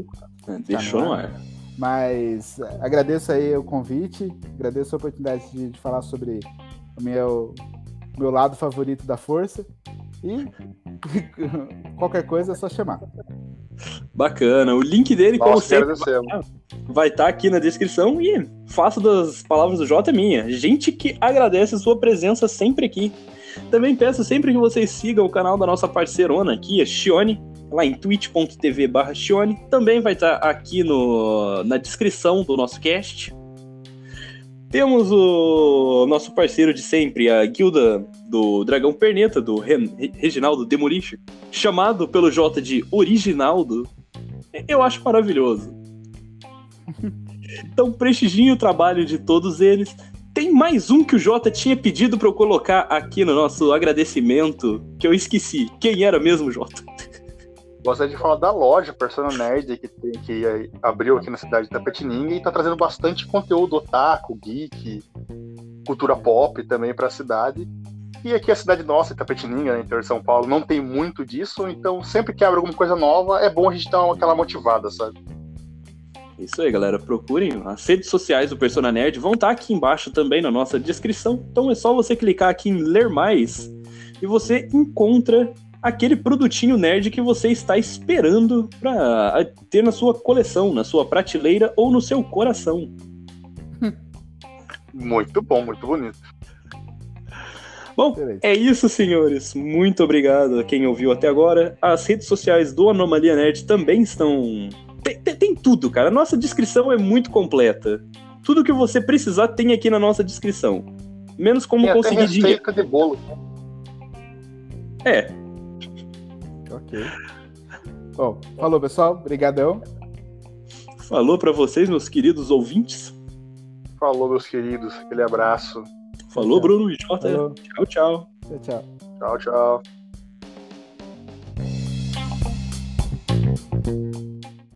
É, deixou tá no ar. Mas agradeço aí o convite, agradeço a oportunidade de, de falar sobre o meu, meu lado favorito da força. E qualquer coisa é só chamar. Bacana. O link dele, como sempre, vai estar tá aqui na descrição. E faço das palavras do Jota minha. Gente que agradece a sua presença sempre aqui. Também peço sempre que vocês sigam o canal da nossa parceirona aqui, a Shione, lá em twitch.tv barra. Também vai estar tá aqui no, na descrição do nosso cast. Temos o nosso parceiro de sempre, a guilda do Dragão Perneta, do Reginaldo Demolition, chamado pelo J de Originaldo. Eu acho maravilhoso. Então, prestigiem o trabalho de todos eles. Tem mais um que o Jota tinha pedido para eu colocar aqui no nosso agradecimento, que eu esqueci. Quem era mesmo, Jota? Gostaria de falar da loja Persona Nerd que, tem, que abriu aqui na cidade de Tapetininga e está trazendo bastante conteúdo otaku, geek, cultura pop também para a cidade. E aqui a cidade nossa, Tapetininga, interior de São Paulo, não tem muito disso, então sempre que abre alguma coisa nova, é bom a gente dar aquela motivada, sabe? Isso aí, galera. Procurem as redes sociais do Persona Nerd, vão estar tá aqui embaixo também na nossa descrição. Então é só você clicar aqui em ler mais e você encontra aquele produtinho nerd que você está esperando para ter na sua coleção, na sua prateleira ou no seu coração. Muito bom, muito bonito. Bom, é isso, senhores. Muito obrigado a quem ouviu até agora. As redes sociais do Anomalia Nerd também estão. Tem, tem, tem tudo, cara. A nossa descrição é muito completa. Tudo que você precisar tem aqui na nossa descrição. Menos como tem conseguir dinheiro. de bolo. É, Ok. Bom, falou pessoal, obrigadão. Falou para vocês, meus queridos ouvintes. Falou, meus queridos, aquele abraço. Falou, Bruno e Jota. Tchau, tchau. Tchau, tchau. Tchau, tchau.